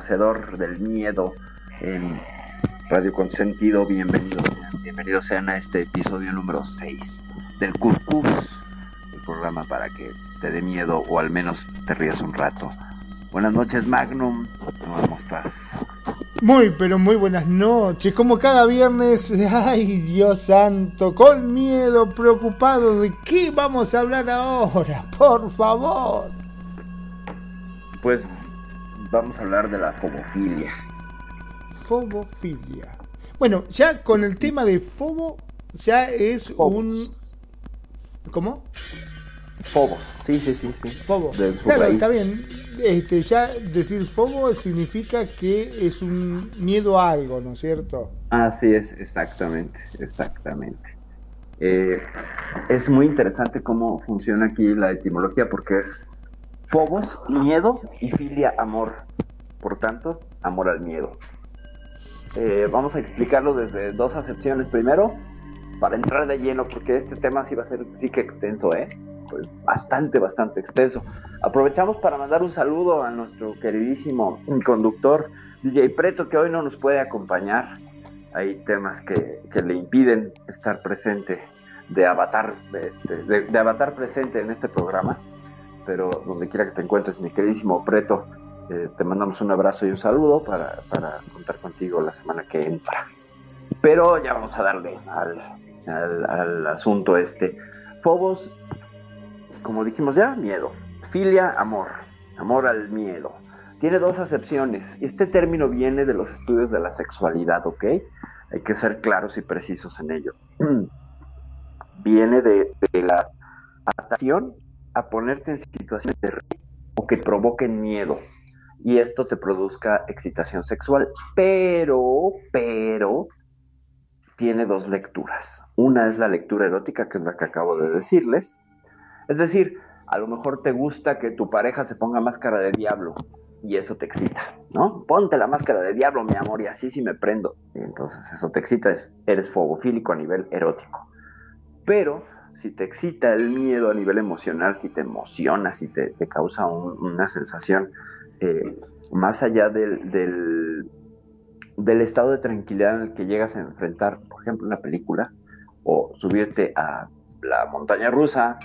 conocedor del miedo en Radio Consentido. Bienvenidos, sean- bienvenidos sean a este episodio número 6 del Cuscus, el programa para que te dé miedo o al menos te rías un rato. Buenas noches, Magnum. ¿Cómo estás? Muy, pero muy buenas noches. Como cada viernes, ay Dios santo, con miedo, preocupado de qué vamos a hablar ahora, por favor. Pues vamos a hablar de la fobofilia. Fobofilia. Bueno, ya con el tema de fobo, ya es Fobos. un... ¿Cómo? Fobos, sí, sí, sí, sí. Fobo. Claro, raíz. está bien. Este, ya decir fobo significa que es un miedo a algo, ¿no es cierto? Así es, exactamente, exactamente. Eh, es muy interesante cómo funciona aquí la etimología porque es phobos, miedo y filia, amor. Por tanto, amor al miedo. Eh, vamos a explicarlo desde dos acepciones. Primero, para entrar de lleno, porque este tema sí va a ser sí que extenso, ¿eh? Pues bastante, bastante extenso. Aprovechamos para mandar un saludo a nuestro queridísimo conductor DJ Preto, que hoy no nos puede acompañar. Hay temas que, que le impiden estar presente, de avatar, este, de, de avatar presente en este programa. Pero donde quiera que te encuentres, mi queridísimo Preto, eh, te mandamos un abrazo y un saludo para, para contar contigo la semana que entra. Pero ya vamos a darle al, al, al asunto este. Fobos, como dijimos ya, miedo. Filia, amor. Amor al miedo. Tiene dos acepciones. Este término viene de los estudios de la sexualidad, ¿ok? Hay que ser claros y precisos en ello. viene de, de la adaptación a ponerte en situaciones de riesgo o que provoquen miedo y esto te produzca excitación sexual. Pero, pero, tiene dos lecturas. Una es la lectura erótica, que es la que acabo de decirles. Es decir, a lo mejor te gusta que tu pareja se ponga máscara de diablo y eso te excita, ¿no? Ponte la máscara de diablo, mi amor, y así sí me prendo. Y entonces eso te excita, es- eres fogofílico a nivel erótico. Pero si te excita el miedo a nivel emocional, si te emociona, si te, causa un- una sensación eh, más allá del estado de tranquilidad en el que llegas a enfrentar, por ejemplo, una película, o subirte a la montaña rusa,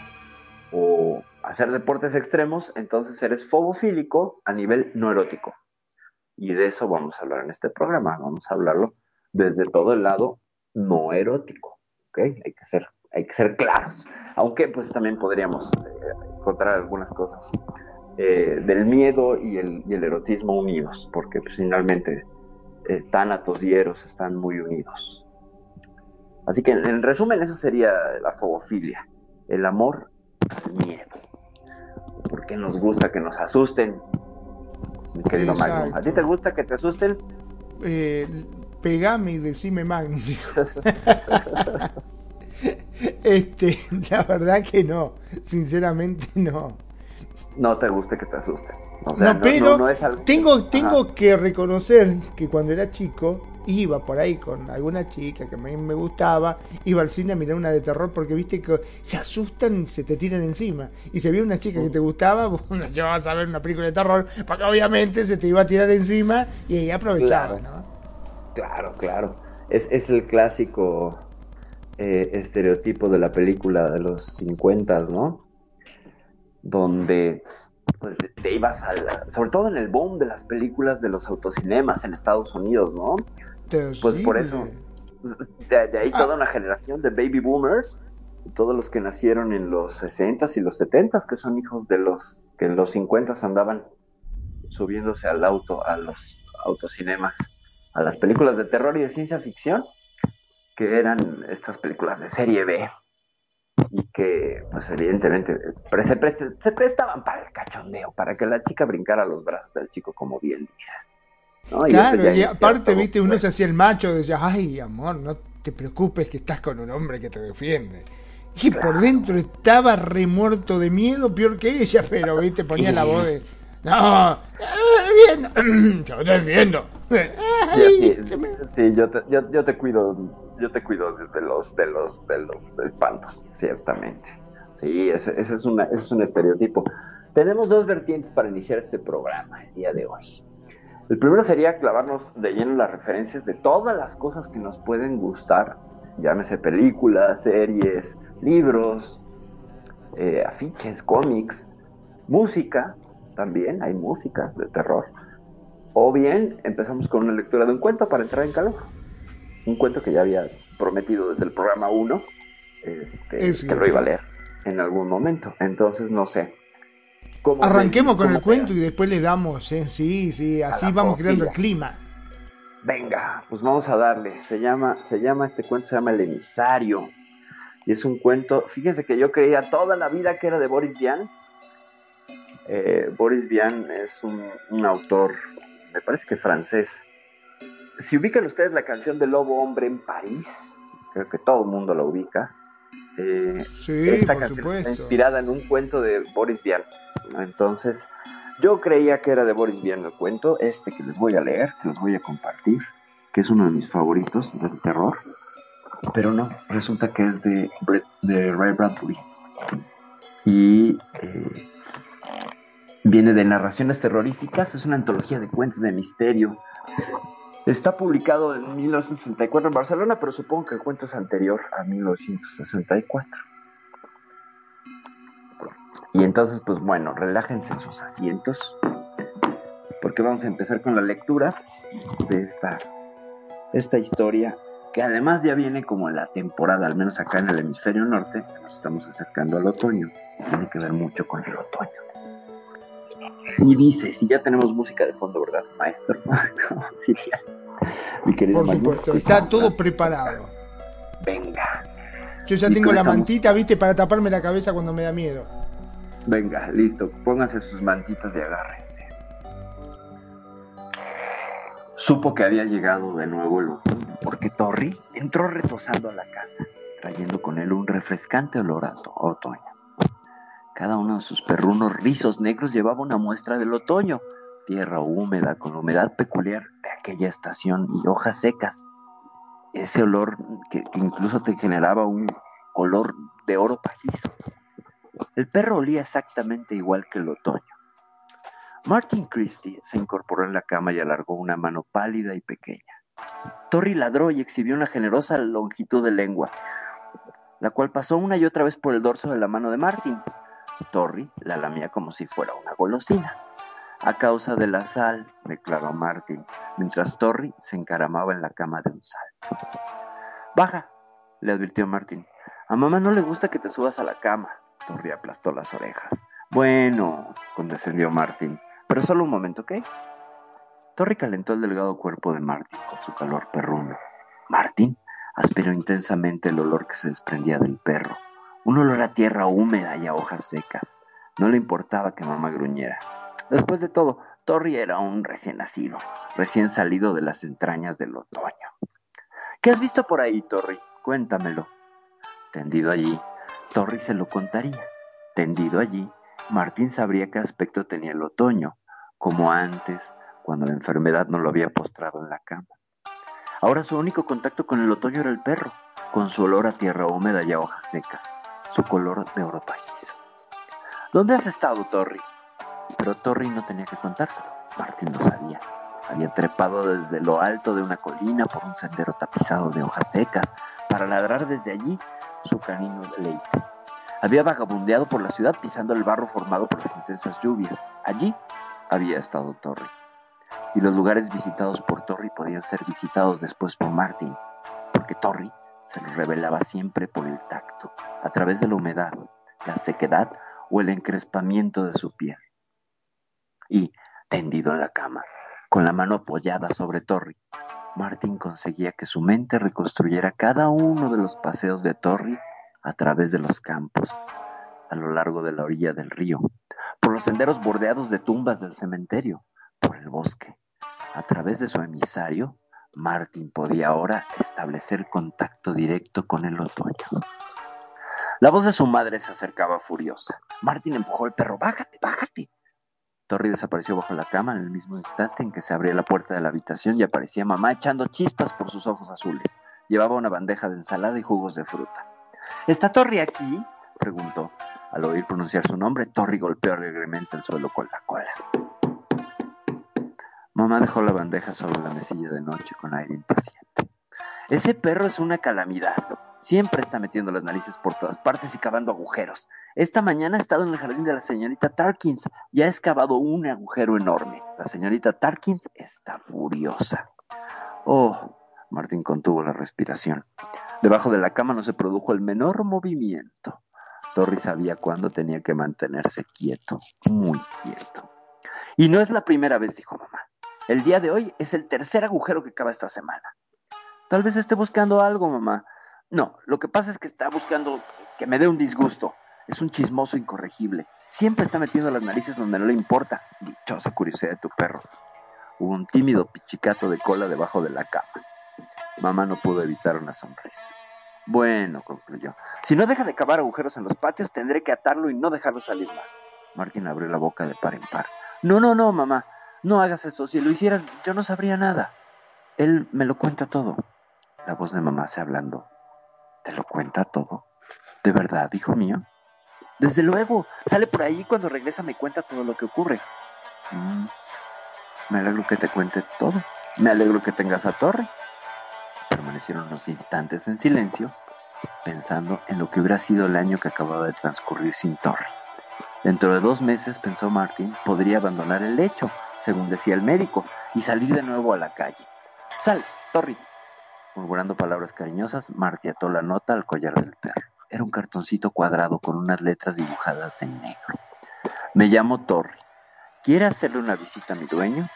o hacer deportes extremos, entonces eres fobofílico a nivel no erótico. Y de eso vamos a hablar en este programa, vamos a hablarlo desde todo el lado no erótico, ¿ok? Hay que ser, hay que ser claros, aunque pues también podríamos eh, encontrar algunas cosas eh, del miedo y el, y el erotismo unidos, porque pues, finalmente eh, tánatos y eros están muy unidos. Así que en, en resumen, esa sería la fobofilia, el amor al miedo. Porque nos gusta que nos asusten, mi querido Magno. ¿A Exacto. ti te gusta que te asusten? Eh, pegame y decime Magnum. Este, la verdad que no, sinceramente no. no te gusta que te asusten. O sea, no, pero no es algo- tengo, tengo Ajá. que reconocer que cuando era chico iba por ahí con alguna chica que a mí me gustaba, iba al cine a mirar una de terror porque viste que se asustan y se te tiran encima. Y si había una chica que te gustaba, la llevabas a ver una película de terror, porque obviamente se te iba a tirar encima y ahí aprovechaba, Claro. ¿no? Claro, claro. Es, es el clásico eh, estereotipo de la película de los 50, ¿no? Donde pues te ibas a sobre todo en el boom de las películas de los autocinemas en Estados Unidos, ¿no? Pues por eso, de, ahí toda ah. una generación de baby boomers, todos los que nacieron en los 60s y los 70s, que son hijos de los que en los 50 andaban subiéndose al auto, a los autocinemas, a las películas de terror y de ciencia ficción, que eran estas películas de serie B y que pues evidentemente se, se prestaban para el cachondeo, para que la chica brincara a los brazos del chico, como bien dices. Claro, y, aparte, viste, uno se hacía el macho, decía, ay, amor, no te preocupes que estás con un hombre que te defiende. Y por dentro estaba remuerto de miedo, peor que ella, pero, viste, ponía la voz de, no, bien, yo te defiendo. Sí, yo, te, yo, te cuido, yo te cuido de los, espantos, ciertamente. Sí, ese, es una, un estereotipo. Tenemos dos vertientes para iniciar este programa el día de hoy. El primero sería clavarnos de lleno en las referencias de todas las cosas que nos pueden gustar, llámese películas, series, libros, eh, afiches, cómics, música, también hay música de terror. O bien empezamos con una lectura de un cuento para entrar en calor. Un cuento que ya había prometido desde el programa 1 este, que lo iba a leer en algún momento. Entonces, no sé. Arranquemos con el cuento y después le damos, ¿eh? sí, sí, así vamos creando el clima. Venga, pues vamos a darle. Se llama, se llama este cuento, se llama El emisario. Y es un cuento, fíjense que yo creía toda la vida que era de Boris Vian. Eh, Boris Vian es un, autor, me parece que francés. Si ubican ustedes la canción de Lobo Hombre en París, creo que todo el mundo la ubica. Eh, esta canción está inspirada en un cuento de Boris Vian. Entonces, yo creía que era de Boris Vian el cuento, este que les voy a leer, que les voy a compartir, que es uno de mis favoritos del terror. Pero no, resulta que es de, de Ray Bradbury. Y eh, viene de narraciones terroríficas, es una antología de cuentos de misterio. Está publicado en 1964 en Barcelona, pero supongo que el cuento es anterior a 1964. Y entonces, pues bueno, relájense en sus asientos, porque vamos a empezar con la lectura de esta, historia, que además ya viene como la temporada, al menos acá en el hemisferio norte, nos estamos acercando al otoño, tiene que ver mucho con el otoño. Y dice, si ya tenemos música de fondo, ¿verdad, maestro? Mi querido Por supuesto, está todo preparado. Venga. Yo ya tengo la mantita, viste, para taparme la cabeza cuando me da miedo. Venga, listo, pónganse sus mantitas y agárrense. Supo que había llegado de nuevo el otoño, porque Torri entró retosando a la casa, trayendo con él un refrescante olor a otoño. Cada uno de sus perrunos rizos negros llevaba una muestra del otoño, tierra húmeda con humedad peculiar de aquella estación y hojas secas. Ese olor que, incluso te generaba un color de oro pajizo. El perro olía exactamente igual que el otoño. Martin Christie se incorporó en la cama y alargó una mano pálida y pequeña. Torri ladró y exhibió una generosa longitud de lengua, la cual pasó una y otra vez por el dorso de la mano de Martin. Torri la lamía como si fuera una golosina. A causa de la sal, declaró Martin, mientras Torri se encaramaba en la cama de un sal. Baja, le advirtió Martin. A mamá no le gusta que te subas a la cama. Torri aplastó las orejas. Bueno, condescendió Martin, pero solo un momento, ¿ok? Torri calentó el delgado cuerpo de Martin con su calor perruno. Martin aspiró intensamente el olor que se desprendía del perro un olor a tierra húmeda y a hojas secas. No le importaba que mamá gruñera. Después de todo, Torri era un recién nacido, recién salido de las entrañas del otoño. ¿Qué has visto por ahí, Torri? Cuéntamelo. Tendido allí, Torri se lo contaría. Tendido allí, Martín sabría qué aspecto tenía el otoño, como antes, cuando la enfermedad no lo había postrado en la cama. Ahora su único contacto con el otoño era el perro, con su olor a tierra húmeda y a hojas secas su color de oro pajizo. ¿Dónde has estado, Torri? Pero Torri no tenía que contárselo. Martín lo sabía. Había trepado desde lo alto de una colina por un sendero tapizado de hojas secas para ladrar desde allí su canino leite. Había vagabundeado por la ciudad pisando el barro formado por las intensas lluvias. Allí había estado Torri. Y los lugares visitados por Torri podían ser visitados después por Martin, porque Torri se los revelaba siempre por el tacto, a través de la humedad, la sequedad o el encrespamiento de su piel. Y, tendido en la cama, con la mano apoyada sobre Torri, Martin conseguía que su mente reconstruyera cada uno de los paseos de Torri a través de los campos, a lo largo de la orilla del río, por los senderos bordeados de tumbas del cementerio, por el bosque. A través de su emisario, Martin podía ahora establecer contacto directo con el otoño. La voz de su madre se acercaba furiosa. Martin empujó al perro. Bájate, bájate. Torri desapareció bajo la cama en el mismo instante en que se abría la puerta de la habitación y aparecía mamá echando chispas por sus ojos azules. Llevaba una bandeja de ensalada y jugos de fruta. ¿Está Torri aquí? preguntó. Al oír pronunciar su nombre, Torri golpeó alegremente el suelo con la cola. Mamá dejó la bandeja sobre la mesilla de noche con aire impaciente. Ese perro es una calamidad. Siempre está metiendo las narices por todas partes y cavando agujeros. Esta mañana ha estado en el jardín de la señorita Tarkins y ha excavado un agujero enorme. La señorita Tarkins está furiosa. Oh, Martín contuvo la respiración. Debajo de la cama no se produjo el menor movimiento. Torri sabía cuándo tenía que mantenerse quieto, muy quieto. Y no es la primera vez, dijo mamá. El día de hoy es el tercer agujero que acaba esta semana. Tal vez esté buscando algo, mamá. No, lo que pasa es que está buscando que me dé un disgusto. Es un chismoso incorregible. Siempre está metiendo las narices donde no le importa. Dichosa curiosidad de tu perro. Hubo un tímido pichicato de cola debajo de la cama. Mamá no pudo evitar una sonrisa. Bueno, concluyó. Si no deja de cavar agujeros en los patios, tendré que atarlo y no dejarlo salir más. Martín abrió la boca de par en par. No, no, no, mamá. No hagas eso. Si lo hicieras, yo no sabría nada. Él me lo cuenta todo. La voz de mamá se hablando. ¿Te lo cuenta todo? ¿De verdad, hijo mío? Desde luego. Sale por ahí cuando regresa me cuenta todo lo que ocurre. Mm, me alegro que te cuente todo. Me alegro que tengas a Torre permanecieron unos instantes en silencio, pensando en lo que hubiera sido el año que acababa de transcurrir sin Torre. Dentro de dos meses, pensó Martin, podría abandonar el lecho, según decía el médico, y salir de nuevo a la calle. Sal, Torri. Murmurando palabras cariñosas, Marty ató la nota al collar del perro. Era un cartoncito cuadrado con unas letras dibujadas en negro. Me llamo Torri. ¿Quiere hacerle una visita a mi dueño,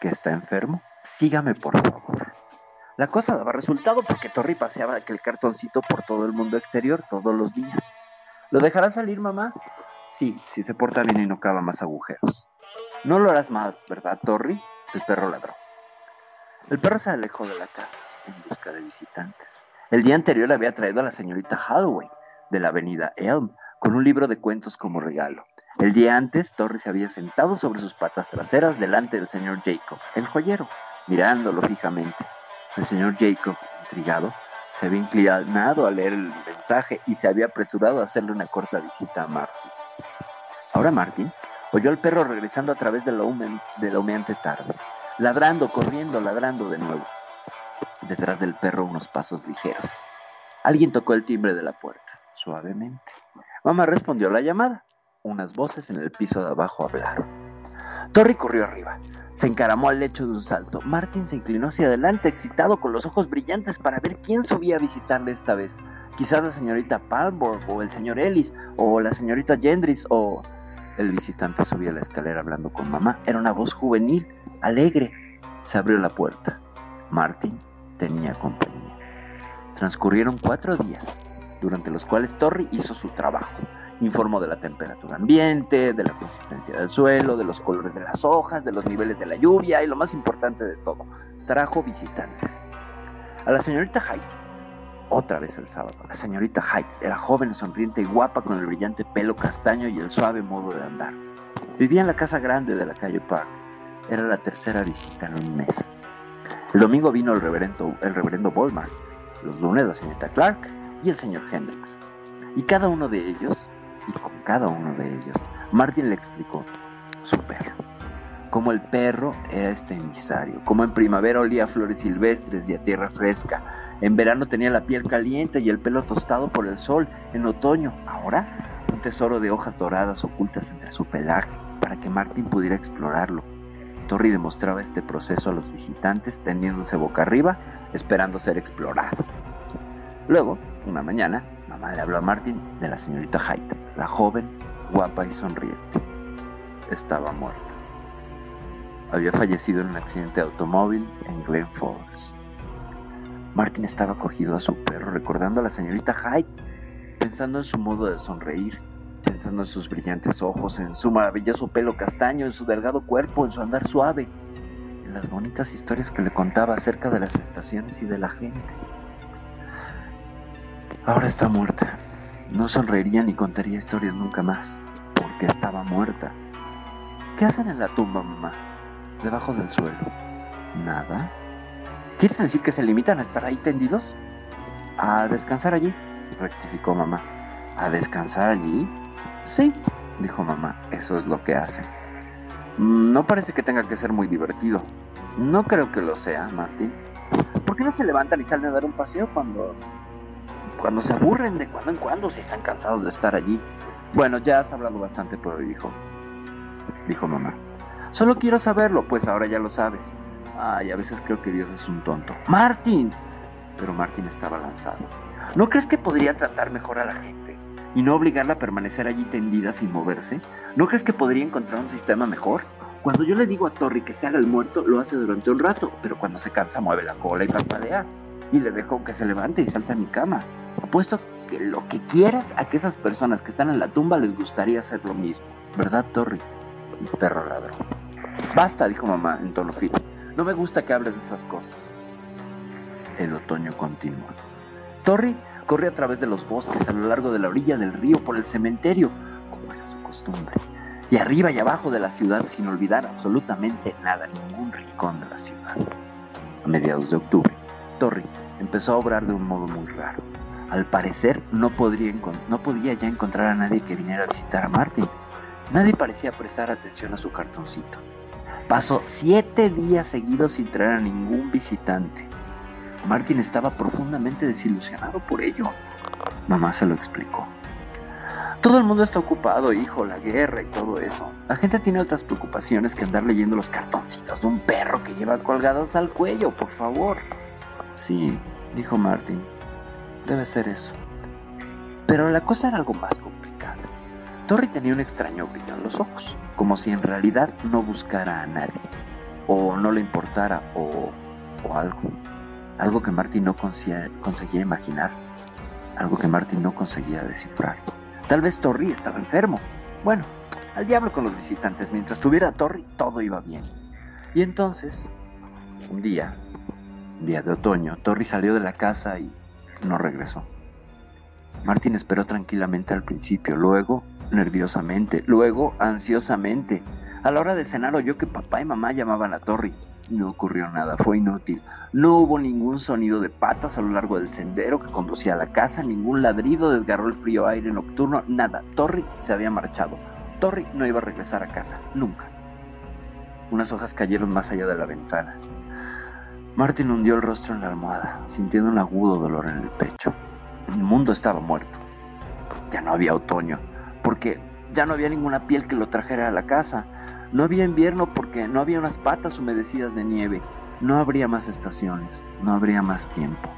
que está enfermo? Sígame, por favor. La cosa daba resultado porque Torri paseaba aquel cartoncito por todo el mundo exterior todos los días. ¿Lo dejará salir, mamá? Sí, si se porta bien y no cava más agujeros. No lo harás más, ¿verdad, Torri? El perro ladró. El perro se alejó de la casa en busca de visitantes. El día anterior había traído a la señorita Holloway de la avenida Elm con un libro de cuentos como regalo. El día antes, Torri se había sentado sobre sus patas traseras delante del señor Jacob, el joyero, mirándolo fijamente. El señor Jacob, intrigado, se había inclinado a leer el mensaje y se había apresurado a hacerle una corta visita a Martin. Ahora Martin oyó al perro regresando a través de la, humeante tarde, ladrando, corriendo, ladrando de nuevo. Detrás del perro unos pasos ligeros. Alguien tocó el timbre de la puerta, suavemente. Mamá respondió a la llamada. Unas voces en el piso de abajo hablaron. Torri corrió arriba. Se encaramó al lecho de un salto. Martin se inclinó hacia adelante, excitado, con los ojos brillantes, para ver quién subía a visitarle esta vez. Quizás la señorita Palmborg, o el señor Ellis, o la señorita Gendris, o... El visitante subía la escalera hablando con mamá. Era una voz juvenil, alegre. Se abrió la puerta. Martin tenía compañía. Transcurrieron cuatro días, durante los cuales Torri hizo su trabajo informó de la temperatura ambiente, de la consistencia del suelo, de los colores de las hojas, de los niveles de la lluvia y lo más importante de todo, trajo visitantes. A la señorita Hyde, otra vez el sábado, la señorita Hyde era joven, sonriente y guapa con el brillante pelo castaño y el suave modo de andar. Vivía en la casa grande de la calle Park. Era la tercera visita en un mes. El domingo vino el reverendo, el reverendo Bolmar, los lunes la señorita Clark y el señor Hendrix. Y cada uno de ellos y con cada uno de ellos, Martin le explicó su perro. Como el perro era este emisario, como en primavera olía flores silvestres y a tierra fresca, en verano tenía la piel caliente y el pelo tostado por el sol, en otoño, ahora un tesoro de hojas doradas ocultas entre su pelaje, para que Martin pudiera explorarlo. Torri demostraba este proceso a los visitantes tendiéndose boca arriba, esperando ser explorado. Luego, una mañana, mamá le habló a Martin de la señorita Hyde, la joven, guapa y sonriente. Estaba muerta había fallecido en un accidente de automóvil en Glen Falls. Martin estaba cogido a su perro recordando a la señorita Hyde, pensando en su modo de sonreír, pensando en sus brillantes ojos, en su maravilloso pelo castaño, en su delgado cuerpo, en su andar suave, en las bonitas historias que le contaba acerca de las estaciones y de la gente. Ahora está muerta. No sonreiría ni contaría historias nunca más, porque estaba muerta. ¿Qué hacen en la tumba, mamá? Debajo del suelo. ¿Nada? ¿Quieres decir que se limitan a estar ahí tendidos? A descansar allí, rectificó mamá. ¿A descansar allí? Sí, dijo mamá, eso es lo que hacen. Mm, no parece que tenga que ser muy divertido. No creo que lo sea, Martín. ¿Por qué no se levantan y salen a dar un paseo cuando cuando se aburren de cuando en cuando si están cansados de estar allí? Bueno, ya has hablado bastante por hoy, hijo, dijo mamá. Solo quiero saberlo, pues ahora ya lo sabes. Ay, a veces creo que Dios es un tonto. Martín. Pero Martín estaba lanzado. ¿No crees que podría tratar mejor a la gente y no obligarla a permanecer allí tendida sin moverse? ¿No crees que podría encontrar un sistema mejor? Cuando yo le digo a Torri que se haga el muerto, lo hace durante un rato, pero cuando se cansa mueve la cola y parpadea. Y le dejo que se levante y salte a mi cama. Apuesto que lo que quieras a que esas personas que están en la tumba les gustaría hacer lo mismo. ¿Verdad, Torri? Perro ladrón. Basta, dijo mamá en tono firme. No me gusta que hables de esas cosas. El otoño continuó. Torri corrió a través de los bosques a lo largo de la orilla del río por el cementerio, como era su costumbre, y arriba y abajo de la ciudad sin olvidar absolutamente nada, ningún rincón de la ciudad. A mediados de octubre, Torri empezó a obrar de un modo muy raro. Al parecer no, no podía ya encontrar a nadie que viniera a visitar a Martin. Nadie parecía prestar atención a su cartoncito. Pasó siete días seguidos sin traer a ningún visitante. Martin estaba profundamente desilusionado por ello. Mamá se lo explicó. Todo el mundo está ocupado, hijo, la guerra y todo eso. La gente tiene otras preocupaciones que andar leyendo los cartoncitos de un perro que lleva colgados al cuello, por favor. Sí, dijo Martin. Debe ser eso. Pero la cosa era algo más complicada. Torri tenía un extraño brillo en los ojos como si en realidad no buscara a nadie, o no le importara, o, o algo. Algo que Martin no conseguía, imaginar, algo que Martin no conseguía descifrar. Tal vez Torri estaba enfermo. Bueno, al diablo con los visitantes, mientras tuviera a todo iba bien. Y entonces, un día, un día de otoño, Torri salió de la casa y no regresó. Martin esperó tranquilamente al principio, luego nerviosamente, luego ansiosamente. A la hora de cenar oyó que papá y mamá llamaban a Torri. No ocurrió nada, fue inútil. No hubo ningún sonido de patas a lo largo del sendero que conducía a la casa, ningún ladrido desgarró el frío aire nocturno, nada. Torri se había marchado. Torri no iba a regresar a casa, nunca. Unas hojas cayeron más allá de la ventana. Martin hundió el rostro en la almohada, sintiendo un agudo dolor en el pecho. El mundo estaba muerto. Ya no había otoño porque ya no había ninguna piel que lo trajera a la casa. No había invierno porque no había unas patas humedecidas de nieve. No habría más estaciones, no habría más tiempo.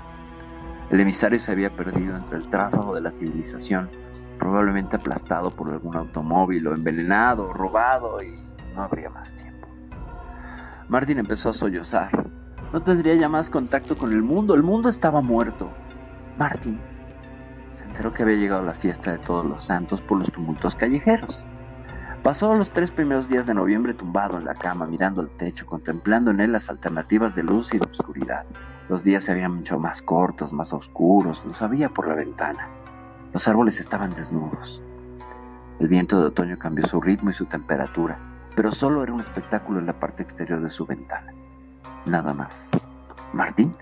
El emisario se había perdido entre el tráfago de la civilización, probablemente aplastado por algún automóvil o envenenado robado y no habría más tiempo. Martin empezó a sollozar. No tendría ya más contacto con el mundo, el mundo estaba muerto. Martin enteró que había llegado la fiesta de todos los santos por los tumultos callejeros. Pasó los tres primeros días de noviembre tumbado en la cama, mirando al techo, contemplando en él las alternativas de luz y de oscuridad. Los días se habían hecho más cortos, más oscuros, lo sabía por la ventana. Los árboles estaban desnudos. El viento de otoño cambió su ritmo y su temperatura, pero solo era un espectáculo en la parte exterior de su ventana. Nada más. ¿Martín?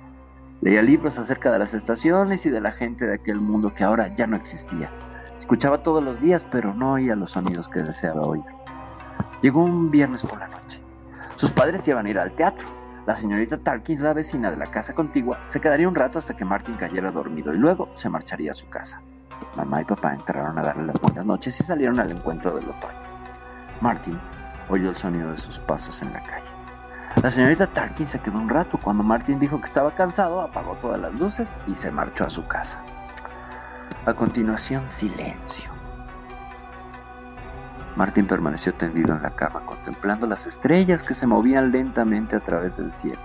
Leía libros acerca de las estaciones y de la gente de aquel mundo que ahora ya no existía. Escuchaba todos los días, pero no oía los sonidos que deseaba oír. Llegó un viernes por la noche. Sus padres iban a ir al teatro. La señorita Tarkins, la vecina de la casa contigua, se quedaría un rato hasta que Martin cayera dormido y luego se marcharía a su casa. Mamá y papá entraron a darle las buenas noches y salieron al encuentro del otoño. Martin oyó el sonido de sus pasos en la calle. La señorita Tarkin se quedó un rato. Cuando Martin dijo que estaba cansado, apagó todas las luces y se marchó a su casa. A continuación, silencio. Martin permaneció tendido en la cama, contemplando las estrellas que se movían lentamente a través del cielo.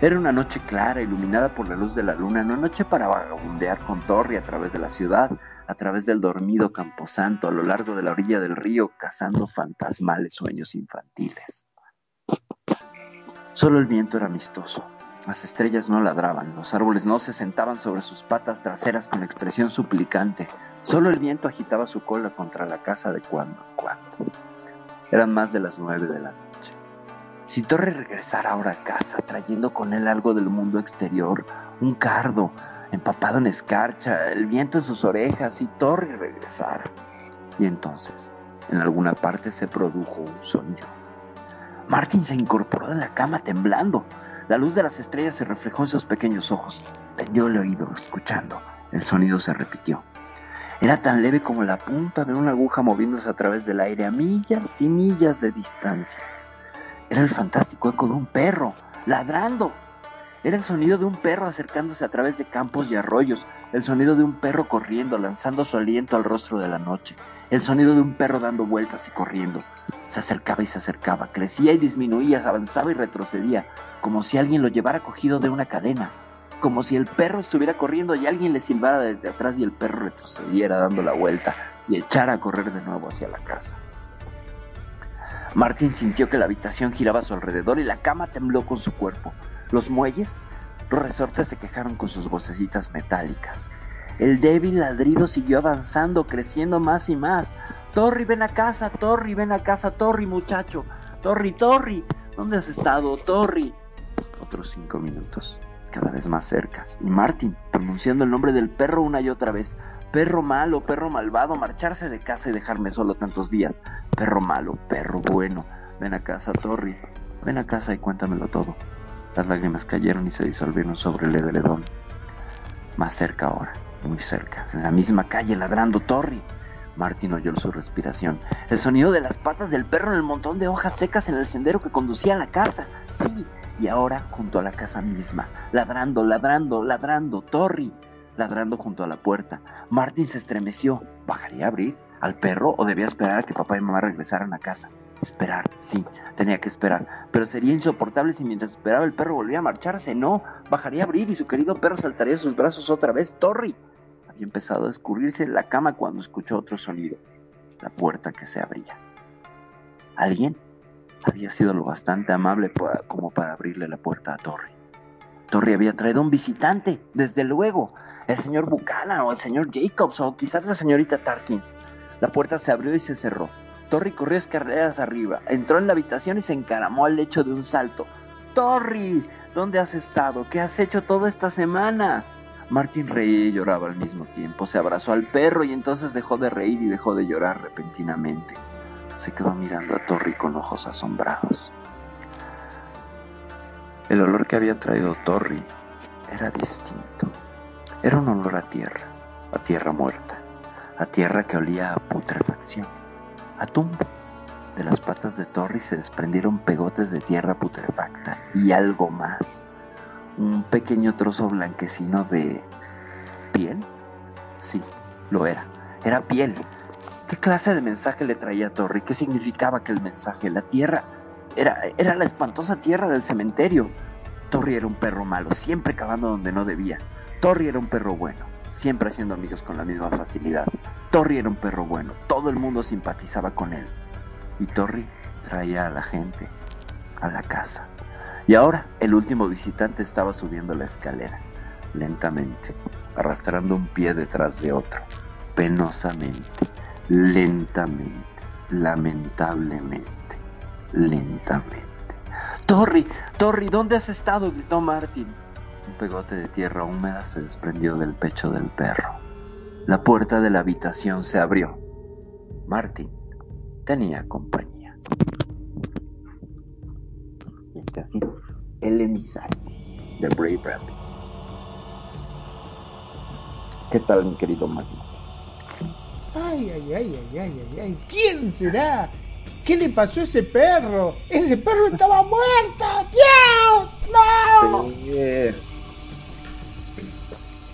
Era una noche clara, iluminada por la luz de la luna, una noche para vagabundear con Torri a través de la ciudad, a través del dormido camposanto, a lo largo de la orilla del río, cazando fantasmales sueños infantiles. Solo el viento era amistoso. Las estrellas no ladraban, los árboles no se sentaban sobre sus patas traseras con expresión suplicante. Solo el viento agitaba su cola contra la casa de cuando en cuando. Eran más de las nueve de la noche. Si Torre regresara ahora a casa, trayendo con él algo del mundo exterior, un cardo, empapado en escarcha, el viento en sus orejas, y Torre regresara. Y entonces, en alguna parte se produjo un sonido. Martin se incorporó de la cama temblando. La luz de las estrellas se reflejó en sus pequeños ojos. Tendió el oído, escuchando. El sonido se repitió. Era tan leve como la punta de una aguja moviéndose a través del aire a millas y millas de distancia. Era el fantástico eco de un perro, ladrando. Era el sonido de un perro acercándose a través de campos y arroyos, el sonido de un perro corriendo, lanzando su aliento al rostro de la noche, el sonido de un perro dando vueltas y corriendo. Se acercaba y se acercaba, crecía y disminuía, avanzaba y retrocedía, como si alguien lo llevara cogido de una cadena, como si el perro estuviera corriendo y alguien le silbara desde atrás y el perro retrocediera dando la vuelta y echara a correr de nuevo hacia la casa. Martín sintió que la habitación giraba a su alrededor y la cama tembló con su cuerpo. Los muelles, los resortes se quejaron con sus vocecitas metálicas. El débil ladrido siguió avanzando, creciendo más y más. Torri, ven a casa, Torri, ven a casa, Torri, muchacho. Torri, Torri, ¿dónde has estado, Torri? Otros cinco minutos, cada vez más cerca. Y Martin, pronunciando el nombre del perro una y otra vez. Perro malo, perro malvado, marcharse de casa y dejarme solo tantos días. Perro malo, perro bueno. Ven a casa, Torri. Ven a casa y cuéntamelo todo. Las lágrimas cayeron y se disolvieron sobre el edredón. Más cerca ahora, muy cerca, en la misma calle ladrando Torri. Martin oyó su respiración, el sonido de las patas del perro en el montón de hojas secas en el sendero que conducía a la casa. Sí, y ahora junto a la casa misma, ladrando, ladrando, ladrando, Torri, ladrando junto a la puerta. Martin se estremeció. ¿Bajaría a abrir al perro o debía esperar a que papá y mamá regresaran a casa? Esperar, sí, tenía que esperar, pero sería insoportable si mientras esperaba el perro volvía a marcharse. No, bajaría a abrir y su querido perro saltaría sus brazos otra vez. Torri había empezado a escurrirse en la cama cuando escuchó otro sonido, la puerta que se abría. ¿Alguien? Había sido lo bastante amable como para abrirle la puerta a Torri. Torri había traído un visitante, desde luego, el señor Buchanan o el señor Jacobs o quizás la señorita Tarkins. La puerta se abrió y se cerró. Torri corrió escaleras arriba, entró en la habitación y se encaramó al lecho de un salto. Torri, ¿dónde has estado? ¿Qué has hecho toda esta semana? Martín reía y lloraba al mismo tiempo. Se abrazó al perro y entonces dejó de reír y dejó de llorar repentinamente. Se quedó mirando a Torri con ojos asombrados. El olor que había traído Torri era distinto. Era un olor a tierra, a tierra muerta, a tierra que olía a putrefacción a tumbo. De las patas de Torri se desprendieron pegotes de tierra putrefacta y algo más. Un pequeño trozo blanquecino de piel. Sí, lo era. Era piel. ¿Qué clase de mensaje le traía a? ¿Qué significaba aquel mensaje? La tierra era, era la espantosa tierra del cementerio. Torri era un perro malo, siempre cavando donde no debía. Torri era un perro bueno siempre haciendo amigos con la misma facilidad. Torri era un perro bueno, todo el mundo simpatizaba con él. Y Torri traía a la gente a la casa. Y ahora el último visitante estaba subiendo la escalera, lentamente, arrastrando un pie detrás de otro, penosamente, lentamente, lamentablemente, lentamente. Torri, Torri, ¿dónde has estado? gritó Martin. Un pegote de tierra húmeda se desprendió del pecho del perro. La puerta de la habitación se abrió. Martin tenía compañía. dice así, El emisario de Bray Bradley. ¿Qué tal, mi querido Magno? Ay, ay, ay, ay, ay, ay, ay. ¿Quién será? ¿Qué le pasó a ese perro? ¡Ese perro estaba muerto! ¡Dios! ¡No!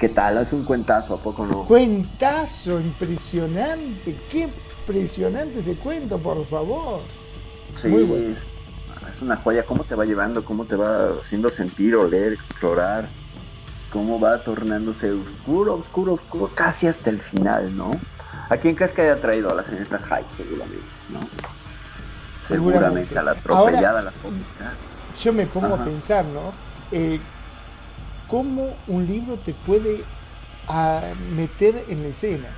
¿Qué tal? Hace un cuentazo, ¿a poco no? Cuentazo, impresionante. Qué impresionante ese cuento, por favor. Sí, Muy bueno. es una joya. ¿Cómo te va llevando? ¿Cómo te va haciendo sentir, oler, explorar? ¿Cómo va tornándose oscuro, oscuro, oscuro? Casi hasta el final, ¿no? ¿A quién crees que haya traído a la señorita Hyde, seguramente, no? Seguramente, a la atropellada, la cómica. Yo me pongo a pensar, ¿no? Eh, ¿Cómo un libro te puede a, ah, meter en la escena?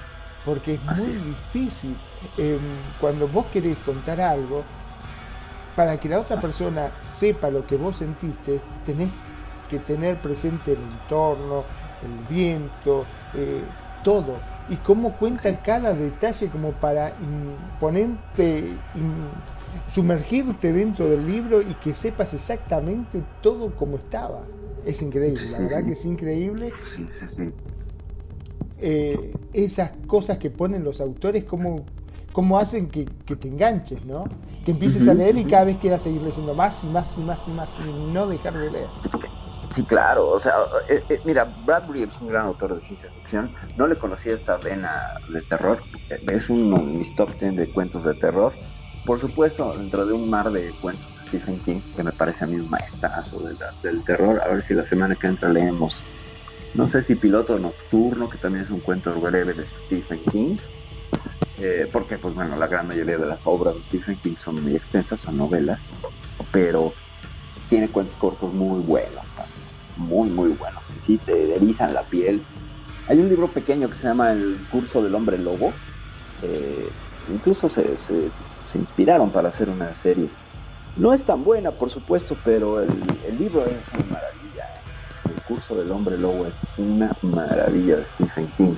Porque es muy difícil. Em, cuando vos querés contar algo, para que la otra persona sepa lo que vos sentiste, tenés que tener presente el entorno, el viento, eh, todo y cómo cuenta cada detalle como para ponerte, sumergirte dentro del libro y que sepas exactamente todo como estaba. Es increíble, la verdad que es increíble. Eh, esas cosas que ponen los autores, cómo, cómo hacen que, te enganches, ¿no? Que empieces a leer y cada vez quieras seguir leyendo más y más y más y más y no dejar de leer. Sí, claro, o sea, eh, eh, mira, Bradbury es un gran autor de ciencia ficción, no le conocía esta vena de terror, es uno de mis top ten de cuentos de terror, por supuesto, dentro de un mar de cuentos de Stephen King, que me parece a mí un maestrazo del terror, a ver si la semana que entra leemos, no sé si Piloto Nocturno, que también es un cuento breve de Stephen King, eh, porque pues bueno, la gran mayoría de las obras de Stephen King son muy extensas, son novelas, pero tiene cuentos cortos muy buenos muy, muy buenos, que sí te erizan la piel. Hay un libro pequeño que se llama El curso del hombre lobo. incluso se, se, inspiraron para hacer una serie. No es tan buena, por supuesto, pero el, libro es una maravilla. El curso del hombre lobo es una maravilla de Stephen King.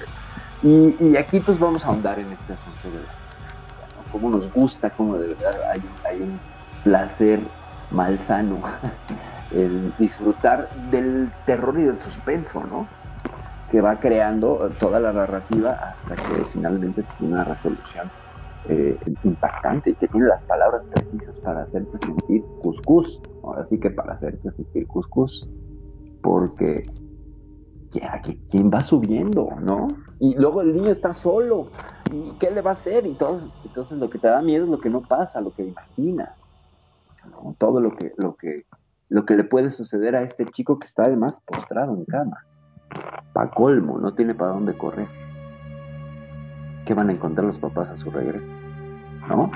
Y, aquí pues vamos a ahondar en este asunto de la, cómo nos gusta, cómo de verdad hay, hay un placer malsano el disfrutar del terror y del suspenso, ¿no? Que va creando toda la narrativa hasta que finalmente tiene una resolución eh, impactante y que tiene las palabras precisas para hacerte sentir cuscús. Ahora sí que para hacerte sentir cuscús. Porque ¿quién va subiendo, no? Y luego el niño está solo. ¿Y qué le va a hacer? Y entonces lo que te da miedo es lo que no pasa, lo que imagina. Todo lo que, lo que lo que le puede suceder a este chico que está además postrado en cama. Pa' colmo, no tiene para dónde correr. ¿Qué van a encontrar los papás a su regreso? ¿No?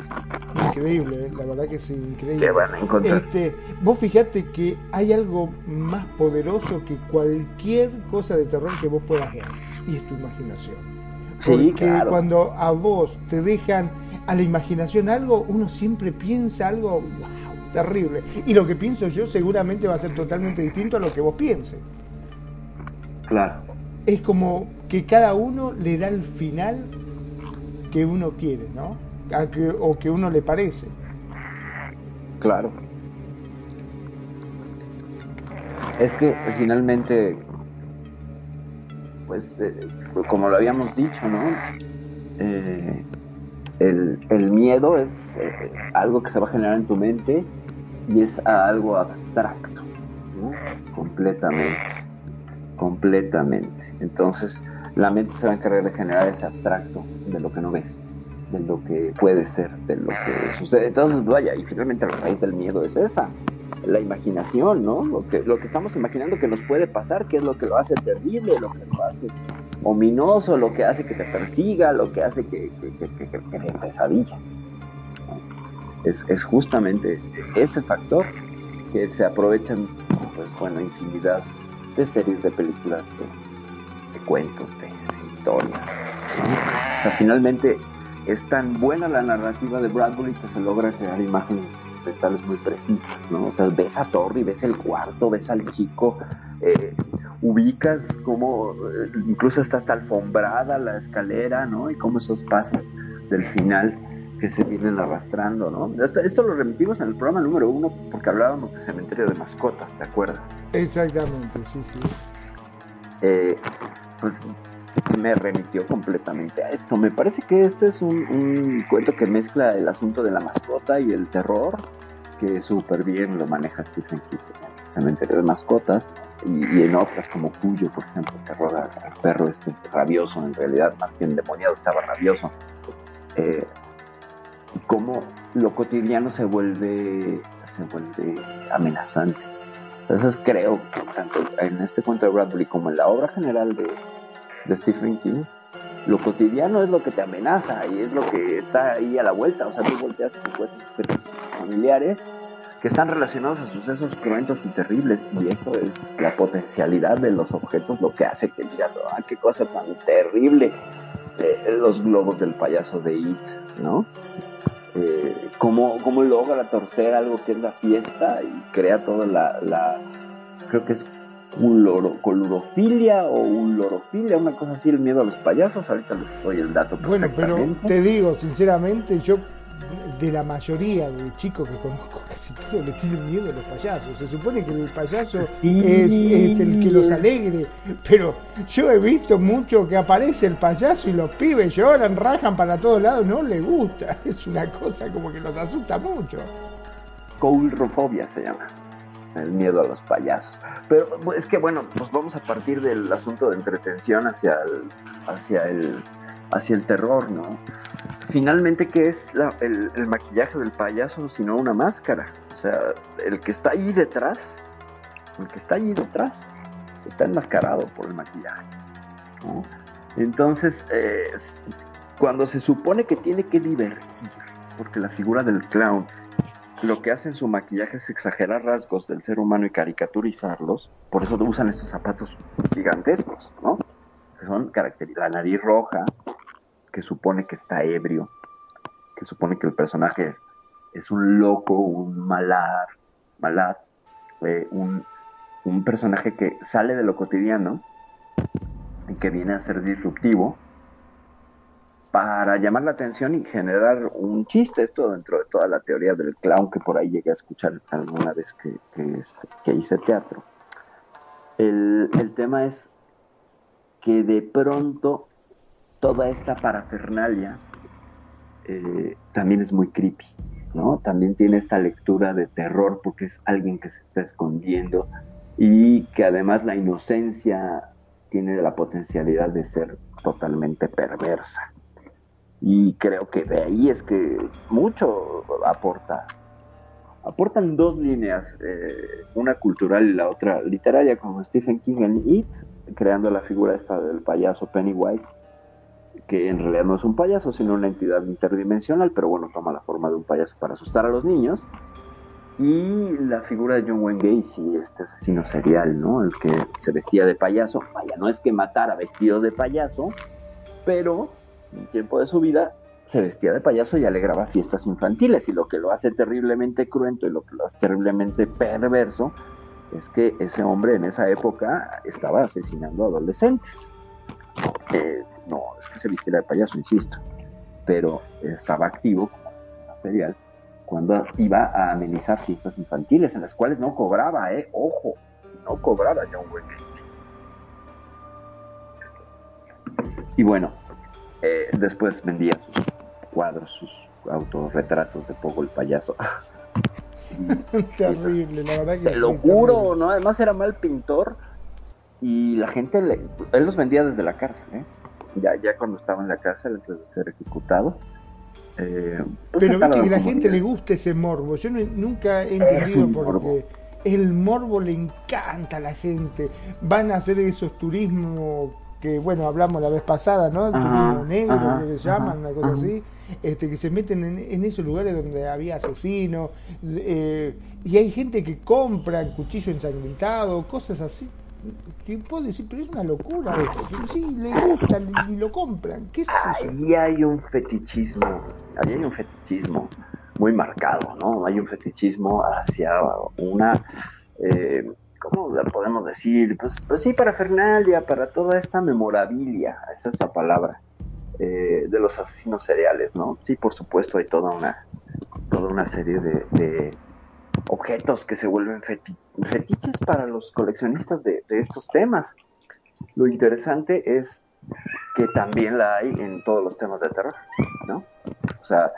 Increíble, ¿eh? la verdad que sí, increíble. ¿Qué van a encontrar? Este, vos fijate que hay algo más poderoso que cualquier cosa de terror que vos puedas ver, y es tu imaginación. Porque claro. cuando a vos te dejan a la imaginación algo, uno siempre piensa algo, wow, terrible. Y lo que pienso yo seguramente va a ser totalmente distinto a lo que vos pienses. Claro. Es como que cada uno le da el final que uno quiere, ¿no? O que uno le parece. Claro. Es que finalmente, pues, eh, como lo habíamos dicho, ¿no? Eh, el, el, miedo es eh, algo que se va a generar en tu mente y es algo abstracto, completamente, completamente. Entonces la mente se va a encargar de generar ese abstracto de lo que no ves, de lo que puede ser, de lo que sucede. Entonces, vaya, y finalmente la raíz del miedo es esa, la imaginación, ¿no? Lo que, lo que estamos imaginando que nos puede pasar, que es lo que lo hace terrible, lo que lo hace ominoso, lo que hace que te persiga, lo que hace que, que, que, que, que pesadillas es, justamente ese factor que se aprovechan, pues bueno, infinidad de series, de películas, de, cuentos, de, historias. O sea, finalmente es tan buena la narrativa de Bradbury que se logra crear imágenes mentales muy precisas, ¿no? O sea, ves a Torri, ves el cuarto, ves al chico, eh, ubicas cómo eh, incluso está hasta alfombrada la escalera, ¿no? Y cómo esos pasos del final que se vienen arrastrando, ¿no? Esto, lo remitimos en el programa número uno porque hablábamos de cementerio de mascotas, ¿te acuerdas? Exactamente, sí, sí. Eh, pues me remitió completamente a esto. Me parece que este es un, cuento que mezcla el asunto de la mascota y el terror, que súper bien lo maneja Stephen King. Cementerio de mascotas y, en otras como Cuyo, por ejemplo, terror al, perro este rabioso, en realidad más que endemoniado, estaba rabioso. Eh, y cómo lo cotidiano se vuelve, se vuelve amenazante. Entonces creo que tanto en este cuento de Bradbury como en la obra general de, de Stephen King, lo cotidiano es lo que te amenaza y es lo que está ahí a la vuelta. O sea, tú volteas y familiares que están relacionados a sucesos cruentos y terribles y eso es la potencialidad de los objetos lo que hace que digas, ah, qué cosa tan terrible. Eh, los globos del payaso de It, ¿no? Eh, cómo, cómo logra torcer algo que es la fiesta y crea toda la, la creo que es un loro, colurofilia o un lorofilia, una cosa así, el miedo a los payasos. Ahorita les doy el dato. Bueno, pero te digo, sinceramente, yo de la mayoría de chicos que conozco, casi todos le tienen miedo a los payasos. Se supone que el payaso es, el que los alegre, pero yo he visto mucho que aparece el payaso y los pibes lloran, rajan para todos lados, no les gusta. Es una cosa como que los asusta mucho. Coulrofobia se llama el miedo a los payasos. Pero es que bueno, pues vamos a partir del asunto de entretención hacia el, hacia el, hacia el terror, ¿no? Finalmente, ¿qué es el, maquillaje del payaso sino una máscara? O sea, el que está ahí detrás, el que está ahí detrás, está enmascarado por el maquillaje. ¿no? Entonces, eh, cuando se supone que tiene que divertir, porque la figura del clown lo que hace en su maquillaje es exagerar rasgos del ser humano y caricaturizarlos. Por eso usan estos zapatos gigantescos, ¿no? Que son la nariz roja, que supone que está ebrio, que supone que el personaje es, un loco, un malar, malad, eh, un, un personaje que sale de lo cotidiano y que viene a ser disruptivo para llamar la atención y generar un chiste, esto dentro de toda la teoría del clown que por ahí llegué a escuchar alguna vez que, que, hice teatro. El, tema es que de pronto toda esta parafernalia eh, también es muy creepy, ¿no? También tiene esta lectura de terror porque es alguien que se está escondiendo y que además la inocencia tiene la potencialidad de ser totalmente perversa. Y creo que de ahí es que mucho aporta. Aportan dos líneas, eh, una cultural y la otra literaria, como Stephen King en It, creando la figura esta del payaso Pennywise, que en realidad no es un payaso, sino una entidad interdimensional, pero bueno, toma la forma de un payaso para asustar a los niños. Y la figura de John Wayne Gacy, este asesino serial, ¿no? El que se vestía de payaso. Vaya, no es que matara vestido de payaso, pero un tiempo de su vida se vestía de payaso y alegraba fiestas infantiles. Y lo que lo hace terriblemente cruento y lo que lo hace terriblemente perverso es que ese hombre en esa época estaba asesinando a adolescentes. no, es que se vistiera de payaso, insisto, pero estaba activo como serial cuando iba a amenizar fiestas infantiles en las cuales no cobraba, eh, ojo, no cobraba John Wayne. Y bueno, eh, después vendía sus cuadros, sus autorretratos de Pogo el payaso. Terrible, la verdad que. Te lo juro, ¿no? Además era mal pintor y la gente, le, él los vendía desde la cárcel, ¿eh? Ya, ya cuando estaba en la cárcel antes de ser ejecutado. Eh, pues Pero viste que a la gente le gusta ese morbo. Yo nunca he entendido porque el morbo le encanta a la gente. Van a hacer esos turismos que bueno, hablamos la vez pasada, ¿no? El turismo negro, que se llaman, una cosa así, este, que se meten en, esos lugares donde había asesinos, eh, y hay gente que compra cuchillo ensangrentado, cosas así. Que puedo decir, pero es una locura Sí, le gustan y, lo compran. ¿Qué es Ahí hay un fetichismo, ahí hay un fetichismo muy marcado, ¿no? Hay un fetichismo hacia una... Eh, ¿cómo podemos decir? Pues, pues sí, para Fernalia, para toda esta memorabilia, esa es la palabra. eh, de los asesinos seriales, ¿no? Sí, por supuesto, hay toda una, toda una serie de, objetos que se vuelven fetiches para los coleccionistas de, estos temas. Lo interesante es que también la hay en todos los temas de terror, ¿no? O sea,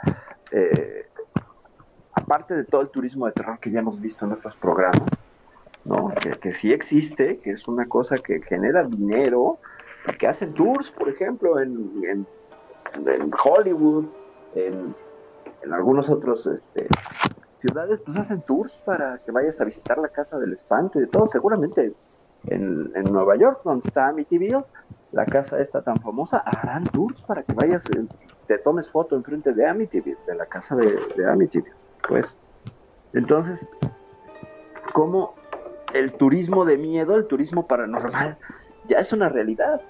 eh, aparte de todo el turismo de terror que ya hemos visto en otros programas, ¿no? Que, sí existe, que es una cosa que genera dinero, que hacen tours, por ejemplo, en, Hollywood, en, algunos otros este, ciudades, pues hacen tours para que vayas a visitar la casa del espanto y de todo. Seguramente en, Nueva York, donde está Amityville, la casa esta tan famosa, harán tours para que vayas, eh, te tomes foto enfrente de Amityville, de la casa de, de Amityville. Pues, entonces, ¿cómo el turismo de miedo, el turismo paranormal, ya es una realidad.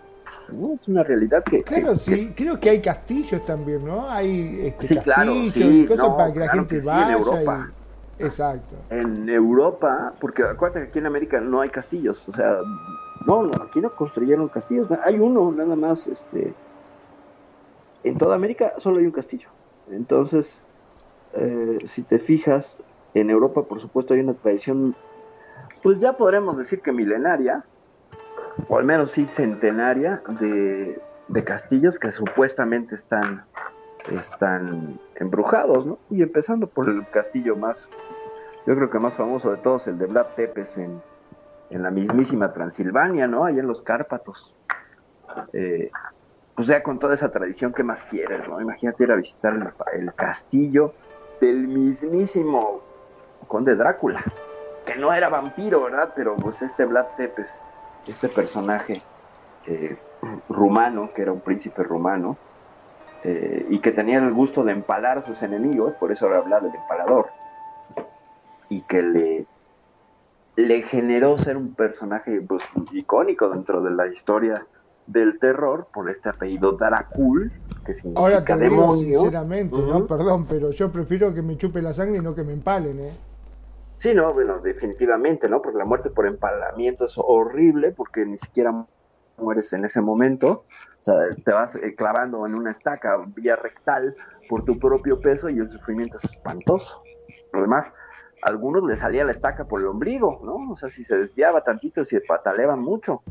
Es una realidad que... Claro, sí, creo que hay castillos también, ¿no? Hay este, sí, claro, sí, cosas para que la gente vaya. en Europa. Exacto. En Europa, porque acuérdate que aquí en América no hay castillos, o sea, no, aquí no construyeron castillos, hay uno nada más, este, en toda América solo hay un castillo. Entonces, eh, si te fijas, en Europa, por supuesto, hay una tradición pues ya podremos decir que milenaria, o al menos sí centenaria, de, castillos que supuestamente están, están embrujados, ¿no? Y empezando por el castillo más, yo creo que más famoso de todos, el de Vlad Tepes en, la mismísima Transilvania, ¿no? Allá en los Cárpatos. Eh, pues ya con toda esa tradición, ¿qué más quieres, no? Imagínate ir a visitar el castillo del mismísimo conde Drácula que no era vampiro, ¿verdad? Pero pues este Vlad Tepes, este personaje eh, rumano, que era un príncipe rumano, eh, y que tenía el gusto de empalar a sus enemigos, por eso ahora habla del empalador, y que le, le generó ser un personaje pues, icónico dentro de la historia del terror por este apellido Dracul, que significa Ahora te demonio. sinceramente, ¿no? Perdón, pero yo prefiero que me chupe la sangre y no que me empalen, ¿eh? Sí, no, bueno, definitivamente, ¿no? Porque la muerte por empalamiento es horrible porque ni siquiera mueres en ese momento. O sea, te vas eh, clavando en una estaca vía rectal por tu propio peso y el sufrimiento es espantoso. Además, a algunos les salía la estaca por el ombligo, ¿no? O sea, si se desviaba tantito, si pataleaban mucho.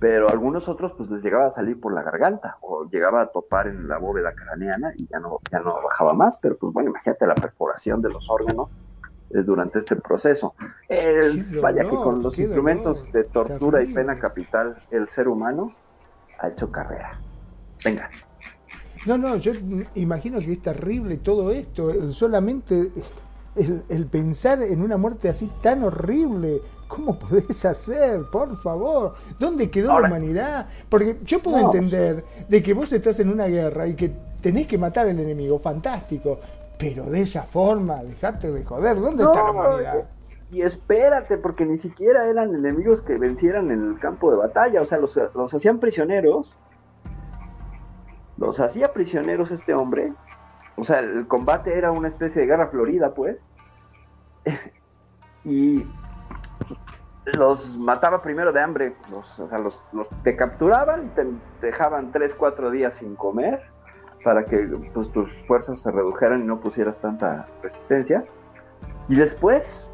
Pero a algunos otros, pues les llegaba a salir por la garganta o llegaba a topar en la bóveda craneana y ya no, ya no bajaba más. Pero pues bueno, imagínate la perforación de los órganos durante este proceso. vaya que con los instrumentos de tortura y pena capital, el ser humano ha hecho carrera. Venga. No, no, yo imagino que es terrible todo esto, solamente el, pensar en una muerte así tan horrible. ¿Cómo podés hacer? Por favor. ¿Dónde quedó la humanidad? Porque yo puedo entender de que vos estás en una guerra y que tenés que matar al enemigo, fantástico. Pero de esa forma, dejate de joder, ¿dónde está la humanidad? Y espérate, porque ni siquiera eran enemigos que vencieran en el campo de batalla, o sea, los, los hacían prisioneros. Los hacía prisioneros este hombre. O sea, el combate era una especie de guerra florida, pues. y los mataba primero de hambre. Los, o sea, los, los te capturaban, te dejaban 3, 4 días sin comer para que pues, tus fuerzas se redujeran y no pusieras tanta resistencia. Y después,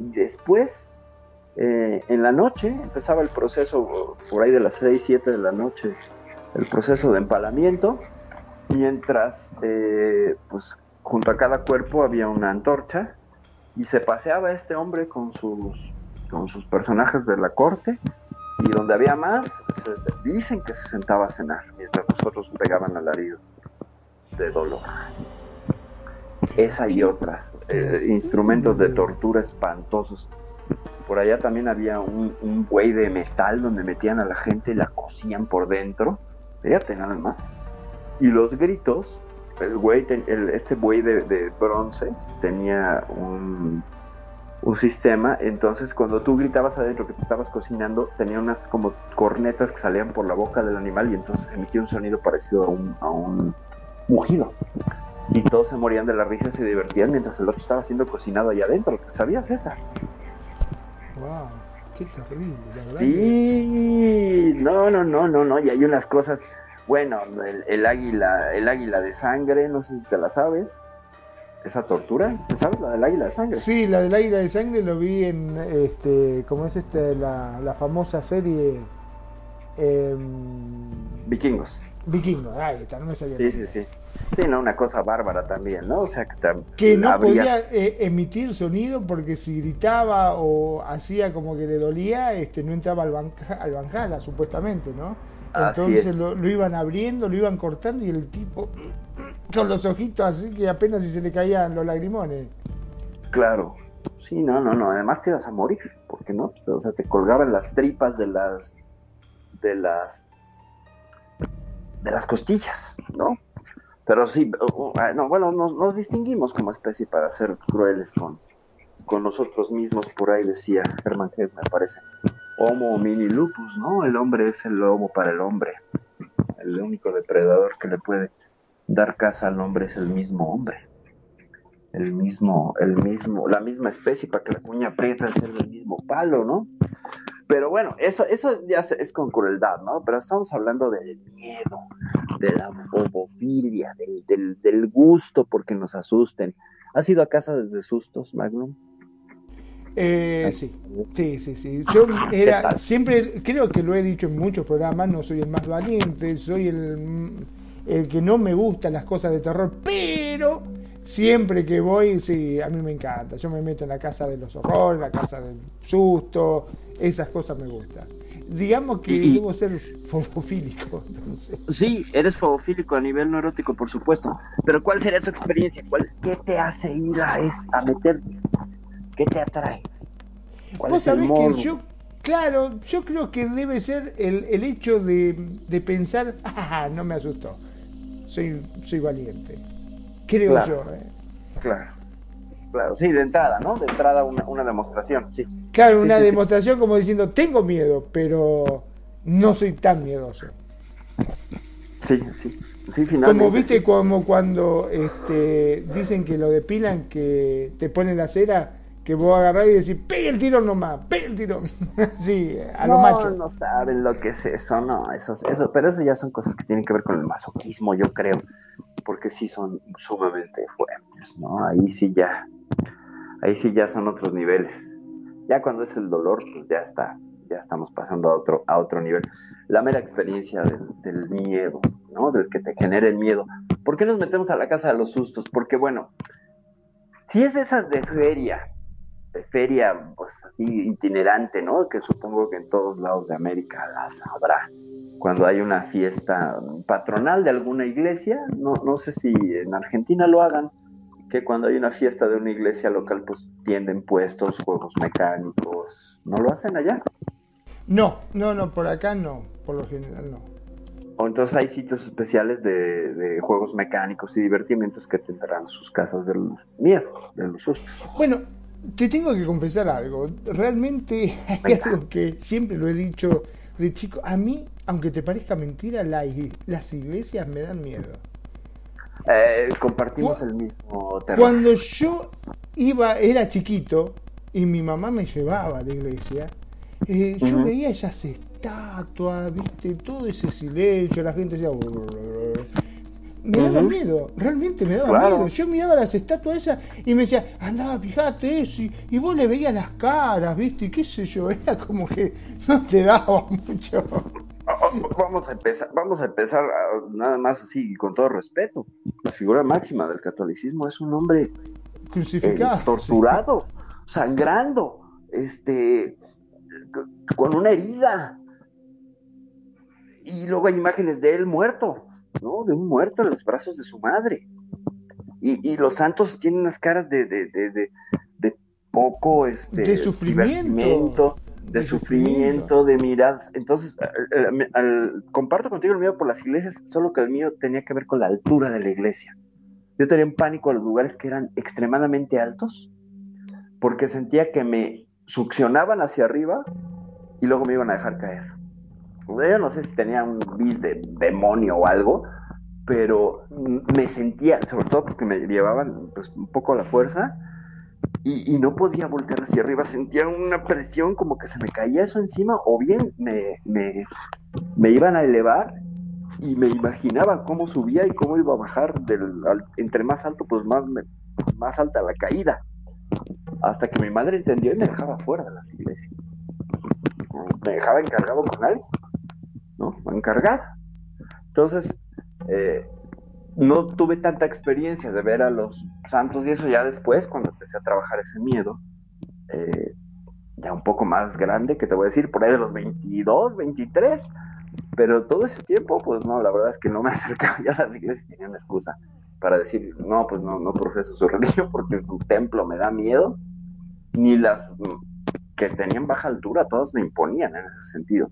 después, eh, en la noche, empezaba el proceso, por ahí de las 6, 7 de la noche, el proceso de empalamiento, mientras, eh, pues, junto a cada cuerpo había una antorcha y se paseaba este hombre con sus, personajes de la corte y donde había más, dicen que se sentaba a cenar, mientras nosotros pegaban alarido de dolor. Esa y otras, eh, instrumentos de tortura espantosos. Por allá también había un, un buey de metal donde metían a la gente y la cosían por dentro. Fíjate nada más. Y los gritos, el buey, este buey de, de bronce tenía un un sistema, entonces cuando tú gritabas adentro que te estabas cocinando, tenía unas como cornetas que salían por la boca del animal y entonces emitía un sonido parecido a un, a un mugido. Y todos se morían de la risa y se divertían mientras el otro estaba siendo cocinado ahí adentro. ¿Sabías esa? ¡Wow! ¡Qué terrible! Sí, no, no, no, no, no. Y hay unas cosas. Bueno, el, el águila, el águila de sangre, no sé si te la sabes. Esa tortura, ¿te sabes la del águila de sangre? Sí, la del águila de sangre lo vi en, este, ¿cómo es este, la, la famosa serie em, Vikingos. Vikingos, ahí está, no me sabía. Sí, sí, sí. Sí, no, una cosa bárbara también, ¿no? O sea, que, Que no habría- podía eh, emitir sonido porque si gritaba o hacía como que le dolía, este, no entraba al, banca, al Valhalla, supuestamente, ¿no? Así Entonces es. lo, lo iban abriendo, lo iban cortando y el tipo con los ojitos así que apenas si se le caían los lagrimones. Claro. Sí, no, no, no. Además te ibas a morir, porque no, o sea, te colgaban las tripas de las, de las, de las costillas, ¿no? Pero sí, ah, no, bueno, nos, distinguimos como especie para ser crueles con, con nosotros mismos. Por ahí decía Herman Hesse, me parece. Homo homini lupus, ¿no? El hombre es el lobo para el hombre. El único depredador que le puede dar caza al hombre es el mismo hombre el mismo, el mismo, la misma especie para que la cuña aprieta del mismo palo, ¿no? Pero bueno, eso, eso ya es con crueldad, ¿no? Pero estamos hablando del miedo, de la fobofilia, del, del, del gusto porque nos asusten. ¿Has ido a casa desde sustos, Magnum? Eh, sí, sí, sí, sí. Yo ¿Qué era, siempre, creo que lo he dicho en muchos programas, no soy el más valiente, soy el, el que no me gustan las cosas de terror, pero siempre que voy, sí, a mí me encanta. Yo me meto en la casa de los horrores, la casa del susto, esas cosas me gustan. Digamos que Y- debo ser fobofílico, entonces. Sí, eres fobofílico a nivel no erótico, por supuesto. Pero ¿cuál sería tu experiencia? ¿Cuál, ¿Qué te hace ir a, es, a meterte? ¿Qué te atrae? ¿Cuál Vos es el morbo? que yo, claro, yo creo que debe ser el, el hecho de, de pensar, ah, no me asustó, soy, soy valiente. Creo Claro. yo, ¿eh? Claro. Claro, sí, de entrada, ¿no? De entrada una, una demostración, sí. Claro, Sí, una sí, sí. demostración como diciendo, tengo miedo, pero no soy tan miedoso. Sí, sí. Sí, finalmente. Como viste, como cuando este, dicen que lo depilan, que te ponen la cera, que vos agarrás y decís, pegue el tirón nomás, pegue el tirón. sí, a lo no, macho. no saben lo que es eso, no, eso, eso, pero eso ya son cosas que tienen que ver con el masoquismo, yo creo, porque sí son sumamente fuertes, ¿no? Ahí sí ya, ahí sí ya son otros niveles. Ya cuando es el dolor, pues ya está, ya estamos pasando a otro, a otro nivel. La mera experiencia del, miedo, ¿no? Del que te genere el miedo. ¿Por qué nos metemos a la casa de los sustos? Porque bueno, si es esas de feria, de feria, pues así itinerante, ¿no? Que supongo que en todos lados de América las habrá. Cuando hay una fiesta patronal de alguna iglesia, no, no sé si en Argentina lo hagan, que cuando hay una fiesta de una iglesia local, pues tienden puestos, juegos mecánicos, ¿no lo hacen allá? No, no, no, por acá no, por lo general no. O entonces hay sitios especiales de, de juegos mecánicos y divertimientos que tendrán sus casas del miedo, de los sustos. Bueno, te tengo que confesar algo. Realmente hay algo que siempre lo he dicho de chico. A mí, aunque te parezca mentira, la las iglesias me dan miedo. Eh, compartimos el mismo terror. Cuando yo iba, era chiquito, y mi mamá me llevaba a la iglesia, eh, yo veía esas estatuas, viste, todo ese silencio, la gente decía... Me daba miedo, realmente me daba Claro. miedo. Yo miraba las estatuas esas y me decía, andá, fíjate eso, y, y vos le veías las caras, viste, y qué sé yo, era como que no te daba mucho. Oh, oh, Vamos a empezar, vamos a empezar ah, nada más así, con todo respeto. La figura máxima del catolicismo es un hombre eh, Crucificado. torturado, sangrando, este, con una herida. Y luego hay imágenes de él muerto, ¿no? De un muerto en los brazos de su madre. Y, y los santos tienen unas caras de, de, de, de, de poco, este, De sufrimiento. De, sufrimiento, de miradas. Entonces, al- al- al- comparto contigo el miedo por las iglesias, solo que el mío tenía que ver con la altura de la iglesia. Yo tenía un pánico a los lugares que eran extremadamente altos, porque sentía que me succionaban hacia arriba y luego me iban a dejar caer. Yo no sé si tenía un bis de demonio o algo, pero me sentía, sobre todo porque me llevaban pues, un poco a la fuerza, y, no podía voltear hacia arriba, sentía una presión como que se me caía eso encima, o bien me, me, me iban a elevar y me imaginaba cómo subía y cómo iba a bajar del entre más alto pues más más alta la caída. Hasta que mi madre entendió y me dejaba fuera de las iglesias. Me dejaba encargado con alguien no encargada. Entonces eh, no tuve tanta experiencia de ver a los santos y eso ya después cuando empecé a trabajar ese miedo eh, ya un poco más grande que te voy a decir por ahí de los 22 23 pero todo ese tiempo, pues no, la verdad es que no me acercaba ya a las iglesias, tenía una excusa para decir, no, pues no, no profeso su religión porque su templo me da miedo, ni las que tenían baja altura, todas me imponían en ese sentido.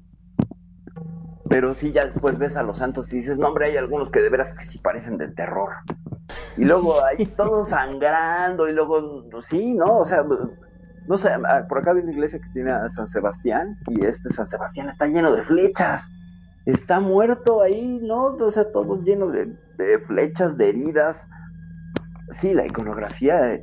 Pero sí, ya después ves a los santos y dices, no, hombre, hay algunos que de veras que sí parecen del terror. Y luego hay todos sangrando, y luego, sí, ¿no? O sea, no sé, por acá hay una iglesia que tiene a San Sebastián, y este San Sebastián está lleno de flechas está muerto ahí, ¿no? O sea, todo lleno de, flechas, de heridas. Sí, la iconografía eh,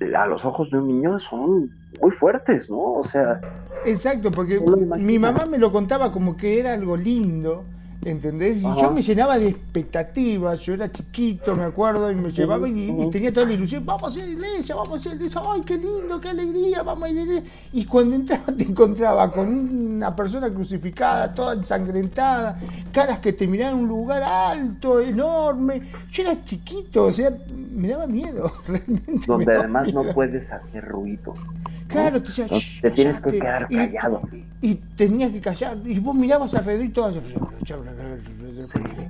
eh, a los ojos de un niño son muy fuertes, ¿no? O sea... Exacto, porque mi mamá me lo contaba como que era algo lindo ¿Entendés? Y yo me llenaba de expectativas, yo era chiquito, me acuerdo, y me llevaba y, tenía toda la ilusión, vamos a ir a la iglesia, vamos a ir a la iglesia, ay, qué lindo, qué alegría, vamos a ir a la iglesia. Y cuando entraba te encontraba con una persona crucificada, toda ensangrentada, caras que te miraban en un lugar alto, enorme. Yo era chiquito, o sea, me daba miedo, realmente. Donde además no puedes hacer ruido. Claro, te tienes que quedar callado. Y, tenías que callar, y vos mirabas alrededor y todo.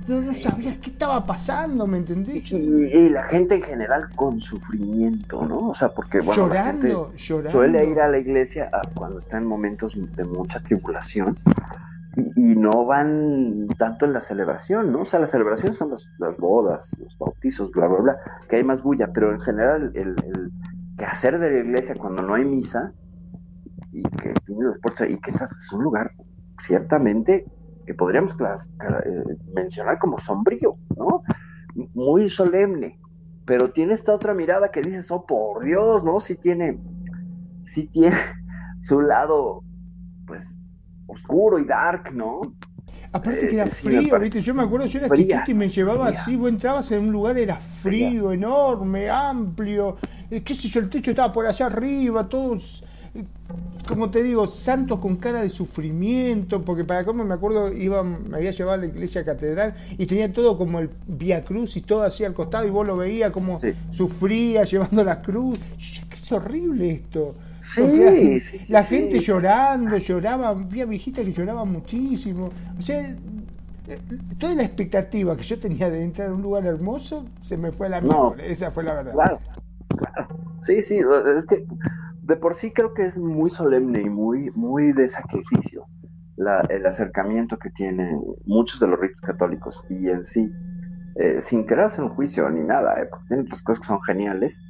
No, sabías qué estaba pasando, ¿me entendés? Y, la gente en general con sufrimiento, ¿no? O sea, porque bueno, llorando, llorando. suele ir a la iglesia cuando está en momentos de mucha tribulación y, no van tanto en la celebración, ¿no? O sea, la celebración son las bodas, los bautizos, bla, bla, bla, que hay más bulla, pero en general el que hacer de la iglesia cuando no hay misa y que tiene los y que es un lugar ciertamente que podríamos eh, mencionar como sombrío, ¿no? Muy solemne, pero tiene esta otra mirada que dices, oh por Dios, ¿no? Si tiene, si tiene su lado, pues, oscuro y dark, ¿no? Aparte que era eh, frío, ¿viste? Yo me acuerdo, yo era chiquito y me llevaba así, vos entrabas en un lugar, era frío, enorme, amplio, eh, qué sé yo, el techo estaba por allá arriba, todos, eh, como te digo, santos con cara de sufrimiento, porque para cómo me acuerdo, iba, me había llevado a la iglesia catedral y tenía todo como el Via Cruz y todo así al costado y vos lo veías como sufría llevando la cruz. Qué es horrible esto. Sí, sí, la gente llorando, lloraba, había viejitas que lloraban muchísimo. O sea, eh, toda la expectativa que yo tenía de entrar a un lugar hermoso se me fue a la no, esa fue la verdad. Claro, claro. Sí, sí, es que de por sí creo que es muy solemne y muy, muy de sacrificio la, el acercamiento que tienen muchos de los ritos católicos y en sí, eh, sin querer hacer un juicio ni nada, eh, porque tienen otras cosas que son geniales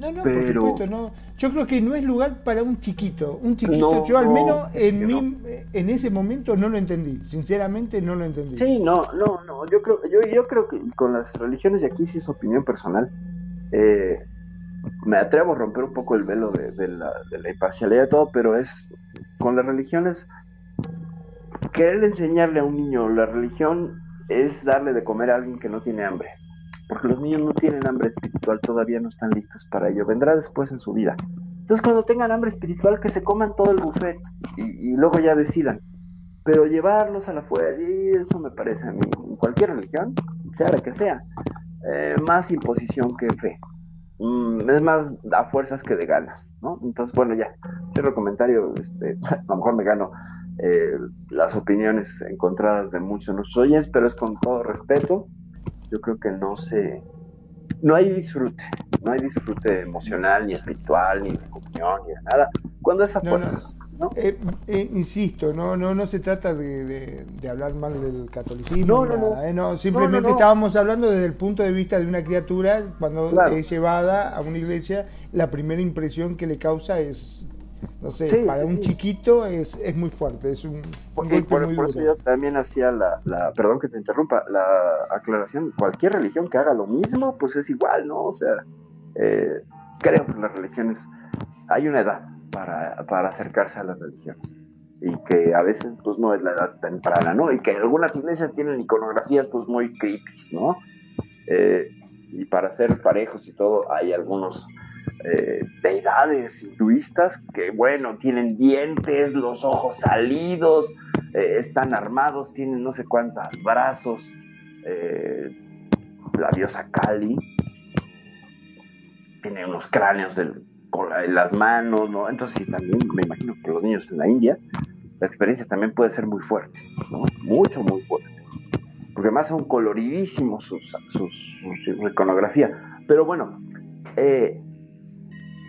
no, no, por supuesto, no. Yo creo que no es lugar para un chiquito. Un chiquito, yo al menos en, en ese momento no lo entendí. Sinceramente no lo entendí. Sí, no, no, no. Yo creo, yo, yo creo que con las religiones, y aquí sí es opinión personal, eh, me atrevo a romper un poco el velo de, de, la, de imparcialidad y todo, pero es con las religiones, querer enseñarle a un niño la religión es darle de comer a alguien que no tiene hambre porque los niños no tienen hambre espiritual, todavía no están listos para ello, vendrá después en su vida. Entonces cuando tengan hambre espiritual, que se coman todo el buffet y, luego ya decidan. Pero llevarlos a la fuerza, y eso me parece a mí, en cualquier religión, sea la que sea, eh, más imposición que fe. Mm, es más a fuerzas que de ganas, ¿no? Entonces, bueno, ya, cierro comentario, este, a lo mejor me gano eh, las opiniones encontradas de muchos de nuestros oyentes, pero es con todo respeto yo creo que no se, no hay disfrute, no hay disfrute emocional, ni espiritual, ni de comunión, ni de nada, cuando esa no, no. Eh, eh, insisto, no, no, no se trata de, de, hablar mal del catolicismo, no, no, eh, no. simplemente estábamos hablando desde el punto de vista de una criatura cuando es llevada a una iglesia, la primera impresión que le causa es no sé, para un chiquito es, es muy fuerte, es un, por, eso yo también hacía la, la, perdón que te interrumpa, la aclaración, cualquier religión que haga lo mismo, pues es igual, ¿no? O sea, eh, creo que las religiones, hay una edad para, acercarse a las religiones. y que a veces pues no es la edad temprana, ¿no? Y que algunas iglesias tienen iconografías pues muy creepy, ¿no? Eh, y para ser parejos y todo hay algunos eh, deidades hinduistas que bueno, tienen dientes, los ojos salidos, eh, están armados, tienen no sé cuántos brazos, la diosa Kali, tiene unos cráneos del, con las manos, ¿no? Entonces también me imagino que los niños en la India, la experiencia también puede ser muy fuerte, ¿no? Mucho, muy fuerte. Porque además son coloridísimos sus, sus, su iconografía. Pero bueno, eh,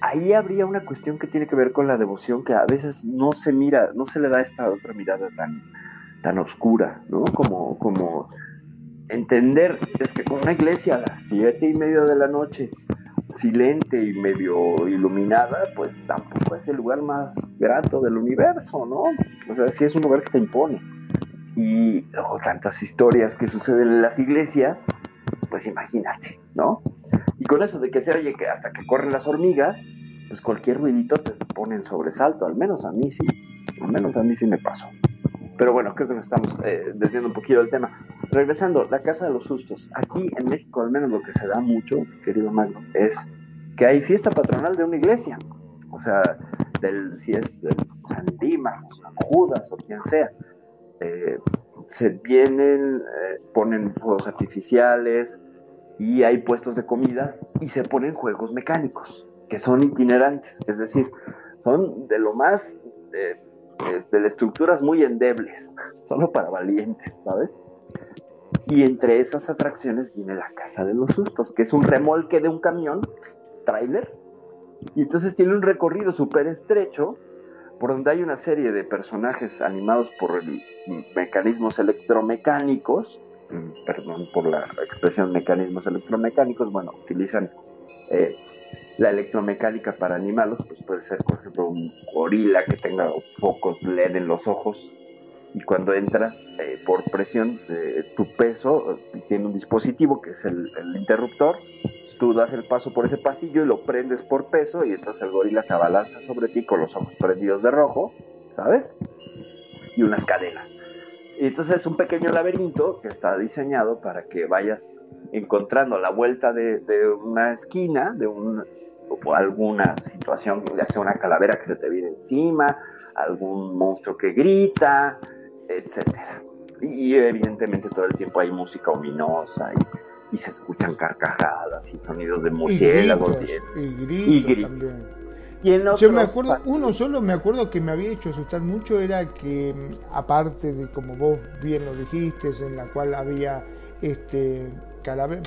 ahí habría una cuestión que tiene que ver con la devoción que a veces no se mira, no se le da esta otra mirada tan, tan oscura, ¿no? Como, como entender, es que con una iglesia a las siete y media de la noche silente y medio iluminada, pues tampoco es el lugar más grato del universo, ¿no? O sea, sí es un lugar que te impone. Y luego tantas historias que suceden en las iglesias, pues imagínate, ¿no? Y con eso de que se oye que hasta que corren las hormigas, pues cualquier ruidito te pone en sobresalto, al menos a mí sí, al menos a mí sí me pasó. Pero bueno, creo que nos estamos eh, desviando un poquito del tema. Regresando, la casa de los sustos. Aquí en México, al menos lo que se da mucho, querido Magno, es que hay fiesta patronal de una iglesia. O sea, del, si es San Dimas, o San Judas, o quien sea. Eh, se vienen, eh, ponen juegos artificiales y hay puestos de comida y se ponen juegos mecánicos que son itinerantes, es decir, son de lo más de estructuras muy endebles, solo para valientes, ¿sabes? Y entre esas atracciones viene la Casa de los Sustos, que es un remolque de un camión, trailer, y entonces tiene un recorrido súper estrecho, por donde hay una serie de personajes animados por mecanismos electromecánicos, mm, perdón por la expresión mecanismos electromecánicos, bueno, utilizan eh, la electromecánica para animales, pues puede ser, por ejemplo, un gorila que tenga pocos LED en los ojos y cuando entras eh, por presión, eh, tu peso eh, tiene un dispositivo que es el, interruptor, tú das el paso por ese pasillo y lo prendes por peso y entonces el gorila se abalanza sobre ti con los ojos prendidos de rojo, ¿sabes? Y unas cadenas. Y entonces es un pequeño laberinto que está diseñado para que vayas encontrando la vuelta de, de una esquina, de un, o alguna situación, ya sea una calavera que se te viene encima, algún monstruo que grita, etcétera. Y, evidentemente todo el tiempo hay música ominosa y, se escuchan carcajadas y sonidos de murciélagos y gritos, y, en Yo me acuerdo, uno solo me acuerdo que me había hecho asustar mucho era que aparte de como vos bien lo dijiste, en la cual había este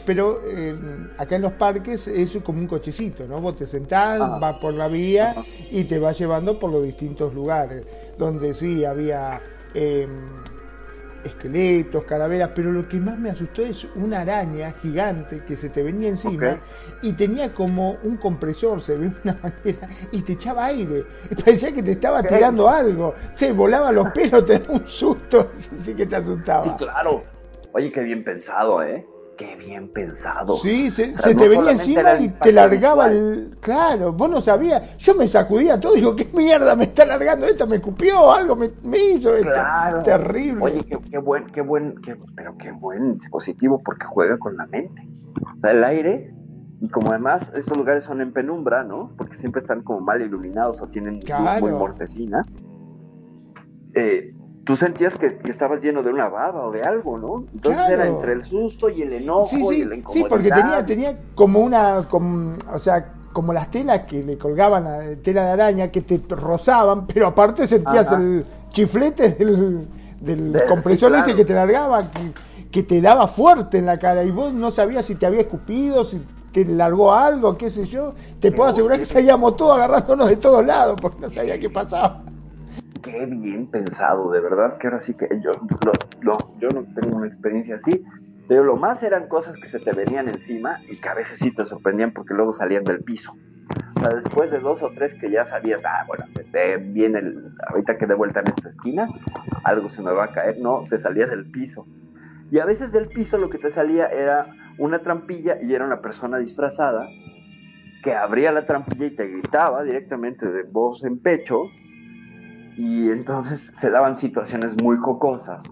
pero eh, acá en los parques es como un cochecito, ¿no? Vos te sentás, ah. vas por la vía y te vas llevando por los distintos lugares, donde sí había em, esqueletos, calaveras, pero lo que más me asustó es una araña gigante que se te venía encima y tenía como un compresor, se ve una manera, y te echaba aire. Parecía que te estaba tirando algo. Se volaba los pelos, te da un susto, así que te asustaba. Sí, claro. Oye, qué bien pensado, ¿eh? Qué bien pensado. Sí, se, te venía encima y te largaba el. Claro, vos no sabías. Yo me sacudía todo, digo, ¿qué mierda me está largando esto? ¿Me escupió algo? ¿Me, hizo esto? Claro. Terrible. Oye, qué, buen, qué buen, pero qué buen dispositivo porque juega con la mente. el aire. Y como además estos lugares son en penumbra, ¿no? Porque siempre están como mal iluminados o tienen luz muy mortecina. Eh, tú sentías que, estabas lleno de una baba o de algo, ¿no? Entonces era entre el susto y el enojo y el incomodidad. Sí, porque tenía, tenía como una, como, o sea, como las telas que le colgaban a tela de araña que te rozaban, pero aparte sentías el chiflete del, del compresor ese que te largaba, que, te daba fuerte en la cara y vos no sabías si te había escupido, si te largó algo, qué sé yo. Te puedo asegurar que salíamos todos agarrándonos de todos lados porque no sabía qué pasaba qué bien pensado, de verdad que ahora sí que yo, no, yo no tengo una experiencia así, pero lo más eran cosas que se te venían encima y que a veces sí te sorprendían porque luego salían del piso. O sea, después de dos o tres que ya sabías, ah, bueno, se te viene, el, ahorita que de vuelta en esta esquina, algo se me va a caer, no, te salías del piso. Y a veces del piso lo que te salía era una trampilla y era una persona disfrazada que abría la trampilla y te gritaba directamente de voz en pecho y entonces se daban situaciones muy jocosas.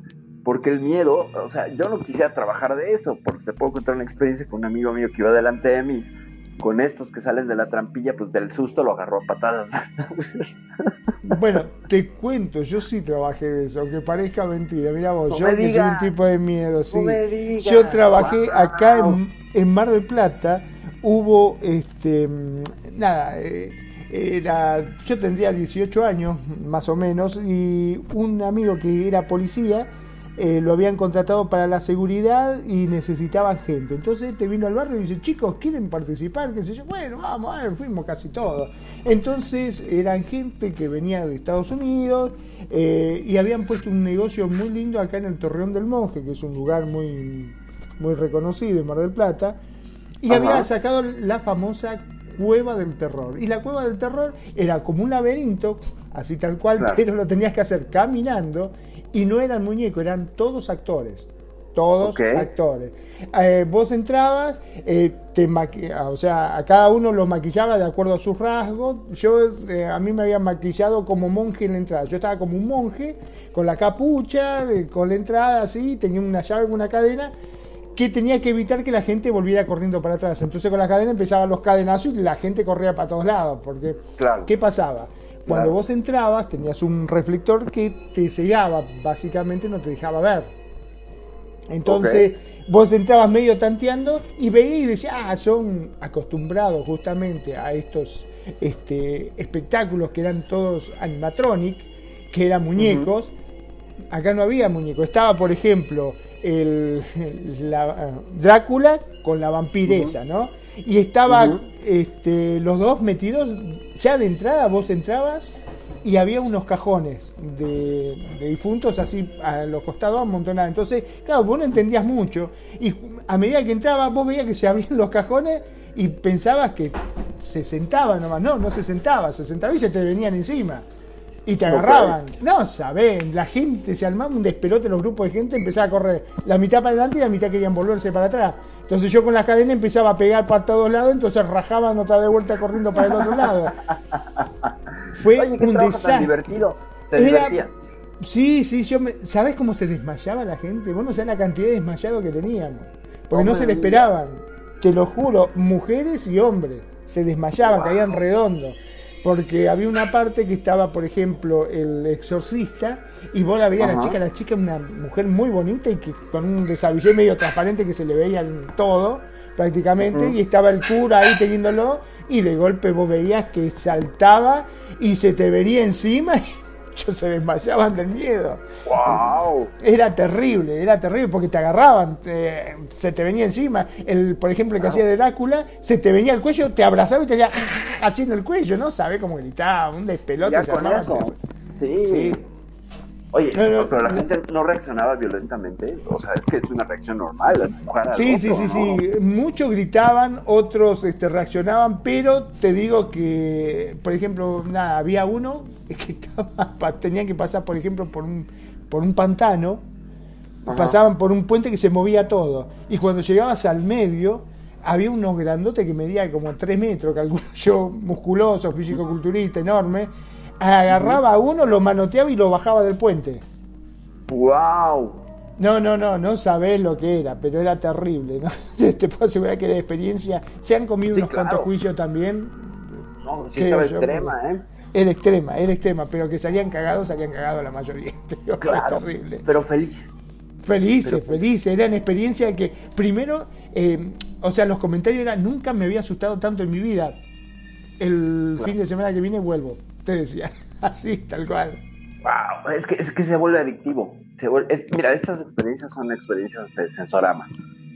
Porque el miedo, o sea, yo no quisiera trabajar de eso, porque te puedo contar una experiencia con un amigo mío que iba delante de mí, con estos que salen de la trampilla, pues del susto lo agarró a patadas. Bueno, te cuento, yo sí trabajé de eso, aunque parezca mentira. Mira vos, yo que soy un tipo de miedo, sí. yo trabajé acá en, en, Mar del Plata, hubo, este, nada, eh, era, yo tendría 18 años, más o menos, y un amigo que era policía, eh, lo habían contratado para la seguridad y necesitaban gente. Entonces te vino al barrio y dice, chicos, ¿quieren participar? Que se bueno, vamos, a ver, fuimos casi todos. Entonces eran gente que venía de Estados Unidos eh, y habían puesto un negocio muy lindo acá en el Torreón del Monje, que es un lugar muy, muy reconocido en Mar del Plata, y había sacado la famosa cueva del terror. Y la cueva del terror era como un laberinto, así tal cual, pero lo tenías que hacer caminando y no eran muñecos, eran todos actores. Todos actores. Eh, vos entrabas, eh, te o sea, a cada uno lo maquillaba de acuerdo a sus rasgos. Yo, eh, a mí me habían maquillado como monje en la entrada. Yo estaba como un monje, con la capucha, con la entrada así, tenía una llave, una cadena, que tenía que evitar que la gente volviera corriendo para atrás. Entonces con la cadena empezaban los cadenazos y la gente corría para todos lados. Porque, ¿qué pasaba? Cuando vos entrabas tenías un reflector que te cegaba, básicamente no te dejaba ver. Entonces vos entrabas medio tanteando y veías y decías, ah, son acostumbrados justamente a estos este, espectáculos que eran todos animatronic, que eran muñecos. Acá no había muñecos. Estaba, por ejemplo, el, la, Drácula con la vampiresa, ¿no? Y estaba este, los dos metidos, ya de entrada vos entrabas y había unos cajones de, difuntos así a los costados amontonados. Entonces, claro, vos no entendías mucho. Y a medida que entrabas, vos veías que se abrían los cajones y pensabas que se sentaba nomás. No, no se sentaba, se sentaba y se te venían encima. Y te agarraban. No, saben, la gente se armaba un despelote, los grupos de gente empezaba a correr. La mitad para adelante y la mitad querían volverse para atrás. Entonces yo con la cadena empezaba a pegar para todos lados, entonces rajaban otra de vuelta corriendo para el otro lado. Fue un desastre. divertido. ¿Te Sí, sí, yo me... ¿sabés cómo se desmayaba la gente? Bueno, no la cantidad de desmayados que teníamos. Porque no se le esperaban. Te lo juro, mujeres y hombres se desmayaban, caían redondos porque había una parte que estaba, por ejemplo, el exorcista, y vos la veías la chica, la chica una mujer muy bonita y que con un desabillé medio transparente que se le veía todo, prácticamente, y estaba el cura ahí teniéndolo, y de golpe vos veías que saltaba y se te venía encima y muchos se desmayaban del miedo. ¡Wow! Era terrible, era terrible porque te agarraban, se te venía encima. El, por ejemplo, el que hacía de Drácula, se te venía el cuello, te abrazaba y te hacía haciendo el cuello, ¿no? ¿Sabes cómo gritaba? Un despelote. Sí. sí. Oye, pero la gente no reaccionaba violentamente. O sea, es que es una reacción normal, empujar al Sí, sí, sí, sí. Muchos gritaban, otros este, reaccionaban, pero te digo que, por ejemplo, nada, había uno que estaba, tenían que pasar, por ejemplo, por un, por un pantano, pasaban por un puente que se movía todo. Y cuando llegabas al medio, había unos grandotes que medían como 3 metros, que algunos yo, musculoso, físico-culturista, enorme agarraba a uno, lo manoteaba y lo bajaba del puente. ¡Wow! No, no, no, no sabés lo que era, pero era terrible, ¿no? Te puedo asegurar que la experiencia. Se han comido unos cuantos juicios también. No, sí estaba extrema, ¿eh? Era extrema, era extrema, pero que salían cagados, salían cagados la mayoría. Claro, terrible. Pero felices. Felices, felices. Eran experiencias que, primero, eh, o sea, los comentarios eran: nunca me había asustado tanto en mi vida. El fin de semana que viene vuelvo te decía, así, tal cual. Wow, es que, es que se vuelve adictivo. Se mira, estas experiencias son experiencias de sensorama,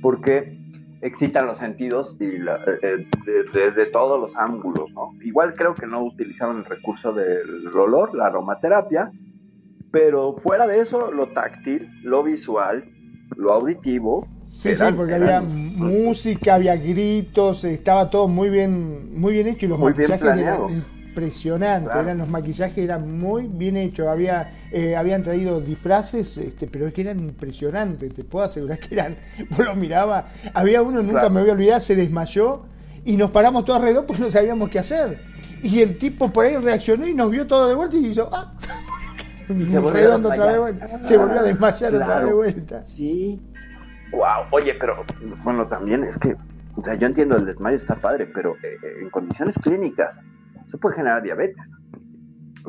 porque excitan los sentidos y eh, eh, desde todos los ángulos, ¿no? Igual creo que no utilizaban el recurso del olor, la aromaterapia, pero fuera de eso, lo táctil, lo visual, lo auditivo. Sí, sí, porque había música, había gritos, estaba todo muy bien, muy bien hecho y los muy bien planeado impresionante, eran los maquillajes eran muy bien hechos, había eh, habían traído disfraces, este, pero es que eran impresionantes, te puedo asegurar que eran, vos lo mirabas, había uno, nunca me voy a olvidar, se desmayó y nos paramos todos alrededor porque no sabíamos qué hacer. Y el tipo por ahí reaccionó y nos vio todo de vuelta y hizo, ah, Se volvió a otra desmayar. vez, se volvió a desmayar otra Claro. vez de vuelta. Sí. Wow. Oye, pero bueno, también es que, o sea, yo entiendo el desmayo está padre, pero eh, en condiciones clínicas se puede generar diabetes.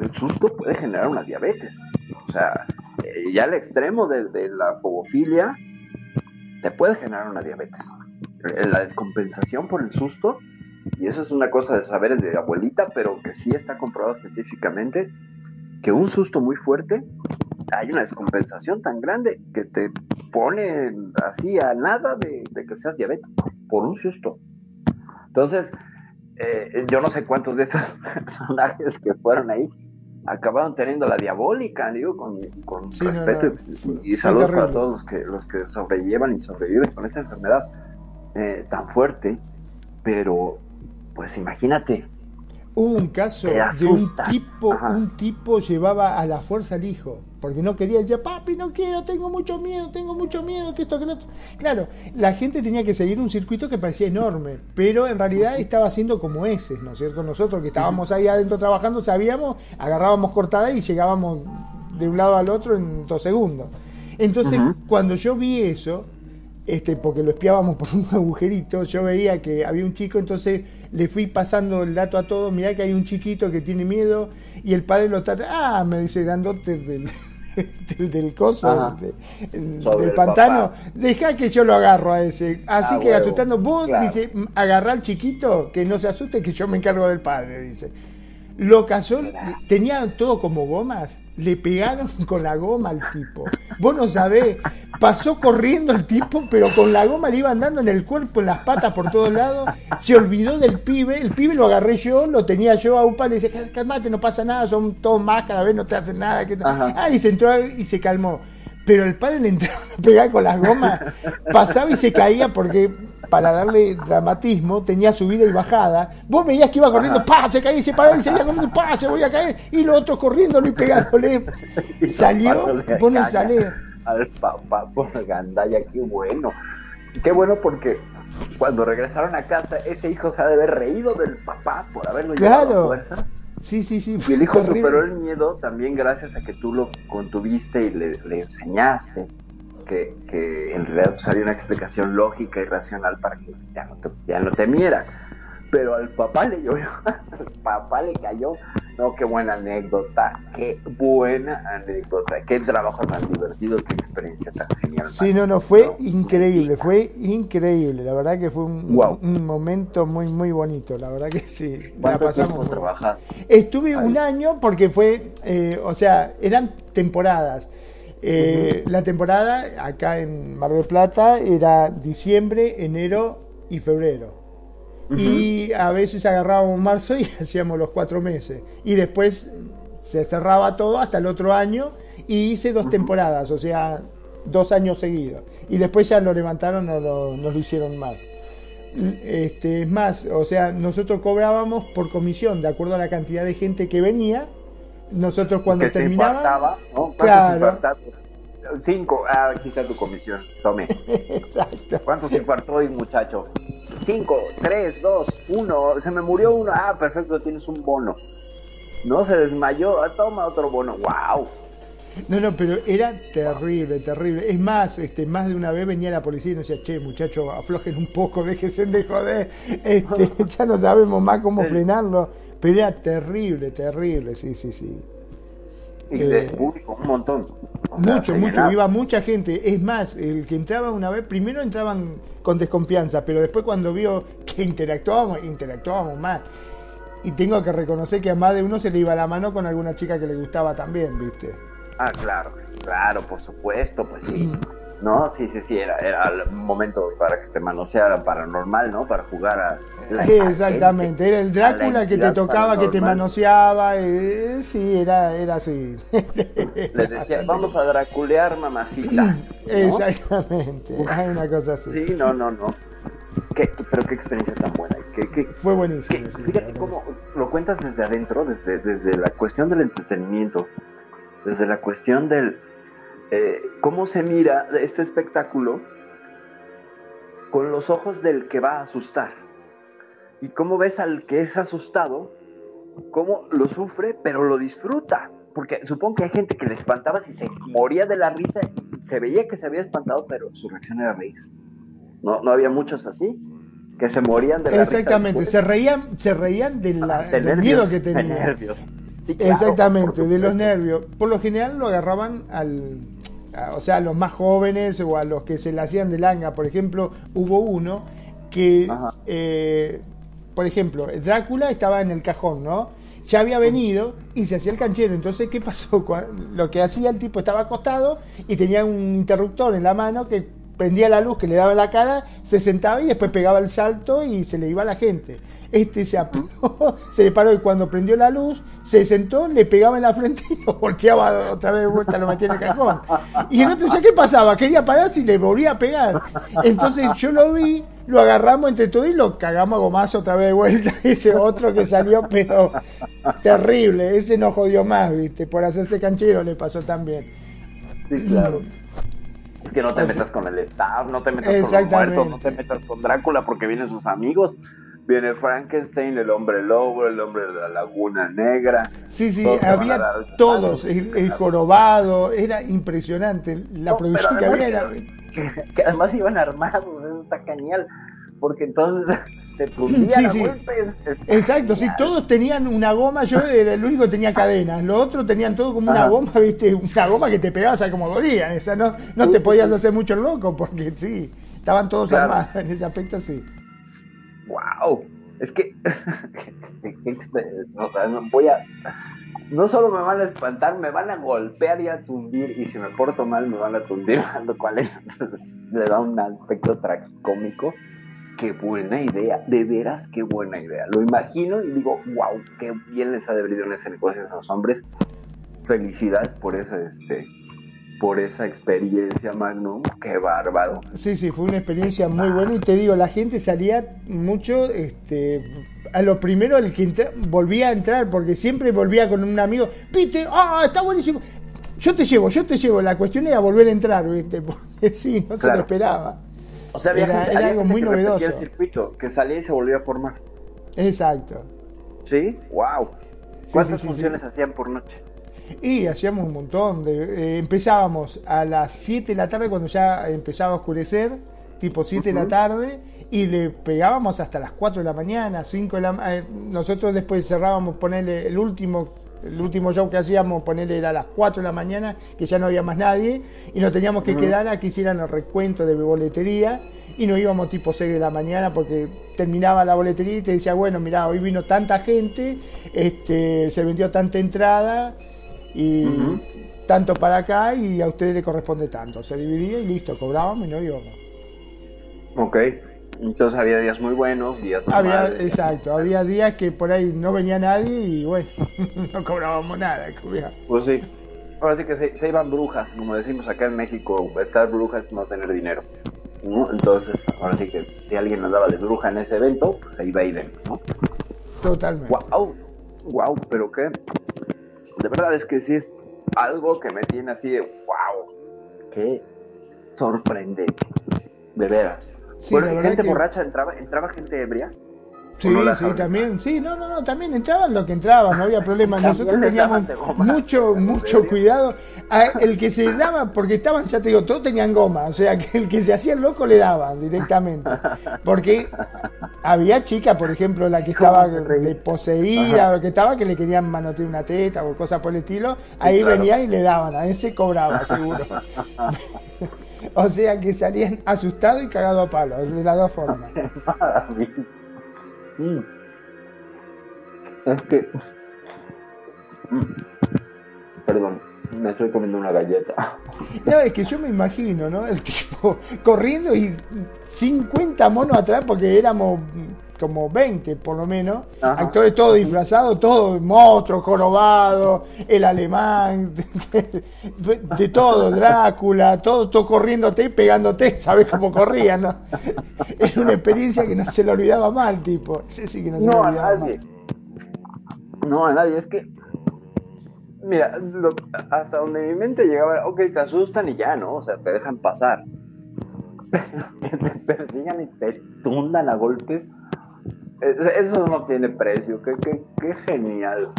El susto puede generar una diabetes. O sea, eh, ya al extremo de, la fobofilia te puede generar una diabetes. Eh, La descompensación por el susto, y eso es una cosa de saberes de abuelita, pero que sí está comprobado científicamente, que un susto muy fuerte hay una descompensación tan grande que te pone así a nada de, de que seas diabético por un susto. Entonces, eh, yo no sé cuántos de estos personajes que fueron ahí acabaron teniendo la diabólica, digo, con, con Sí, respeto no, y, y saludos para todos los que, los que sobrellevan y sobreviven con esta enfermedad eh, tan fuerte, pero pues imagínate, Hubo un caso de un tipo, Ajá. un tipo llevaba a la fuerza al hijo, porque no quería, decía, papi, no quiero, tengo mucho miedo, tengo mucho miedo, que esto, que lo otro. Claro, la gente tenía que seguir un circuito que parecía enorme, pero en realidad estaba haciendo como ese, ¿no es cierto? Nosotros que estábamos ahí adentro trabajando, sabíamos, agarrábamos cortada y llegábamos de un lado al otro en dos segundos. Entonces, cuando yo vi eso, este, porque lo espiábamos por un agujerito, yo veía que había un chico, entonces le fui pasando el dato a todos, mirá que hay un chiquito que tiene miedo, y el padre lo trata, ah, me dice grandote del, del, del coso, de- del el pantano, deja que yo lo agarro a ese. Así Ah, que huevo, asustando, vos, claro. dice, agarrá al chiquito, que no se asuste, que yo me encargo del padre, dice. Lo casó, tenía todo como gomas, le pegaron con la goma al tipo. Vos no sabés, pasó corriendo el tipo, pero con la goma le iban dando en el cuerpo, en las patas, por todos lados. Se olvidó del pibe, el pibe lo agarré yo, lo tenía yo a UPA, le "Cal- calmate, no pasa nada, son todos más, cada vez no te hacen nada. que no". Ajá. Ah, y se entró y se calmó. Pero el padre le entraba a pegar con las gomas, pasaba y se caía porque para darle dramatismo tenía subida y bajada. Vos veías que iba corriendo, pa, se caía y se paraba y seguía corriendo, pa, se voy a caer. Y los otros corriéndolo y pegándole. Y Salió, tapándole vos no salés. Al papá por la gandalla, qué bueno. Qué bueno porque cuando regresaron a casa, ese hijo se ha de haber reído del papá por haberlo llevado a Claro. fuerzas. Sí, sí, sí. Y el hijo terrible. superó el miedo también gracias a que tú lo contuviste y le, le enseñaste que, que en realidad pues, había una explicación lógica y racional para que ya no, te, ya no temiera. Pero al papá le llovió, al papá le cayó. No, qué buena anécdota, qué buena anécdota, qué trabajo tan divertido, qué experiencia tan genial. Sí, no, no, fue No, increíble, fue increíble. La verdad que fue un, momento muy, muy bonito. La verdad que sí. La ¿Cuánto pasamos. trabajaste? Estuve Ahí. un año porque fue, eh, o sea, eran temporadas. Eh, La temporada acá en Mar del Plata era diciembre, enero y febrero. Y a veces agarrábamos marzo y hacíamos los cuatro meses. Y después se cerraba todo hasta el otro año y hice dos temporadas, o sea, dos años seguidos. Y después ya lo levantaron, no lo, no lo hicieron más. Este, es más, o sea, nosotros cobrábamos por comisión, de acuerdo a la cantidad de gente que venía. Nosotros cuando que te terminaba, ¿no? ¿Cuántos Claro. Cinco, ah, aquí está tu comisión, tome. exacto. ¿Cuántos infartó hoy, muchacho? Cinco, tres, dos, uno. Se me murió uno. Ah, perfecto, tienes un bono. No se desmayó. Ah, toma otro bono. ¡Wow! No, no, pero era terrible, terrible. Es más, este, más de una vez venía la policía y nos decía, che, muchachos, aflojen un poco, déjense de joder, este, ya no sabemos más cómo frenarlo. Pero era terrible, terrible, sí, sí, sí. Y de Eh, público, un montón. O Mucho, mucho, iba mucha gente. Es más, el que entraba una vez, primero entraban con desconfianza, pero después cuando vio que interactuábamos, interactuábamos más. Y tengo que reconocer que a más de uno se le iba la mano con alguna chica que le gustaba también, ¿viste? Ah, claro, claro, por supuesto, pues sí. No, sí, sí, sí, era, era el momento para que te manoseara paranormal, ¿no? Para jugar a... la- Exactamente, era el Drácula que te tocaba, que te manoseaba, eh, sí, era, era así. Le decía, vamos a draculear, mamacita. ¿no? Exactamente, una cosa así. Sí, no, no, no. Qué- qué- pero qué experiencia tan buena. Qué, qué- Fue buenísimo. sí, fíjate cómo lo cuentas desde adentro, desde, desde la cuestión del entretenimiento, desde la cuestión del... eh, cómo se mira este espectáculo con los ojos del que va a asustar. Y cómo ves al que es asustado, cómo lo sufre, pero lo disfruta. porque supongo que hay gente que le espantaba si se moría de la risa, se veía que se había espantado, pero su reacción era reírse. No, no había muchos así, que se morían de la Exactamente, risa. se reían, se reían de la- de del nervios, miedo que de tenían. nervios. Sí, claro, Exactamente, de los nervios. Por lo general lo agarraban al, o sea, a los más jóvenes o a los que se le hacían de langa. Por ejemplo, hubo uno que, eh, por ejemplo, Drácula estaba en el cajón, ¿no? Ya había venido y se hacía el canchero. Entonces, ¿qué pasó? Lo que hacía el tipo estaba acostado y tenía un interruptor en la mano que prendía la luz que le daba en la cara, se sentaba y después pegaba el salto y se le iba a la gente. Este se apuró, se le paró y cuando prendió la luz, se sentó, le pegaba en la frente y lo volteaba otra vez de vuelta, lo metía en el cajón. Y el otro ¿qué pasaba? Quería pararse y le volvía a pegar. Entonces yo lo vi, lo agarramos entre todos y lo cagamos a gomazo otra vez de vuelta. Ese otro que salió, pero terrible. Ese no jodió más, ¿viste? Por hacerse canchero le pasó también. Sí, claro. Es que no te O sea- metas con el staff, no te metas con los muertos, no te metas con Drácula porque vienen sus amigos. Viene Frankenstein, el hombre lobo, el hombre de la laguna negra. Sí, sí, había dar todos, el, el jorobado, era impresionante. La No, producción que había era... que, que además iban armados, eso está genial. Porque entonces te Sí, a sí. Exacto, sí, todos tenían una goma, yo era el único que tenía cadenas, los otros tenían todo como una goma, viste, una goma que te pegaba, o sea, como dolían, o sea, no, no Sí, te podías hacer mucho loco, porque sí, estaban todos Claro. armados en ese aspecto, sí. ¡Wow! Es que, o sea, no voy a, no solo me van a espantar, me van a golpear y a tundir, y si me porto mal me van a tundir, lo cual es- le da un aspecto tragicómico. Qué buena idea, de veras qué buena idea. Lo imagino y digo, wow, qué bien les ha de en ese negocio a esos hombres. Felicidades por esa, este, por esa experiencia, Magnum. Qué bárbaro. Sí, sí, fue una experiencia muy buena y te digo, la gente salía mucho, este, a lo primero el que entra- volvía a entrar, porque siempre volvía con un amigo, viste, ah, está buenísimo, yo te llevo, yo te llevo, la cuestión era volver a entrar, viste, porque sí, no se lo esperaba. O sea, había Era- gente, era había algo gente muy que novedoso. el circuito, que salía y se volvía a formar. Exacto. ¿Sí? ¡Wow! ¿Cuántas sí, sí, funciones hacían por noche? Y hacíamos un montón. De, eh, empezábamos a las 7 de la tarde cuando ya empezaba a oscurecer, tipo 7 de la tarde, y le pegábamos hasta las 4 de la mañana, 5 de la eh, Nosotros después cerrábamos, ponerle el último. El último show que hacíamos, ponerle era a las 4 de la mañana, que ya no había más nadie, y nos teníamos que quedar a que hicieran el recuento de boletería, y nos íbamos tipo 6 de la mañana porque terminaba la boletería y te decía, bueno, mira, hoy vino tanta gente, este, se vendió tanta entrada, y tanto para acá y a ustedes le corresponde tanto. Se dividía y listo, cobrábamos y no íbamos. Ok. Entonces había días muy buenos, días Había, normales. exacto, había días que por ahí no venía nadie y bueno, no cobrábamos nada. cobra- Pues sí. Ahora sí que se, se iban brujas, como decimos acá en México, estar brujas es no tener dinero. ¿no? Entonces, ahora sí que si alguien andaba de bruja en ese evento, pues se iba a ir, ¿no? Totalmente. Wow, wow, pero qué. De verdad es que sí es algo que me tiene así de wow, qué sorprendente, de veras. Sí, bueno, la ¿y verdad gente que- borracha entraba, entraba gente ebria. Sí, ¿O no la sí, también, sí, no, no, no, también entraban lo que entraban, no había problema. Nosotros teníamos mucho, ¿De mucho cuidado. A el que se daba, porque estaban, ya te digo, todos tenían goma, o sea, que el que se hacía el loco le daban directamente. Porque había chicas, por ejemplo, la que estaba de poseída, o que estaba que le querían manotear una teta o cosas por el estilo, ahí claro. venía y le daban, a ese cobraba, seguro. O sea que salían asustados y cagados a palos, de las dos formas. Mm. Es que. Mm. Perdón, me estoy comiendo una galleta. No, es que yo me imagino, ¿no? El tipo corriendo y 50 monos atrás, porque éramos mm, como 20 por lo menos, Ajá. actores todos disfrazados, todos monstruos, jorobados, el alemán, de, de todo, Drácula, todo, todo corriéndote y pegándote, ¿sabes cómo corrían, no? Era una experiencia que no se le olvidaba mal, tipo. Ese sí que no se le No a olvidaba nadie. mal. No a nadie, es que. Mira, lo- hasta donde mi mente llegaba, ok, te asustan y ya, ¿no? O sea, te dejan pasar. Que te persigan y te tundan a golpes, eh, eso no tiene precio. Qué, qué, qué genial.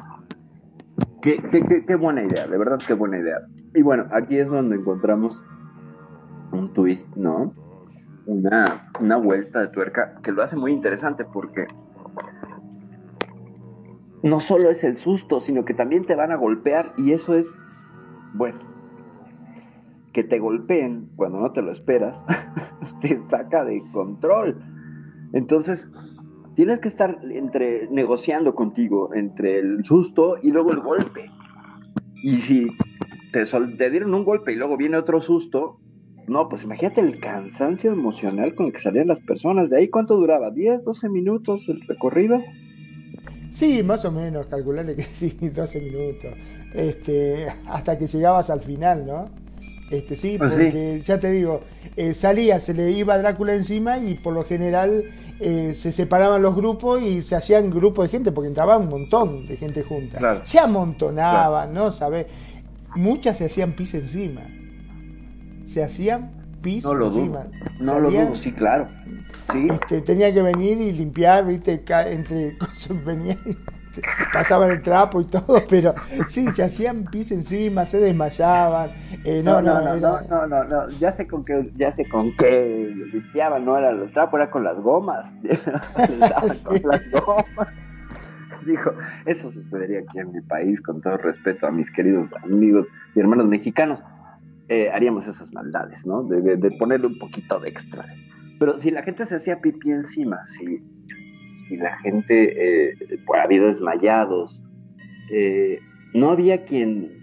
Qué, qué, qué, buena idea, de verdad qué buena idea. Y bueno, aquí es donde encontramos un twist, ¿no? Una, una vuelta de tuerca que lo hace muy interesante porque no solo es el susto, sino que también te van a golpear y eso es, bueno, que te golpeen cuando no te lo esperas, te saca de control. Entonces, tienes que estar entre negociando contigo entre el susto y luego el golpe. Y si te, te dieron un golpe y luego viene otro susto, no, pues imagínate el cansancio emocional con el que salían las personas. ¿De ahí cuánto duraba? ¿10, 12 minutos el recorrido? Sí, más o menos, calcularle que sí, 12 minutos. Este, hasta que llegabas al final, ¿no? Este, sí, pues porque ya te digo, eh, salía, se le iba Drácula encima y por lo general eh, se separaban los grupos y se hacían grupos de gente, porque entraba un montón de gente junta. Se amontonaban, ¿no? ¿Sabes? Muchas se hacían pis encima. Se hacían pis encima. No lo dudo, sí, claro. Sí. Este, tenía que venir y limpiar, viste, entre pasaban el trapo y todo, pero sí, se hacían pis encima, se desmayaban. Eh, no, no, no, no, no, no, ya sé con qué, ya sé con qué limpiaban, no era el trapo, era con las gomas. con las gomas. Dijo, eso sucedería aquí en mi país, con todo respeto a mis queridos amigos y hermanos mexicanos. Eh, haríamos esas maldades, ¿no? De, de, ponerle un poquito de extra. Pero si la gente se hacía pipí encima, si y la gente, eh, habido desmayados, eh, no había quien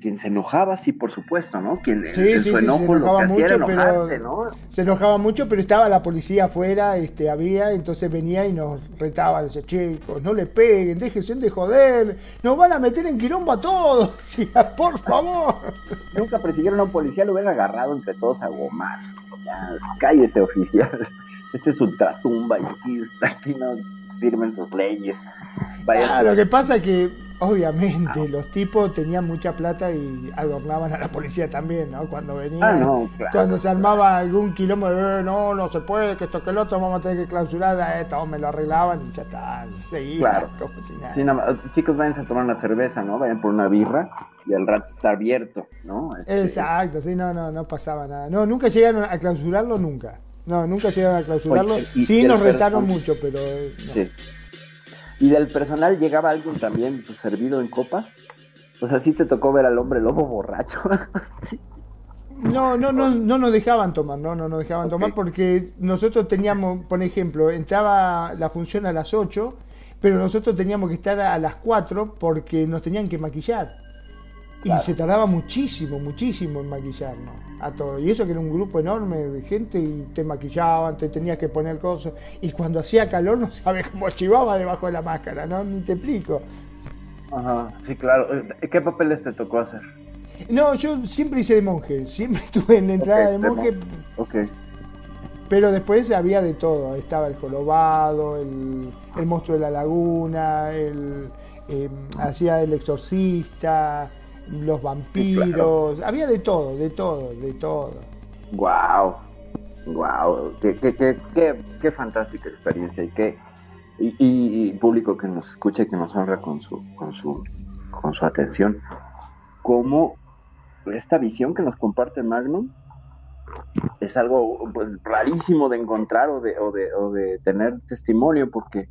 quien se enojaba, sí, por supuesto, ¿no? Quien sí, su enojo lo que hacía era enojarse, ¿no? Se enojaba mucho, pero estaba la policía afuera, este, había, entonces venía y nos retaba, decía, chicos, no le peguen, déjense de joder, nos van a meter en quilombo a todos, por favor. Nunca persiguieron a un policía, lo hubieran agarrado entre todos a gomazos, ya, cállese oficial este es ultratumba y aquí, aquí no firmen sus leyes. Vaya lo que pasa es que obviamente los tipos tenían mucha plata y adornaban a la policía también, ¿no? Cuando venían, ah, cuando se armaba algún kilómetro, eh, no, no se puede, que esto que el otro vamos a tener que clausurar, esto me lo arreglaban y ya está, seguía claro. chicos, vayan a tomar una cerveza, ¿no? Vayan por una birra y al rato está abierto, ¿no? Este, Exacto, sí, no, no, no pasaba nada. No, nunca llegaron a clausurarlo, nunca. No, nunca llegaron a clausurarlo. sí, nos retaron mucho, pero. Sí. ¿Y del personal llegaba alguien también pues, servido en copas? O sea, sí te tocó ver al hombre lobo borracho. No, no, no, no nos dejaban tomar, no, no nos dejaban tomar porque nosotros teníamos, por ejemplo, entraba la función a las 8, pero nosotros teníamos que estar a las 4 porque nos tenían que maquillar. Y se tardaba muchísimo, muchísimo en maquillarnos a todo. Y eso que era un grupo enorme de gente y te maquillaban, te tenías que poner cosas. Y cuando hacía calor no sabes cómo chivaba debajo de la máscara, ¿no? Ni te explico. Ajá, sí, claro. ¿Qué papeles te tocó hacer? No, yo siempre hice de monje, siempre estuve en la entrada de monje. Ok. Pero después había de todo, estaba el colobado, el, el monstruo de la laguna, el, eh, hacía el exorcista, los vampiros, había de todo, de todo, de todo. Wow, wow, qué, qué, qué, qué, fantástica experiencia y qué y, público que nos escucha y que nos honra con su, con su, con su atención, cómo esta visión que nos comparte Magnum es algo pues rarísimo de encontrar o de, o de, o de tener testimonio porque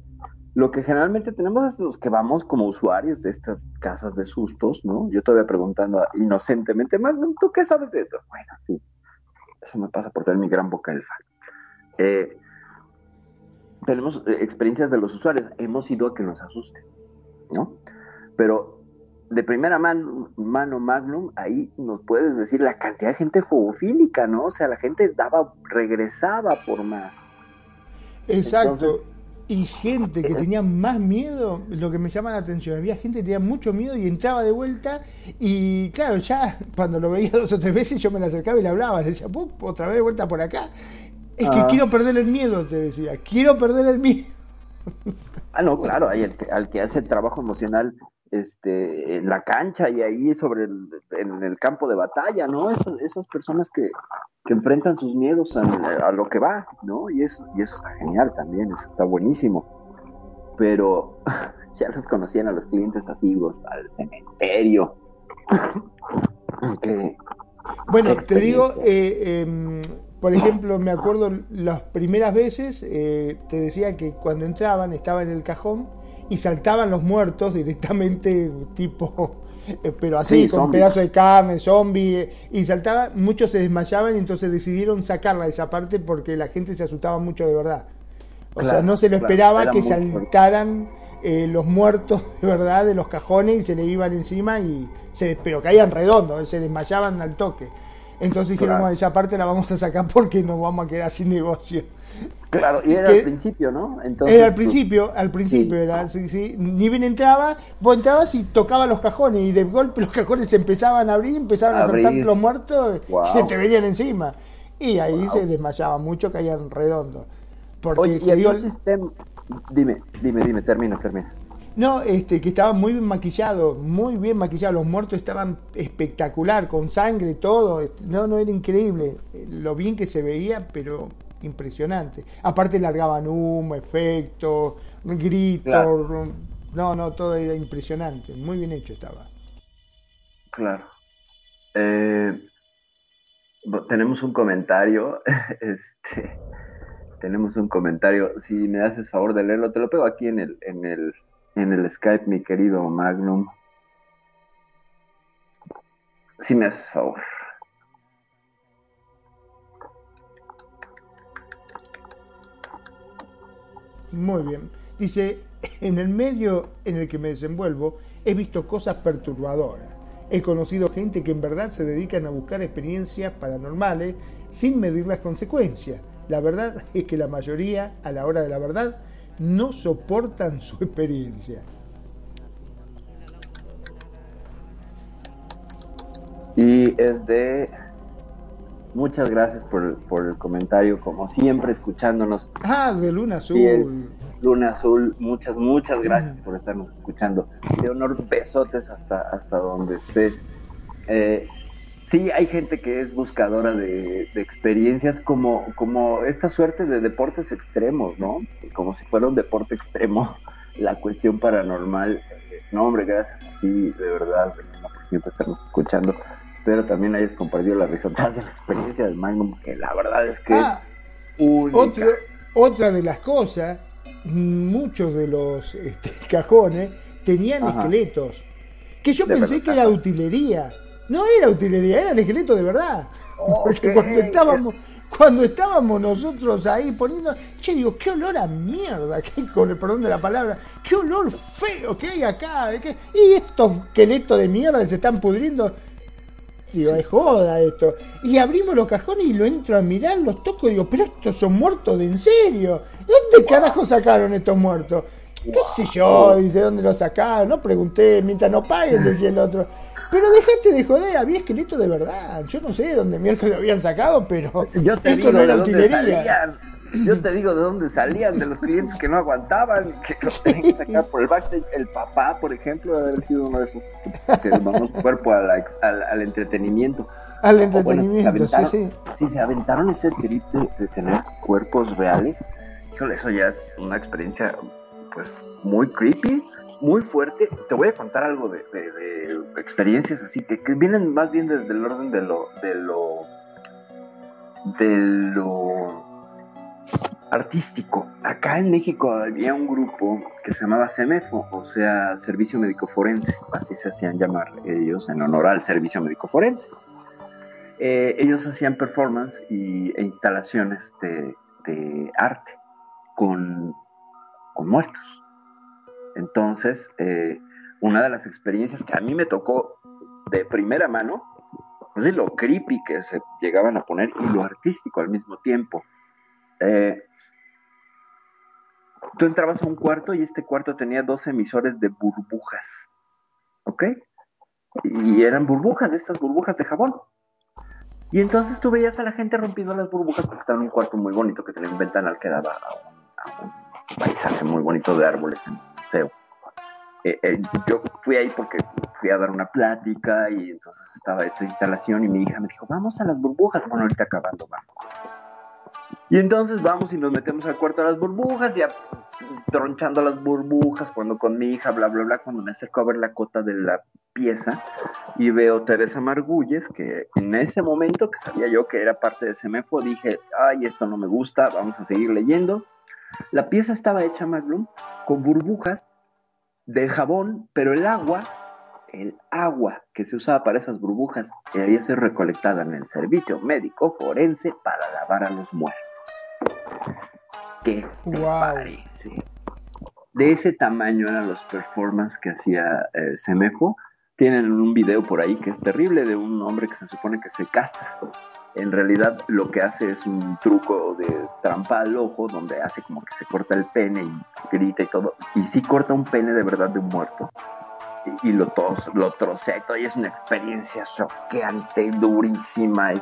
lo que generalmente tenemos es los que vamos como usuarios de estas casas de sustos, ¿no? Yo todavía preguntando inocentemente, más, ¿tú qué sabes de esto? Bueno, sí, eso me pasa por tener mi gran boca del fan. Eh, tenemos eh, experiencias de los usuarios, hemos ido a que nos asusten, ¿no? Pero de primera mano, mano Magnum, ahí nos puedes decir la cantidad de gente fobofílica, ¿no? O sea, la gente daba, regresaba por más. Exacto y gente que tenía más miedo, lo que me llama la atención, había gente que tenía mucho miedo y entraba de vuelta y claro, ya cuando lo veía dos o tres veces yo me le acercaba y le hablaba, decía, otra vez de vuelta por acá. Es que ah. quiero perder el miedo, te decía, quiero perder el miedo. Ah, no, claro, hay el al que hace el trabajo emocional este, en la cancha y ahí sobre el, en el campo de batalla, ¿no? esas personas que, que enfrentan sus miedos a, lo que va, ¿no? Y eso, y eso está genial también, eso está buenísimo. Pero ya los conocían a los clientes asiduos, al cementerio. bueno, te digo, eh, em, por ejemplo, me acuerdo las primeras veces, eh, te decía que cuando entraban estaba en el cajón y saltaban los muertos directamente, tipo, eh, pero así, con pedazos de carne, zombie, y saltaban, muchos se desmayaban y entonces decidieron sacarla esa parte porque la gente se asustaba mucho de verdad. O sea, no se lo esperaba que saltaran eh, los muertos de verdad de los cajones y se le iban encima, y se, pero caían redondos, se desmayaban al toque. Entonces dijimos, esa parte la vamos a sacar porque nos vamos a quedar sin negocio. Claro, y era al principio, ¿no? Entonces, era al principio, al principio era, sí, sí. Ni bien entraba, vos entrabas y tocaba los cajones y de golpe los cajones se empezaban a abrir, empezaban a saltar los muertos y se te venían encima. Y ahí se desmayaba mucho, caían redondos. Porque Oye, y había sistema... Dime, dime, dime, termina, termina. No, este, que estaba muy bien maquillado, muy bien maquillado. Los muertos estaban espectacular, con sangre, todo. Este, no, no, era increíble lo bien que se veía, pero impresionante. Aparte largaban humo, efectos, gritos. No, no, todo era impresionante. Muy bien hecho estaba. Claro. Eh, tenemos un comentario. Este, tenemos un comentario. Si me haces favor de leerlo, te lo pego aquí en el, en el en el Skype, mi querido Magnum. Si me haces favor. Muy bien. Dice, en el medio en el que me desenvuelvo he visto cosas perturbadoras. He conocido gente que en verdad se dedican a buscar experiencias paranormales sin medir las consecuencias. La verdad es que la mayoría, a la hora de la verdad, no soportan su experiencia. Y es de... Muchas gracias por, el comentario, como siempre, escuchándonos. Ah, de Luna Azul. Luna Azul, muchas, muchas gracias por estarnos escuchando. honor besotes hasta, hasta donde estés. Eh, sí, hay gente que es buscadora de, experiencias como, como esta suerte de deportes extremos, ¿no? Como si fuera un deporte extremo la cuestión paranormal. No, hombre, gracias a ti, de verdad, por siempre estarnos escuchando. Pero también hayas compartido las risotas de la experiencia del Magnum, que la verdad es que es ah, única. otra de las cosas, muchos de los este, cajones tenían esqueletos, que yo pensé que era utilería no era utilería, era el esqueleto de verdad. Porque cuando estábamos, cuando estábamos nosotros ahí poniendo, che, digo, qué olor a mierda, que con el perdón de la palabra, qué olor feo que hay acá, y estos esqueletos de mierda se están pudriendo. Digo, es joda esto. Y abrimos los cajones y lo entro a mirar, los toco y digo, pero estos son muertos de en serio. ¿Dónde carajo sacaron estos muertos? ¿Qué sé yo? Dice, ¿dónde los sacaron? No pregunté, mientras no paguen, decía el otro. Pero dejate de joder, había esqueleto de verdad. Yo no sé de dónde mierda lo habían sacado, pero yo te digo no era utilería. Yo te digo de dónde salían, de los clientes que no aguantaban, que los tenían que sacar por el backstage. El papá, por ejemplo, debe haber sido uno de esos que su cuerpo al, al, entretenimiento. Al entretenimiento, sí, sí. Sí, se aventaron ese trip de, tener cuerpos reales. Híjole, eso ya es una experiencia, pues, muy creepy muy fuerte. Te voy a contar algo de, experiencias así que, vienen más bien desde el orden de lo, de lo, de lo artístico. Acá en México había un grupo que se llamaba CEMEFO, o sea, Servicio Médico Forense, así se hacían llamar ellos en honor al Servicio Médico Forense. Eh, ellos hacían performance y, e instalaciones de, de arte con, con muertos. Entonces, eh, una de las experiencias que a mí me tocó de primera mano, es pues lo creepy que se llegaban a poner y lo artístico al mismo tiempo. Eh, tú entrabas a un cuarto y este cuarto tenía dos emisores de burbujas, ¿ok? Y eran burbujas, estas burbujas de jabón. Y entonces tú veías a la gente rompiendo las burbujas porque estaba en un cuarto muy bonito que tenía un ventanal que daba a un, paisaje muy bonito de árboles Eh, eh, yo fui ahí porque fui a dar una plática y entonces estaba esta instalación y mi hija me dijo, vamos a las burbujas. Bueno, ahorita acabando, vamos. Y entonces vamos y nos metemos al cuarto de las burbujas y tronchando las burbujas, cuando con mi hija, bla, bla, bla, cuando me acerco a ver la cota de la pieza y veo Teresa Margulles, que en ese momento que sabía yo que era parte de Semefo, dije, ay, esto no me gusta, vamos a seguir leyendo. La pieza estaba hecha, Magnum, con burbujas de jabón, pero el agua, el agua que se usaba para esas burbujas, debía ser recolectada en el servicio médico forense para lavar a los muertos. ¿Qué te parece? De ese tamaño eran los performances que hacía eh, Semejo. Tienen un video por ahí que es terrible de un hombre que se supone que se castra. En realidad lo que hace es un truco de trampa al ojo donde hace como que se corta el pene y grita y todo. Y sí corta un pene de verdad de un muerto. Y, lo, tos, lo trocea y es una experiencia choqueante, durísima y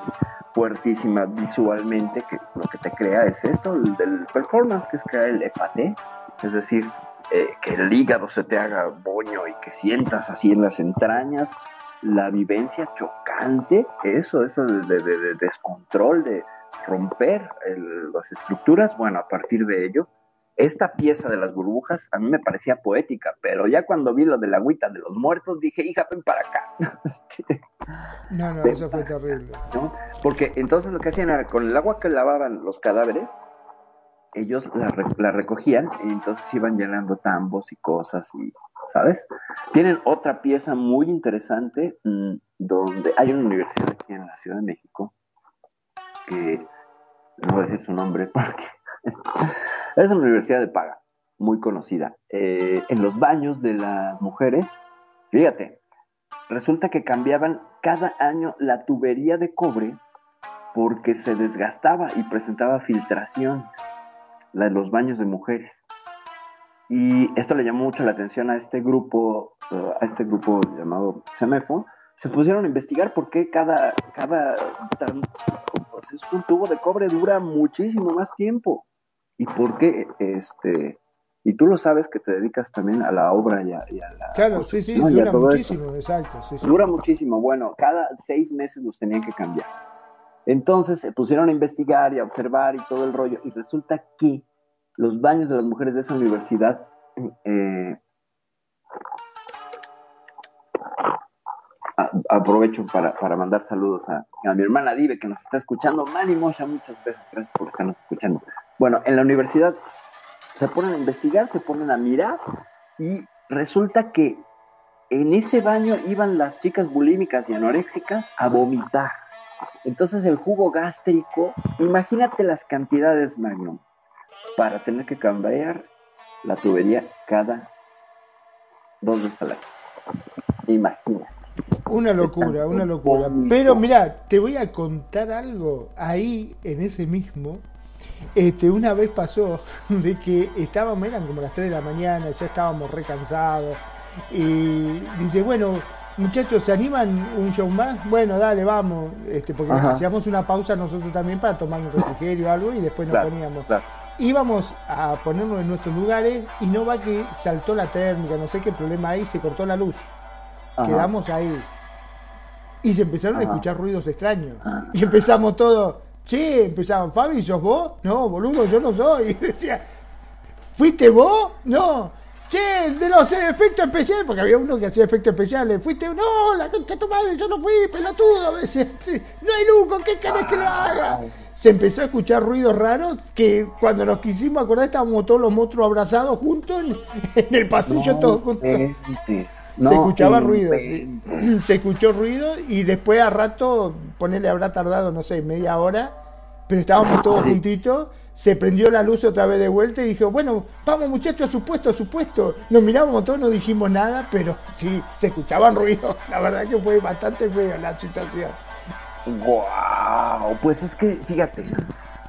fuertísima visualmente que lo que te crea es esto, el del performance, que es crear el epate, es decir, eh, que el hígado se te haga boño y que sientas así en las entrañas la vivencia chocante, eso, eso de, descontrol, de romper las estructuras, bueno, a partir de ello, esta pieza de las burbujas a mí me parecía poética, pero ya cuando vi lo de la agüita de los muertos, dije, hija, ven para acá. no, no, eso fue terrible. Porque entonces lo que hacían era, con el agua que lavaban los cadáveres, ellos la, recogían y entonces iban llenando tambos y cosas y, ¿sabes? Tienen otra pieza muy interesante mm, donde hay una universidad aquí en la Ciudad de México que no voy a decir su nombre porque es una universidad de paga, muy conocida. Eh, en los baños de las mujeres, fíjate, resulta que cambiaban cada año la tubería de cobre porque se desgastaba y presentaba filtración, la de los baños de mujeres. Y esto le llamó mucho la atención a este grupo, a este grupo llamado Semefo. Se pusieron a investigar por qué cada, cada pues, un tubo de cobre dura muchísimo más tiempo. ¿Y por qué? Este, y tú lo sabes que te dedicas también a la obra y a, la... Claro, sí, sí, dura muchísimo, exacto. Dura muchísimo. Bueno, cada seis meses los tenían que cambiar. Entonces se pusieron a investigar y a observar y todo el rollo. Y resulta que los baños de las mujeres de esa universidad eh, aprovecho para, mandar saludos a, mi hermana Dive que nos está escuchando. Mani Mosha, muchas veces gracias por estarnos escuchando. Bueno, en la universidad se ponen a investigar, se ponen a mirar y resulta que en ese baño iban las chicas bulímicas y anoréxicas a vomitar. Entonces el jugo gástrico, imagínate las cantidades Magnum para tener que cambiar la tubería cada dos veces al año. Imagina. Una locura, una locura. Pero mira, te voy a contar algo. Ahí, en ese mismo, este, una vez pasó de que estábamos, eran como las 3 de la mañana, ya estábamos recansados. Y dice, bueno, muchachos, ¿se animan un show más? Bueno, dale, vamos. Este, porque hacíamos una pausa nosotros también para tomar un refrigerio o algo y después nos poníamos. Íbamos a ponernos en nuestros lugares y no va que saltó la térmica, no sé qué problema hay, se cortó la luz. Quedamos ahí. Y se empezaron a escuchar ruidos extraños. Y empezamos todo, che, empezaban, Fabi, ¿sos vos? No, boludo, yo no soy. decía, ¿fuiste vos? No. Che, de los efectos especiales, porque había uno que hacía efectos especiales. Fuiste, no, la concha tu madre, yo no fui, pelotudo. Decía, no hay lujo, ¿qué querés que lo haga? Se empezó a escuchar ruidos raros que cuando nos quisimos acordar estábamos todos los monstruos abrazados juntos en, el pasillo, todos juntos se escuchaba ruido, se escuchó ruido y después a rato, ponerle habrá tardado, no sé, media hora, pero estábamos todos juntitos, se prendió la luz otra vez de vuelta y dijo, bueno, vamos muchachos a su puesto, a su puesto. Nos mirábamos todos, no dijimos nada, pero sí, se escuchaban ruidos. La verdad que fue bastante fea la situación. Wow, pues es que, fíjate,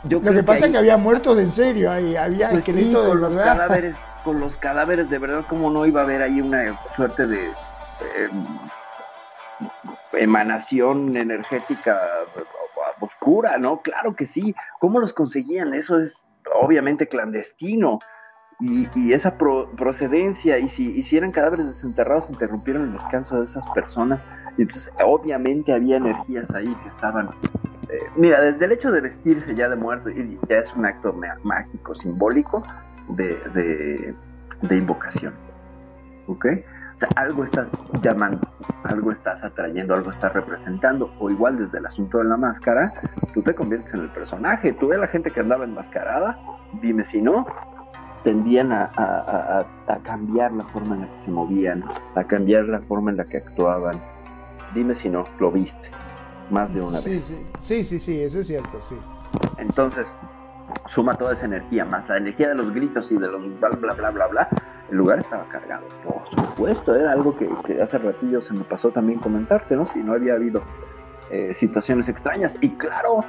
lo que pasa es que había muertos de en serio, ahí había pues con Los cadáveres, con los cadáveres, de verdad, como no iba a haber ahí una suerte de eh, emanación energética oscura, ¿no? Claro que sí. ¿Cómo los conseguían? Eso es obviamente clandestino. Y, esa procedencia, y si, y eran cadáveres desenterrados, interrumpieron el descanso de esas personas. Y entonces, obviamente, había energías ahí que estaban eh, mira, desde el hecho de vestirse ya de muerto, y ya es un acto mágico, simbólico, de, de, invocación. ¿Ok? O sea, algo estás llamando, algo estás atrayendo, algo estás representando, o igual desde el asunto de la máscara, tú te conviertes en el personaje. Tú ves la gente que andaba enmascarada, dime si no, tendían a, a, cambiar la forma en la que se movían, a cambiar la forma en la que actuaban. Dime si no, lo viste más de una vez. Sí, sí, sí, eso es cierto, sí. Entonces, suma toda esa energía, más la energía de los gritos y de los bla, bla, bla, bla, bla. El lugar estaba cargado, por supuesto, era algo que, hace ratillo se me pasó también comentarte, ¿no? Si no había habido eh, situaciones extrañas. Y claro,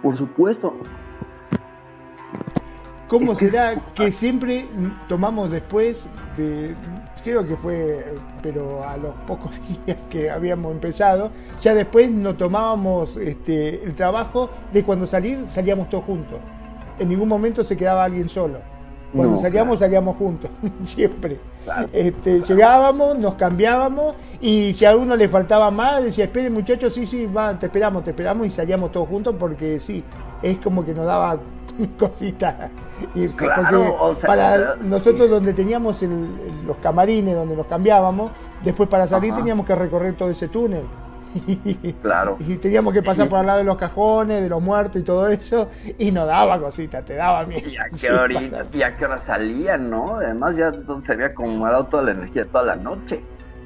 por supuesto, ¿Cómo será que siempre tomamos después de, creo que fue, pero a los pocos días que habíamos empezado, ya después nos tomábamos este, el trabajo de cuando salir salíamos todos juntos. En ningún momento se quedaba alguien solo. Cuando salíamos, salíamos juntos, siempre. Este, llegábamos, nos cambiábamos y si a uno le faltaba más, decía, espere muchachos, sí, sí, va, te esperamos, te esperamos y salíamos todos juntos porque sí, es como que nos daba cosita irse. para nosotros donde teníamos los camarines, donde nos cambiábamos, después para salir teníamos que recorrer todo ese túnel. claro. Y teníamos que pasar por al lado de los cajones, de los muertos y todo eso, y no daba cosita, te daba miedo. Y a qué, hora salían, ¿no? Además ya entonces se había acomodado toda la energía toda la noche.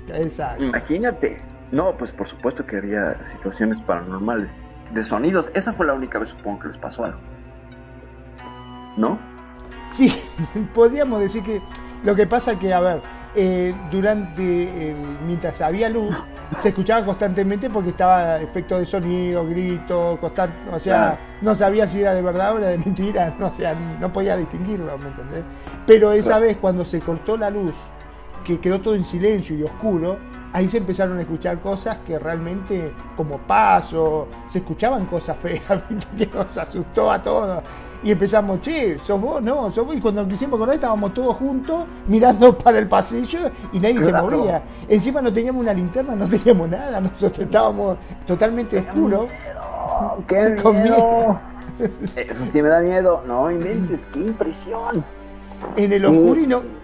Exacto. Imagínate. No, pues por supuesto que había situaciones paranormales de sonidos. Esa fue la única vez, supongo, que les pasó algo. ¿No? Sí, podríamos decir que lo que pasa que, a ver, eh, durante, mientras había luz, se escuchaba constantemente porque estaba efecto de sonido, grito, constante, o sea, no sabía si era de verdad o era de mentira, no, o sea, no podía distinguirlo, ¿me entendés? Pero esa vez cuando se cortó la luz, que quedó todo en silencio y oscuro, ahí se empezaron a escuchar cosas que realmente, como paso, se escuchaban cosas feas, que nos asustó a todos. Y empezamos, che, sos vos, no, sos vos. Y cuando nos quisimos acordar, estábamos todos juntos mirando para el pasillo y nadie se movía. Encima no teníamos una linterna, no teníamos nada, nosotros estábamos totalmente oscuros. ¡Qué miedo! Eso sí me da miedo. No inventes, qué impresión. En el oscuro y no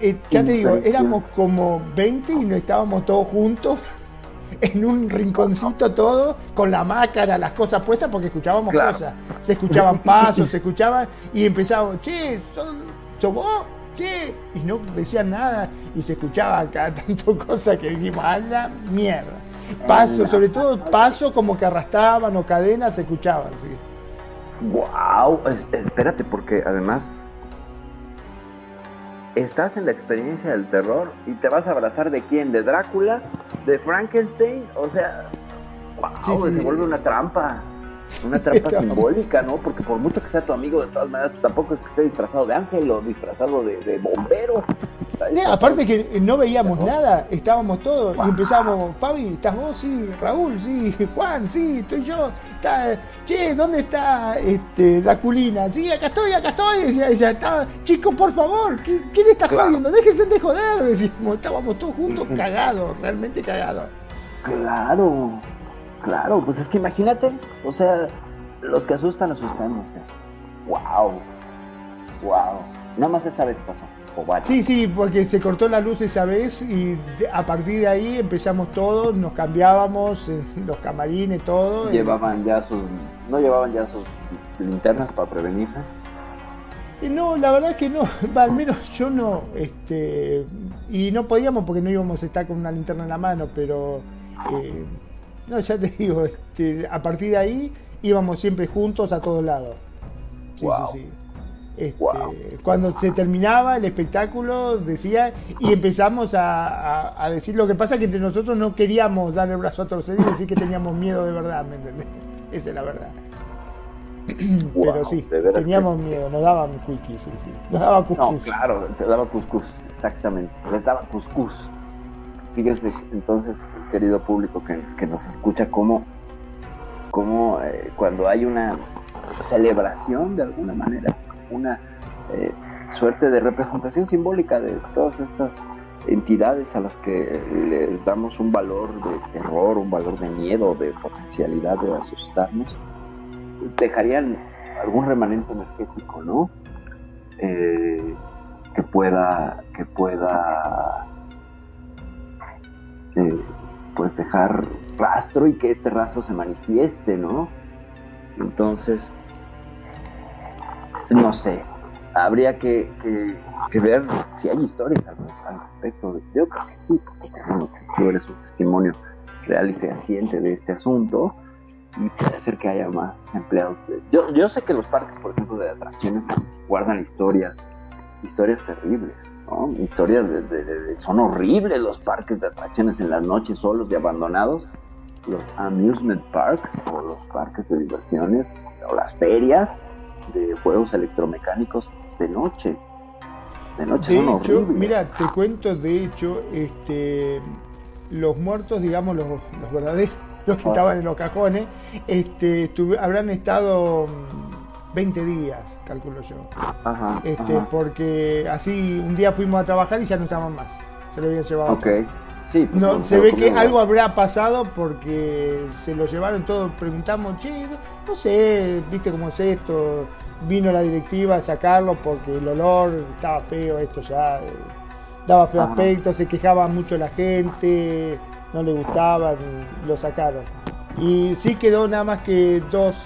eh, ya te digo, éramos como 20 y no estábamos todos juntos en un rinconcito todo, con la máscara, las cosas puestas, porque escuchábamos cosas. Se escuchaban pasos, se escuchaban, y empezábamos, che, ¿sos, vos? Che, y no decían nada, y se escuchaba acá tanto cosas que dijimos, anda mierda. Paso, sobre todo paso como que arrastraban o cadenas, se escuchaban, sí. Wow, espérate, porque además estás en la experiencia del terror y te vas a abrazar de quién, de Drácula, de Frankenstein, o sea, wow, se vuelve una trampa. Una trampa simbólica, ¿no? Porque por mucho que sea tu amigo, de todas maneras, pues, tampoco es que esté disfrazado de ángel o disfrazado de, bombero. aparte que no veíamos nada, estábamos todos y empezamos, Fabi, ¿estás vos? Sí, Raúl, sí, Juan, sí, estoy yo. Está, che, ¿dónde está este, la culina? Sí, acá estoy, acá estoy. Decía ella, está, chicos, por favor, ¿quién, está jodiendo? Déjense de joder, decimos, estábamos todos juntos cagados, realmente cagados. Claro. Claro, pues es que imagínate, o sea, los que asustan, asustan, o sea, wow, wow, nada más esa vez pasó. Sí, sí, porque se cortó la luz esa vez y a partir de ahí empezamos todos, nos cambiábamos, eh, los camarines, todo. Llevaban ya sus, no llevaban ya sus linternas para prevenirse. No, la verdad es que no, al menos yo no, este, y no podíamos porque no íbamos a estar con una linterna en la mano, pero eh, no, ya te digo, este, a partir de ahí íbamos siempre juntos a todos lados. Sí, sí, sí. Este, cuando se terminaba el espectáculo, decía, y empezamos a, decir lo que pasa que entre nosotros no queríamos dar el brazo a torcer y decir que teníamos miedo de verdad, ¿me entendés? Esa es la verdad. Pero sí, teníamos miedo, nos daban quickies, sí, sí. Nos daba cuscús. No, claro, te daba cuscús, exactamente. Les daba cuscús. Fíjense entonces, querido público que, nos escucha, cómo, cómo eh, cuando hay una celebración de alguna manera, una eh, suerte de representación simbólica de todas estas entidades a las que les damos un valor de terror, un valor de miedo, de potencialidad de asustarnos, dejarían algún remanente energético, ¿no? Eh, que pueda, que pueda eh, pues dejar rastro y que este rastro se manifieste, ¿no? Entonces, no sé, habría que, ver si hay historias al, respecto. Yo creo que sí, porque tú eres un testimonio real y fehaciente de este asunto y puede ser que haya más empleados. Yo, yo sé que los parques, por ejemplo, de atracciones guardan historias, historias terribles, ¿no? Historias de, son horribles los parques de atracciones en las noches solos y abandonados, los amusement parks o los parques de diversiones o las ferias de juegos electromecánicos de noche. De noche son horribles. Mira, te cuento, de hecho, este, los muertos, digamos, los, los verdaderos los que estaban en los cajones, este, habrán estado 20 mm, días, calculo yo. Ajá, este, Porque así un día fuimos a trabajar y ya no estaban más. Se lo habían llevado. Ok. Sí, pues, no, se ve que algo habrá pasado porque se lo llevaron todos. Preguntamos, che, no sé, viste cómo es esto. Vino la directiva a sacarlo porque el olor estaba feo, esto ya eh, daba feo aspecto, se quejaba mucho la gente no le gustaban y lo sacaron. Y sí quedó nada más que dos,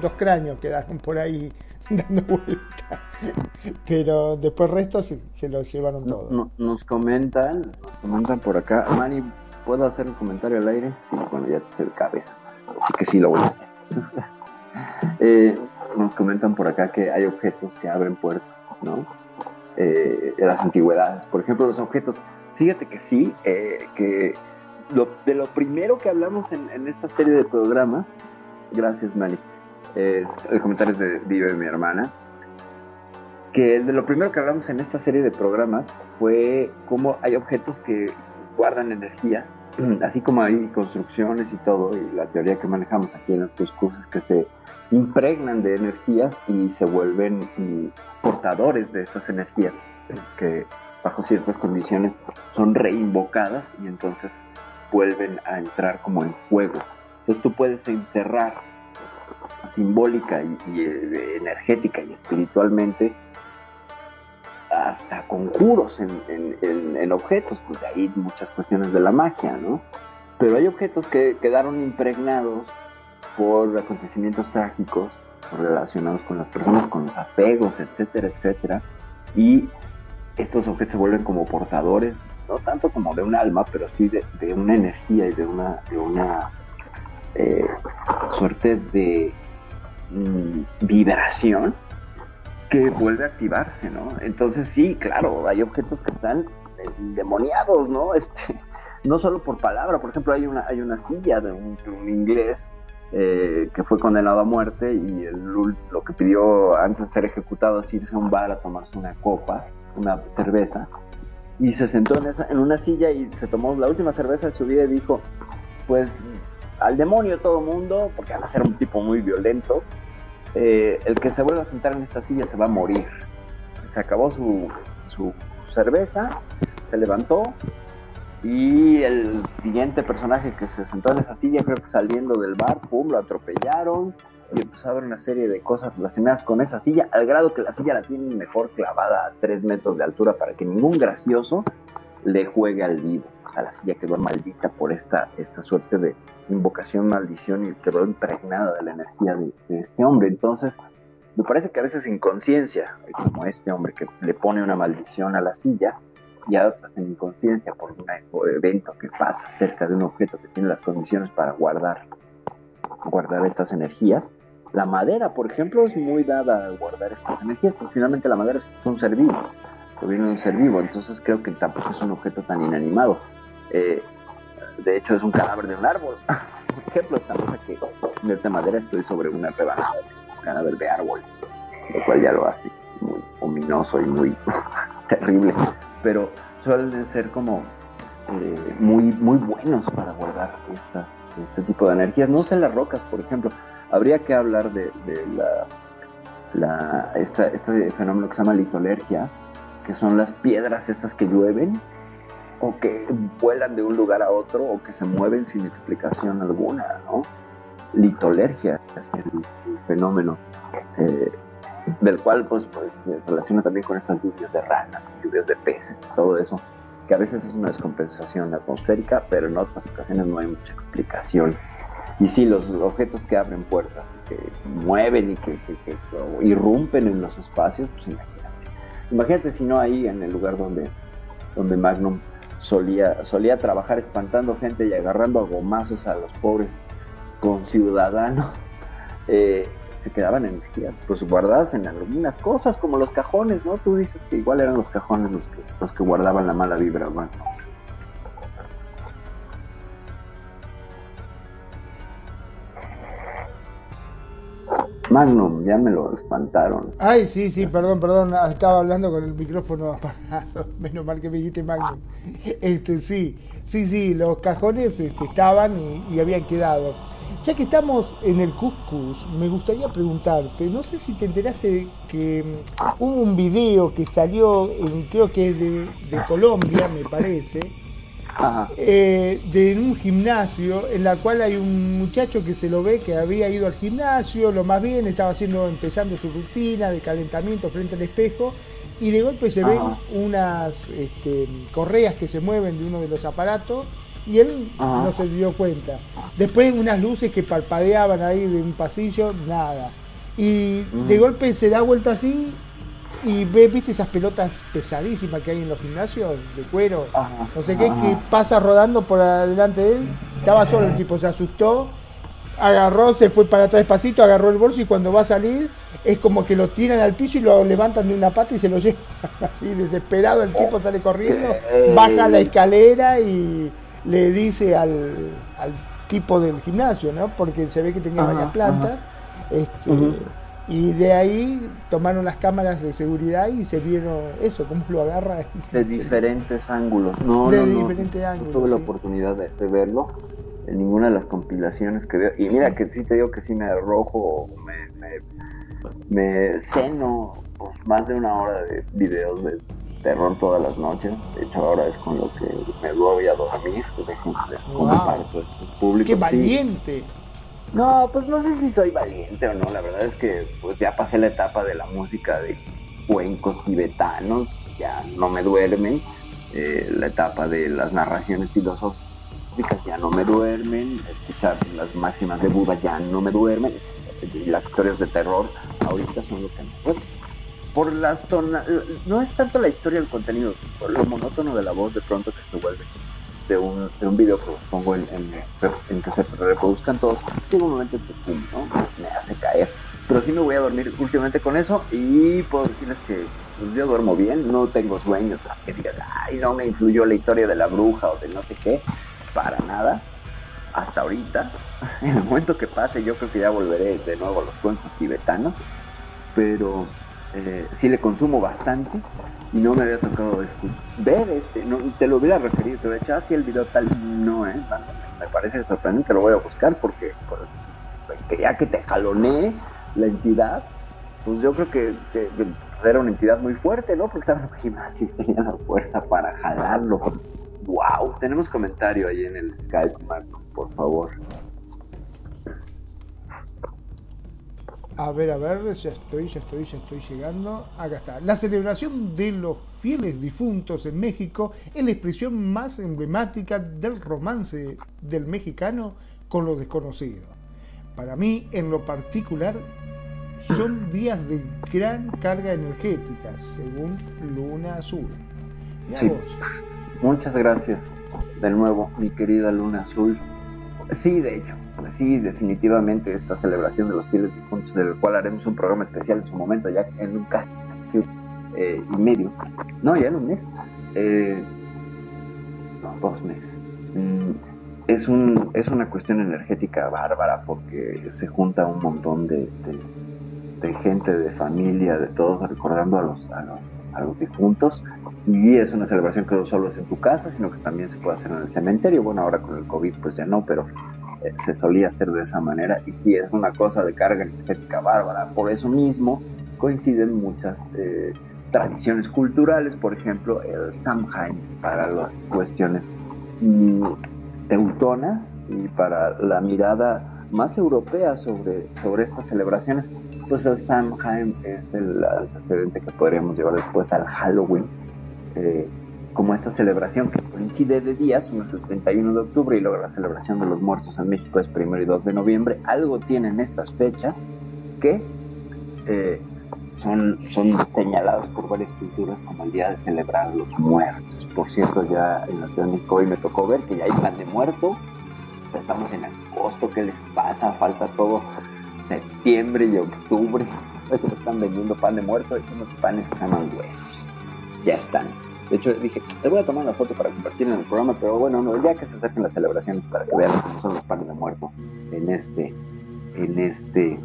dos cráneos quedaron por ahí dando vueltas. Pero después el resto se, se lo llevaron todo. nos comentan, nos comentan por acá. Mani, ¿puedo hacer un comentario al aire? Sí, bueno, ya te cabeza. Así que sí lo voy a hacer. Eh, nos comentan por acá que hay objetos que abren puertas, ¿no? Eh, de las antigüedades. Por ejemplo, los objetos. Fíjate que sí, eh, que de lo primero que hablamos en, esta serie de programas, gracias Mani, es el comentario de Vive mi hermana, que de lo primero que hablamos en esta serie de programas fue cómo hay objetos que guardan energía, así como hay construcciones y todo, y la teoría que manejamos aquí en nuestros cursos que se impregnan de energías y se vuelven mm, portadores de estas energías que bajo ciertas condiciones son reinvocadas y entonces vuelven a entrar como en juego. Entonces tú puedes encerrar simbólica y, eh, energética y espiritualmente hasta conjuros en, en, objetos, pues hay muchas cuestiones de la magia, ¿no? Pero hay objetos que quedaron impregnados por acontecimientos trágicos relacionados con las personas, con los apegos, etcétera, etcétera. Y estos objetos se vuelven como portadores no tanto como de un alma, pero sí de, una energía y de una, de una eh, suerte de mm, vibración que vuelve a activarse, ¿no? Entonces sí, claro, hay objetos que están demoniados, ¿no? Este, no solo por palabra, por ejemplo, hay una, hay una silla de un, inglés eh, que fue condenado a muerte y lo que pidió antes de ser ejecutado es irse a un bar a tomarse una copa, una cerveza, y se sentó en, esa, en una silla y se tomó la última cerveza de su vida y dijo, pues al demonio todo mundo, porque van a ser un tipo muy violento, eh, el que se vuelva a sentar en esta silla se va a morir. Se acabó su, su cerveza, se levantó y el siguiente personaje que se sentó en esa silla, creo que saliendo del bar, pum, lo atropellaron y ver una serie de cosas relacionadas con esa silla, al grado que la silla la tienen mejor clavada a 3 metros de altura para que ningún gracioso le juegue al vivo. O sea, la silla quedó maldita por esta, esta suerte de invocación, maldición y quedó impregnada de la energía de, este hombre. Entonces, me parece que a veces en conciencia, como este hombre que le pone una maldición a la silla, y a otras en inconsciencia por un evento que pasa cerca de un objeto que tiene las condiciones para guardar, guardar estas energías, la madera, por ejemplo, es muy dada a guardar estas energías, porque finalmente la madera es un ser proviene de un ser vivo, entonces creo que tampoco es un objeto tan inanimado. Eh, de hecho, es un cadáver de un árbol. por ejemplo, esta mesa que de madera estoy sobre una rebanada de un cadáver de árbol, lo cual ya lo hace muy ominoso y muy terrible, pero suelen ser como eh, muy, muy buenos para guardar este tipo de energías. No sé las rocas, por ejemplo habría que hablar de, la, este fenómeno que se llama litolergia, que son las piedras estas que llueven o que vuelan de un lugar a otro o que se mueven sin explicación alguna, ¿no? Litolergia es el, fenómeno. Eh, del cual pues, pues, se relaciona también con estas lluvias de rana, lluvias de peces, todo eso, que a veces es una descompensación atmosférica, pero en otras ocasiones no hay mucha explicación. Y sí, los, objetos que abren puertas, que mueven y que, irrumpen en los espacios, pues imagínate. Si no ahí en el lugar donde, donde Magnum solía, solía trabajar espantando gente y agarrando a gomazos a los pobres conciudadanos. Eh, se quedaban energías pues guardadas en algunas cosas como los cajones, ¿no? Tú dices que igual eran los cajones los que, los que guardaban la mala vibra, bueno. Magnum, ya me lo espantaron. Ay, sí, sí, perdón, perdón, ah, estaba hablando con el micrófono apagado, menos mal que me dijiste Magnum. Este, sí, sí, sí, los cajones este, estaban y, y habían quedado. Ya que estamos en el Cuscus, me gustaría preguntarte, no sé si te enteraste que mm, hubo un video que salió, en, creo que es de, Colombia, me parece, eh, de un gimnasio en la cual hay un muchacho que se lo ve que había ido al gimnasio, lo más bien estaba haciendo, empezando su rutina de calentamiento frente al espejo y de golpe se ven unas este, correas que se mueven de uno de los aparatos y él no se dio cuenta. Después unas luces que parpadeaban ahí de un pasillo, nada. Y de golpe se da vuelta así y ve, viste esas pelotas pesadísimas que hay en los gimnasios de cuero, no sé qué, que pasa rodando por delante de él. Estaba solo el tipo, se asustó, agarró, se fue para atrás despacito, agarró el bolso y cuando va a salir es como que lo tiran al piso y lo levantan de una pata y se lo llevan así desesperado. El tipo sale corriendo, baja la escalera y le dice al, al tipo del gimnasio, ¿no? Porque se ve que tenía varias plantas. Este, y de ahí tomaron las cámaras de seguridad y se vieron eso, cómo lo agarra. De diferentes ángulos. No, de diferentes ángulos. tuve la oportunidad de, verlo en ninguna de las compilaciones que veo. Y mira que sí te digo que sí me arrojo, me, me, me ceno pues, más de una hora de videos de terror todas las noches. De hecho, ahora es con lo que me voy a dormir. Pues, público. ¡Qué valiente! No, pues no sé si soy valiente o no. La verdad es que pues ya pasé la etapa de la música de cuencos tibetanos, ya no me duermen. Eh, la etapa de las narraciones filosóficas ya no me duermen. Escuchar las máximas de Buda ya no me duermen. Las historias de terror ahorita son lo que me duermen por las tonas, no es tanto la historia del contenido, por lo monótono de la voz de pronto que se vuelve de un, de un video que pongo en, en, que se reproduzcan todos, llega un momento que pum, ¿no? me hace caer. Pero sí me voy a dormir últimamente con eso y puedo decirles que pues, yo duermo bien, no tengo sueños, que digas, ay, no me influyó la historia de la bruja o de no sé qué, para nada. Hasta ahorita, en el momento que pase, yo creo que ya volveré de nuevo a los cuentos tibetanos, pero eh, sí le consumo bastante y no me había tocado ver este, no, te lo hubiera referido, te hubiera dicho, así el video tal, no, eh, me parece sorprendente, lo voy a buscar porque pues, quería que te jalonee la entidad, pues yo creo que, era una entidad muy fuerte, ¿no? Porque estaba en el gimnasio y tenía la fuerza para jalarlo. Wow, tenemos comentario ahí en el Skype, Marco, por favor. A ver, a ver, ya estoy, ya estoy, ya estoy llegando. Acá está. La celebración de los fieles difuntos en México es la expresión más emblemática del romance del mexicano con lo desconocido. Para mí, en lo particular, son días de gran carga energética, según Luna Azul. Sí. Muchas gracias de nuevo, mi querida Luna Azul. Sí, de hecho, sí, definitivamente esta celebración de los fieles difuntos, del cual haremos un programa especial en su momento, ya en un casi eh, y medio, no, ya en un mes, eh, no, dos meses. Mm, es, un, es una cuestión energética bárbara porque se junta un montón de, de, gente, de familia, de todos, recordando a los, a los, a los difuntos. Y es una celebración que no solo es en tu casa, sino que también se puede hacer en el cementerio. Bueno, ahora con el COVID pues ya no, pero se solía hacer de esa manera y sí es una cosa de carga energética bárbara. Por eso mismo coinciden muchas eh, tradiciones culturales, por ejemplo el Samhain para las cuestiones mm, teutonas y para la mirada más europea sobre, sobre estas celebraciones, pues el Samhain es el antecedente que podríamos llevar después al Halloween, eh, como esta celebración que coincide de días, uno es el 31 de octubre y luego la celebración de los muertos en México es primero y 2 de noviembre, algo tienen estas fechas que eh, son, son señalados por varias culturas como el día de celebrar los muertos. Por cierto, ya en la Ciudad de hoy me tocó ver que ya hay pan de muerto, estamos en agosto, ¿qué les pasa? Falta todo septiembre y octubre, pues están vendiendo pan de muerto, y unos panes que se llaman huesos, ya están. De hecho, dije, te voy a tomar una foto para compartir en el programa, pero bueno, no, ya que se acerquen las celebraciones para que vean cómo son los panes de muerto en este, en este,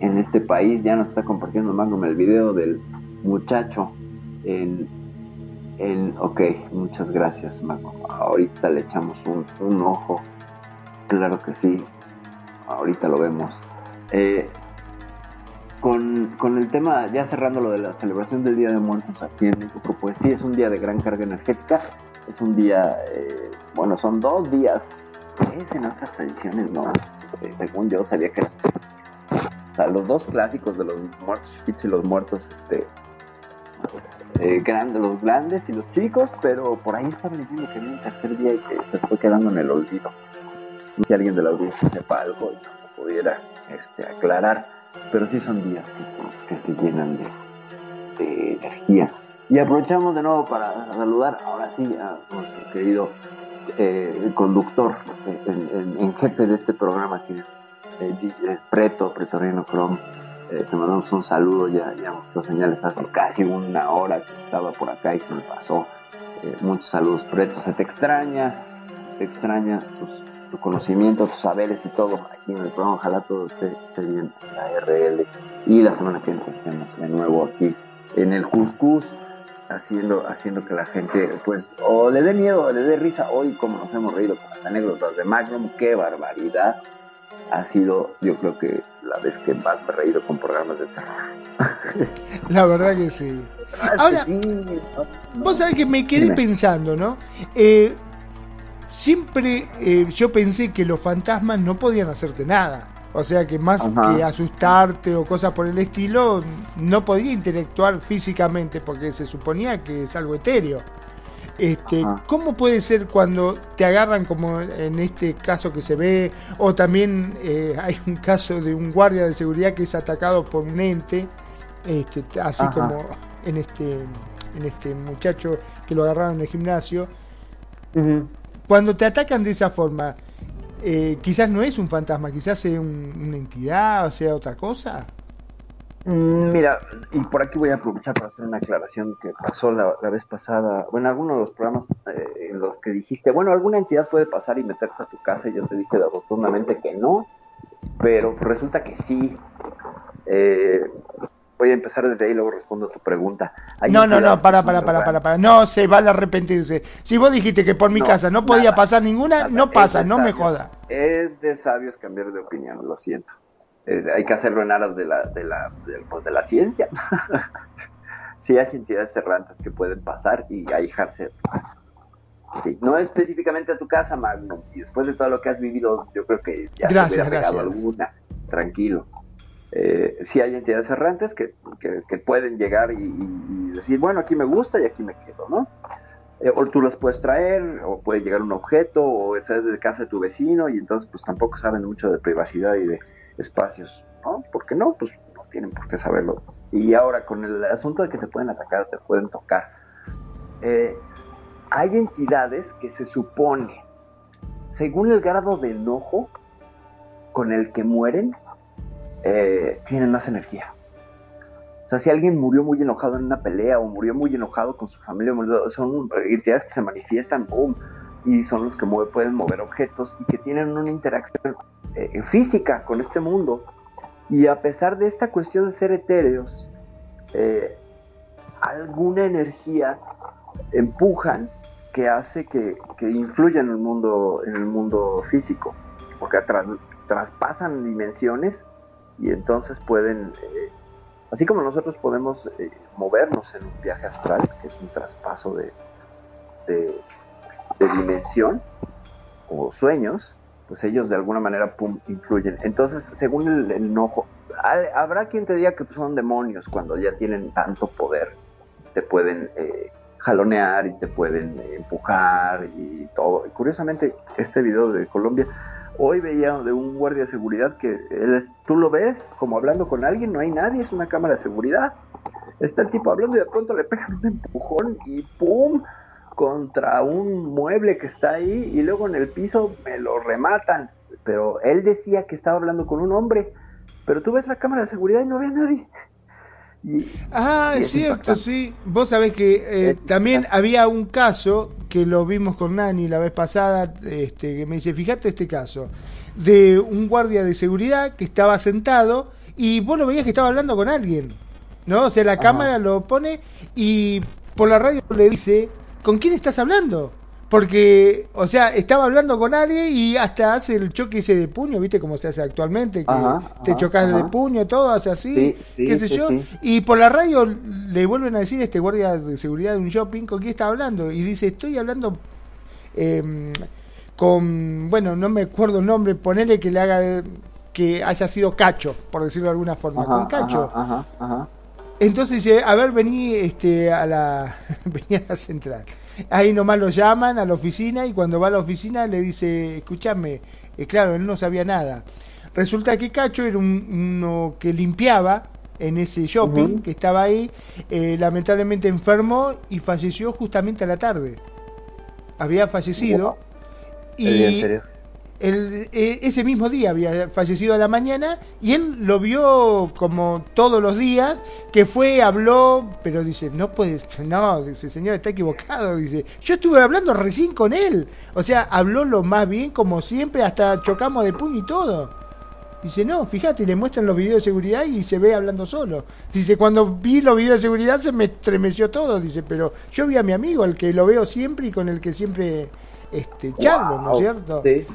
en este país. Ya nos está compartiendo Magnum el video del muchacho en, en ok, muchas gracias Magnum. Ahorita le echamos un, un ojo, claro que sí, ahorita lo vemos. Eh, con, con, el tema, ya cerrando lo de la celebración del Día de Muertos aquí en México, pues sí es un día de gran carga energética, es un día, eh, bueno, son dos días, es en otras tradiciones, no, eh, según yo sabía que los dos clásicos de los muertos chiquitos y los muertos, este, eh, los grandes y los chicos, pero por ahí estaba diciendo que había un tercer día y que se fue quedando en el olvido. Si alguien de la audiencia sepa algo y no pudiera este, aclarar pero sí son días que se, se llenan de, energía. Y aprovechamos de nuevo para saludar ahora sí a nuestro querido eh, conductor en, en, jefe de este programa, que es eh, Preto, Pretoriano Chrome. Eh, te mandamos un saludo, ya, ya mostró señales hace casi una hora que estaba por acá y se me pasó. Eh, muchos saludos, Preto, se te extraña, te extraña, pues tu conocimiento, tus saberes y todo aquí en el programa. Ojalá todo esté, bien en la RL. Y la semana que viene estemos de nuevo aquí en el Cuscus, haciendo, haciendo que la gente, pues, o le dé miedo o le dé risa. Hoy, como nos hemos reído con las anécdotas de Magnum, qué barbaridad. Ha sido, yo creo que la vez que más me he reído con programas de terror. la verdad que sí. Ahora, vos sabés que me quedé pensando, ¿no? Eh, siempre eh, yo pensé que los fantasmas no podían hacerte nada. O sea que más que asustarte o cosas por el estilo, no podía interactuar físicamente porque se suponía que es algo etéreo. Este, ¿Cómo puede ser cuando te agarran como en este caso que se ve, o también eh, hay un caso de un guardia de seguridad que es atacado por un ente, este, así como en este, en este muchacho que lo agarraron en el gimnasio? Cuando te atacan de esa forma, eh, quizás no es un fantasma, quizás sea una entidad o sea otra cosa. Mm, mira, y por aquí voy a aprovechar para hacer una aclaración que pasó la, vez pasada, bueno, algunos de los programas eh, en los que dijiste, bueno, alguna entidad puede pasar y meterse a tu casa y yo te dije rotundamente que no, pero resulta que sí. Eh, voy a empezar desde ahí y luego respondo a tu pregunta. no, no, no, para, para, para, para, para, no se vale arrepentirse. Si vos dijiste que por mi casa no podía pasar ninguna, no pasa, no me joda. Es de sabios cambiar de opinión, lo siento. hay que hacerlo en aras de la, de la, de, pues, de la ciencia. sí hay entidades errantes que pueden pasar y ahijarse pasa. Sí, no específicamente a tu casa, Magnum. Y después de todo lo que has vivido, yo creo que ya gracias, se gracias. alguna. Tranquilo eh, si hay entidades errantes que, pueden llegar y, decir, bueno, aquí me gusta y aquí me quedo, ¿no? Eh, o tú las puedes traer, o puede llegar un objeto, o es de casa de tu vecino, y entonces pues tampoco saben mucho de privacidad y de espacios, ¿no? ¿Por qué no? Pues no tienen por qué saberlo. Y ahora con el asunto de que te pueden atacar, te pueden tocar, eh, hay entidades que se supone, según el grado de enojo con el que mueren, eh, tienen más energía. O sea, si alguien murió muy enojado en una pelea o murió muy enojado con su familia, son entidades que se manifiestan, boom, y son los que pueden mover objetos y que tienen una interacción eh, física con este mundo. Y a pesar de esta cuestión de ser etéreos, eh, alguna energía empujan que hace que, que influya en el mundo, en el mundo físico, porque traspasan dimensiones y entonces pueden, eh, así como nosotros podemos eh, movernos en un viaje astral, que es un traspaso de, de, dimensión o sueños, pues ellos de alguna manera pum, influyen. Entonces, según el, enojo, habrá quien te diga que son demonios cuando ya tienen tanto poder, te pueden eh, jalonear y te pueden eh, empujar y todo. Curiosamente, este video de Colombia, hoy veía de un guardia de seguridad que él tú lo ves como hablando con alguien, no hay nadie, es una cámara de seguridad. Está el tipo hablando y de pronto le pegan un empujón y ¡pum! contra un mueble que está ahí y luego en el piso me lo rematan. Pero él decía que estaba hablando con un hombre, pero tú ves la cámara de seguridad y no había nadie. Ah, es, cierto, sí. Vos sabés que eh, también había un caso que lo vimos con Nani la vez pasada, este, que me dice, fíjate este caso, de un guardia de seguridad que estaba sentado y vos lo veías que estaba hablando con alguien, ¿no? O sea, la cámara lo pone y por la radio le dice ¿con quién estás hablando? Porque, o sea, estaba hablando con alguien y hasta hace el choque ese de puño, ¿viste? Como se hace actualmente, que te chocas de puño, todo hace así, qué sé yo. Y por la radio le vuelven a decir este guardia de seguridad de un shopping, ¿con quién está hablando? Y dice, estoy hablando em, con, bueno, no me acuerdo el nombre, ponele que le haga, que haya sido Cacho, por decirlo de alguna forma, con Cacho. Ajá, ajá, entonces dice, a ver, vení este, a la, vení a la central. Ahí nomás lo llaman a la oficina y cuando va a la oficina le dice, escúchame, eh, claro, él no sabía nada. Resulta que Cacho era uno que limpiaba en ese shopping que estaba ahí, eh, lamentablemente enfermó y falleció justamente a la tarde. Había fallecido. Y, eh, ese mismo día había fallecido a la mañana y él lo vio como todos los días, que fue, habló, pero dice, no puedes, no, dice, señor, está equivocado, dice, yo estuve hablando recién con él, o sea, habló lo más bien como siempre, hasta chocamos de puño y todo. Dice, no, fíjate, le muestran los videos de seguridad y se ve hablando solo. Dice, cuando vi los videos de seguridad se me estremeció todo, dice, pero yo vi a mi amigo, al que lo veo siempre y con el que siempre este, charlo, ¿no es cierto? Sí.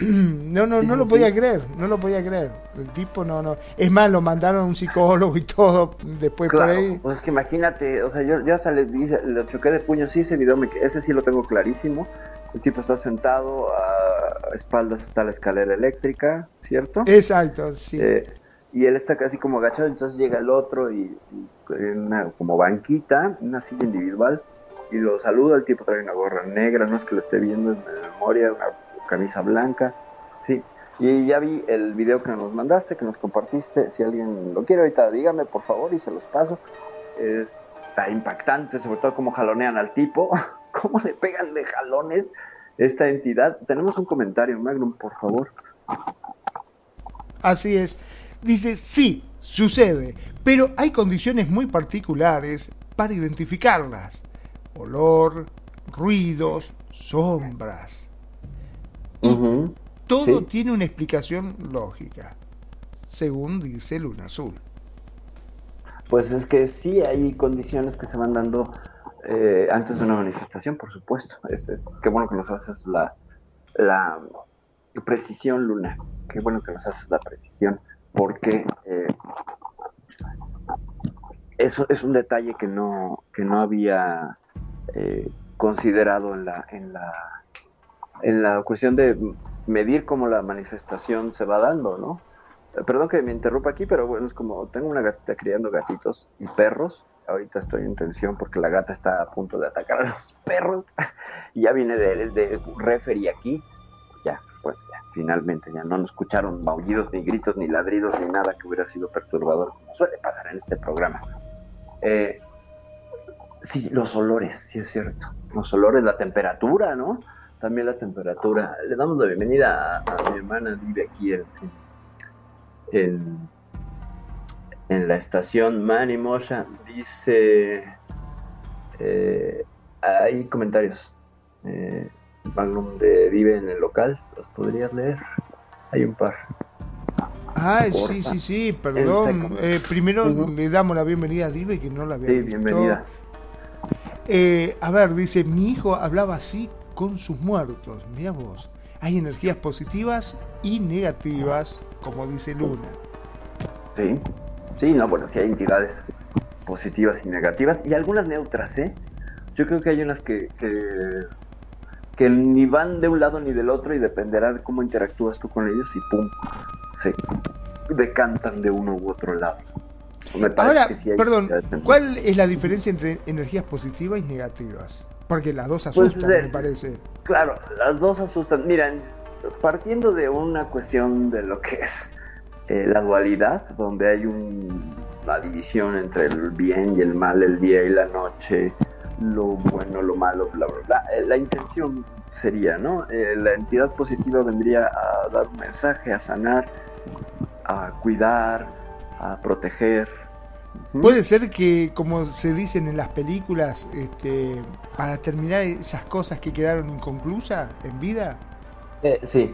No, no, no lo podía creer, no lo podía creer. El tipo no, no. Es más, lo mandaron a un psicólogo y todo después por ahí. Pues es que imagínate, o sea, yo, yo hasta le dije, lo choqué de puño, sí, ese video, me, ese sí lo tengo clarísimo. El tipo está sentado, a espaldas está la escalera eléctrica, ¿cierto? Exacto, sí. Eh, y él está casi como agachado, entonces llega el otro y, en una como banquita, una silla individual, y lo saluda, el tipo trae una gorra negra, no es que lo esté viendo en memoria, una camisa blanca, sí. Y ya vi el video que nos mandaste, que nos compartiste. Si alguien lo quiere ahorita, dígame por favor y se los paso. Está impactante, sobre todo cómo jalonean al tipo, cómo le pegan de jalones esta entidad. Tenemos un comentario, Magnum, por favor. Así es. Dice, sí, sucede, pero hay condiciones muy particulares para identificarlas. Olor, ruidos, sombras todo tiene una explicación lógica, según dice Luna Azul. Pues es que sí hay condiciones que se van dando eh, antes de una manifestación, por supuesto. Este, qué bueno que nos haces la, la precisión, Luna. Qué bueno que nos haces la precisión, porque eh, eso es un detalle que no, que no había eh, considerado en la, en la en la cuestión de medir cómo la manifestación se va dando, ¿no? Perdón que me interrumpa aquí, pero bueno, es como tengo una gatita criando gatitos y perros. Ahorita estoy en tensión porque la gata está a punto de atacar a los perros. y ya viene de, de referee aquí. Ya, pues ya, finalmente ya no nos escucharon maullidos, ni gritos, ni ladridos, ni nada que hubiera sido perturbador, como suele pasar en este programa. Eh, sí, los olores, sí es cierto. Los olores, la temperatura, ¿no? También la temperatura. Le damos la bienvenida a, mi hermana, vive aquí en, en, la estación Mani Mosha. Dice, eh, hay comentarios. Eh, Magnum de vive en el local, ¿los podrías leer? Hay un par. Ah, sí, sí, sí, perdón. Eh, primero le damos la bienvenida a Dive, que no la había Sí, bienvenida. Eh, a ver, dice, mi hijo hablaba así con sus muertos. Mira vos, hay energías positivas y negativas, como dice Luna. Sí, sí, no, bueno, sí hay entidades positivas y negativas y algunas neutras, ¿eh? Yo creo que hay unas que, que ni van de un lado ni del otro y dependerá de cómo interactúas tú con ellos y pum, se decantan de uno u otro lado. Me parece Ahora, que sí hay perdón, ¿cuál es la diferencia entre energías positivas y negativas? Porque las dos pues, asustan, me parece. Claro, las dos asustan. Miren, partiendo de una cuestión de lo que es eh, la dualidad, donde hay una división entre el bien y el mal, el día y la noche, lo bueno, lo malo, bla, bla, bla. Eh, la intención sería, ¿no? Eh, la entidad positiva vendría a dar un mensaje, a sanar, a cuidar, a proteger. Puede ser que, como se dicen en las películas, este, para terminar esas cosas que quedaron inconclusas en vida. Eh, sí,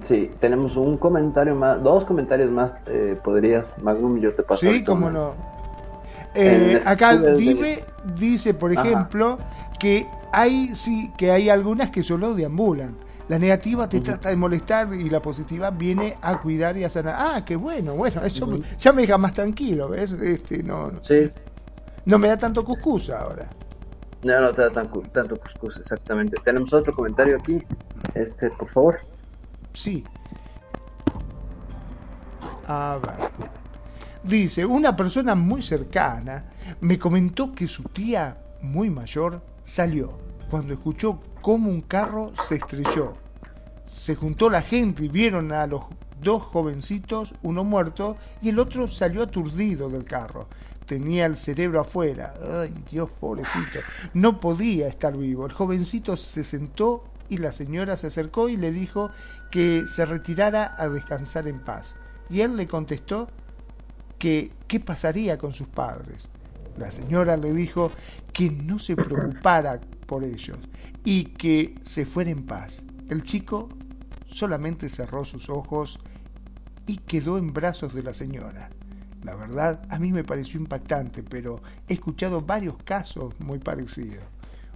sí, tenemos un comentario más, dos comentarios más, podrías, Magnum, yo te paso. Sí, cómo no. Eh, acá Dive dice, por ejemplo, que hay sí que hay algunas que solo deambulan. La negativa te trata de molestar y la positiva viene a cuidar y a sanar. Ah, qué bueno, bueno, eso ya me deja más tranquilo, ¿ves? Este, no, no, sí. no me da tanto cuscus ahora. No, no te da tan, tanto cuscus, exactamente. Tenemos otro comentario aquí, este, por favor. Sí. A ver. Dice, una persona muy cercana me comentó que su tía, muy mayor, salió cuando escuchó cómo un carro se estrelló. Se juntó la gente y vieron a los dos jovencitos, uno muerto y el otro salió aturdido del carro. Tenía el cerebro afuera. Ay, Dios, pobrecito. No podía estar vivo. El jovencito se sentó y la señora se acercó y le dijo que se retirara a descansar en paz. Y él le contestó que qué pasaría con sus padres. La señora le dijo que no se preocupara por ellos y que se fuera en paz. El chico solamente cerró sus ojos y quedó en brazos de la señora. La verdad, a mí me pareció impactante, pero he escuchado varios casos muy parecidos.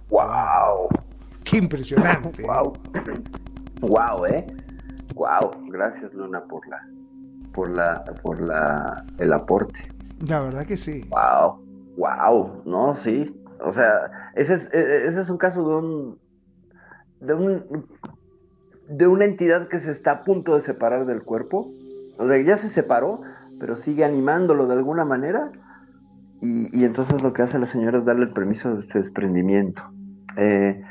¡Wow! ¡Qué impresionante! ¡Wow! ¡Wow, eh! ¡Wow! Gracias, Luna, por la, por la por la el aporte. La verdad que sí. Wow, wow, no, sí. O sea, ese es, e, e, ese es un caso de un de un de una entidad que se está a punto de separar del cuerpo. O sea, ya se separó, pero sigue animándolo de alguna manera. Y, y entonces lo que hace la señora es darle el permiso de este desprendimiento. Eh,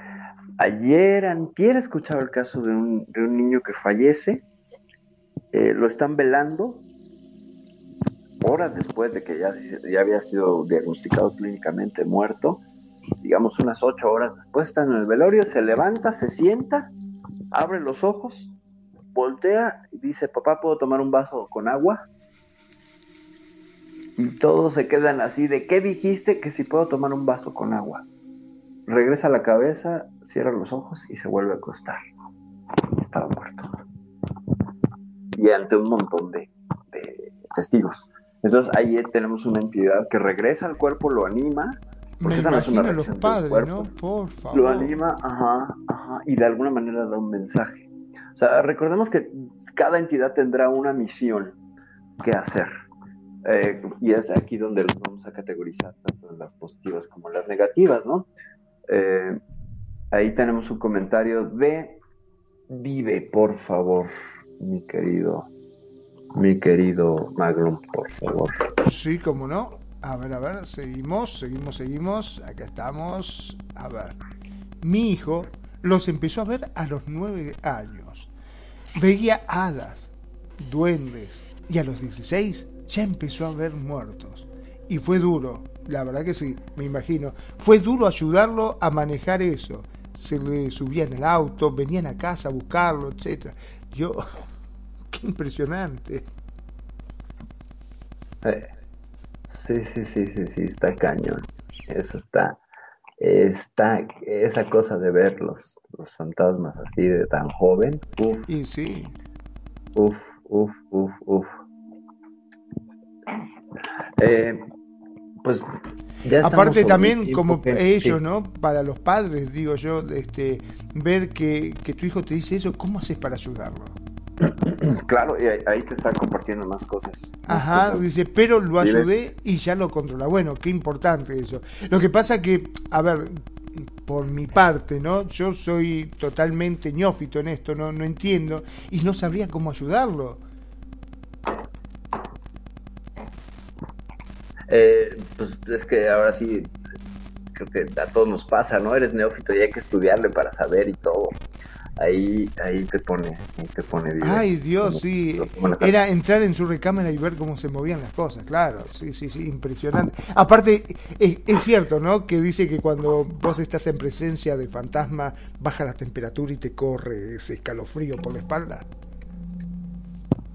ayer, antier, escuchaba el caso de un, de un niño que fallece eh, lo están velando horas después de que ya, había sido diagnosticado clínicamente muerto, digamos unas ocho horas después, está en el velorio, se levanta, se sienta, abre los ojos, voltea y dice, papá, ¿puedo tomar un vaso con agua? Y todos se quedan así de, ¿qué dijiste que si puedo tomar un vaso con agua? Regresa la cabeza, cierra los ojos y se vuelve a acostar. Estaba muerto y ante un montón de, testigos. Entonces ahí tenemos una entidad que regresa al cuerpo, lo anima, porque esa no es una reacción padres, del cuerpo. ¿no? Por favor. Lo anima, ajá, ajá, y de alguna manera da un mensaje. O sea, recordemos que cada entidad tendrá una misión que hacer. Eh, y es aquí donde los vamos a categorizar, tanto las positivas como las negativas, ¿no? Eh, ahí tenemos un comentario de Vive, por favor mi querido, mi querido Magnum, por favor. Sí, como no. A ver, a ver, seguimos, seguimos, seguimos. Acá estamos. A ver. Mi hijo los empezó a ver a los nueve años. Veía hadas, duendes, y a los 16 ya empezó a ver muertos. Y fue duro, la verdad que sí, me imagino. Fue duro ayudarlo a manejar eso. Se le subía en el auto, venían a casa a buscarlo, etcétera. Yo Qué impresionante. Eh, sí, sí, sí, sí, sí, está cañón. Eso está, está, esa cosa de ver los, los fantasmas así de tan joven. Uf. Y sí. Uf, uf, uf, uf. Eh, pues ya Aparte también como ellos, ¿no? Para los padres, digo yo, este, ver que, que tu hijo te dice eso, ¿cómo haces para ayudarlo? Claro, y ahí te está compartiendo más cosas. Ajá, dice, pero lo ayudé y ya lo controla. Bueno, qué importante eso. Lo que pasa que, a ver, por mi parte, ¿no? Yo soy totalmente ñófito en esto, no, no entiendo y no sabría cómo ayudarlo. Eh, pues es que ahora sí, creo que a todos nos pasa, ¿no? Eres neófito y hay que estudiarle para saber y todo. Ahí, ahí te pone, ahí te pone bien. Ay, Dios, sí. Era entrar en su recámara y ver cómo se movían las cosas, claro. Sí, sí, sí, impresionante. Aparte, es, cierto, ¿no? Que dice que cuando vos estás en presencia de fantasma, baja la temperatura y te corre ese escalofrío por la espalda.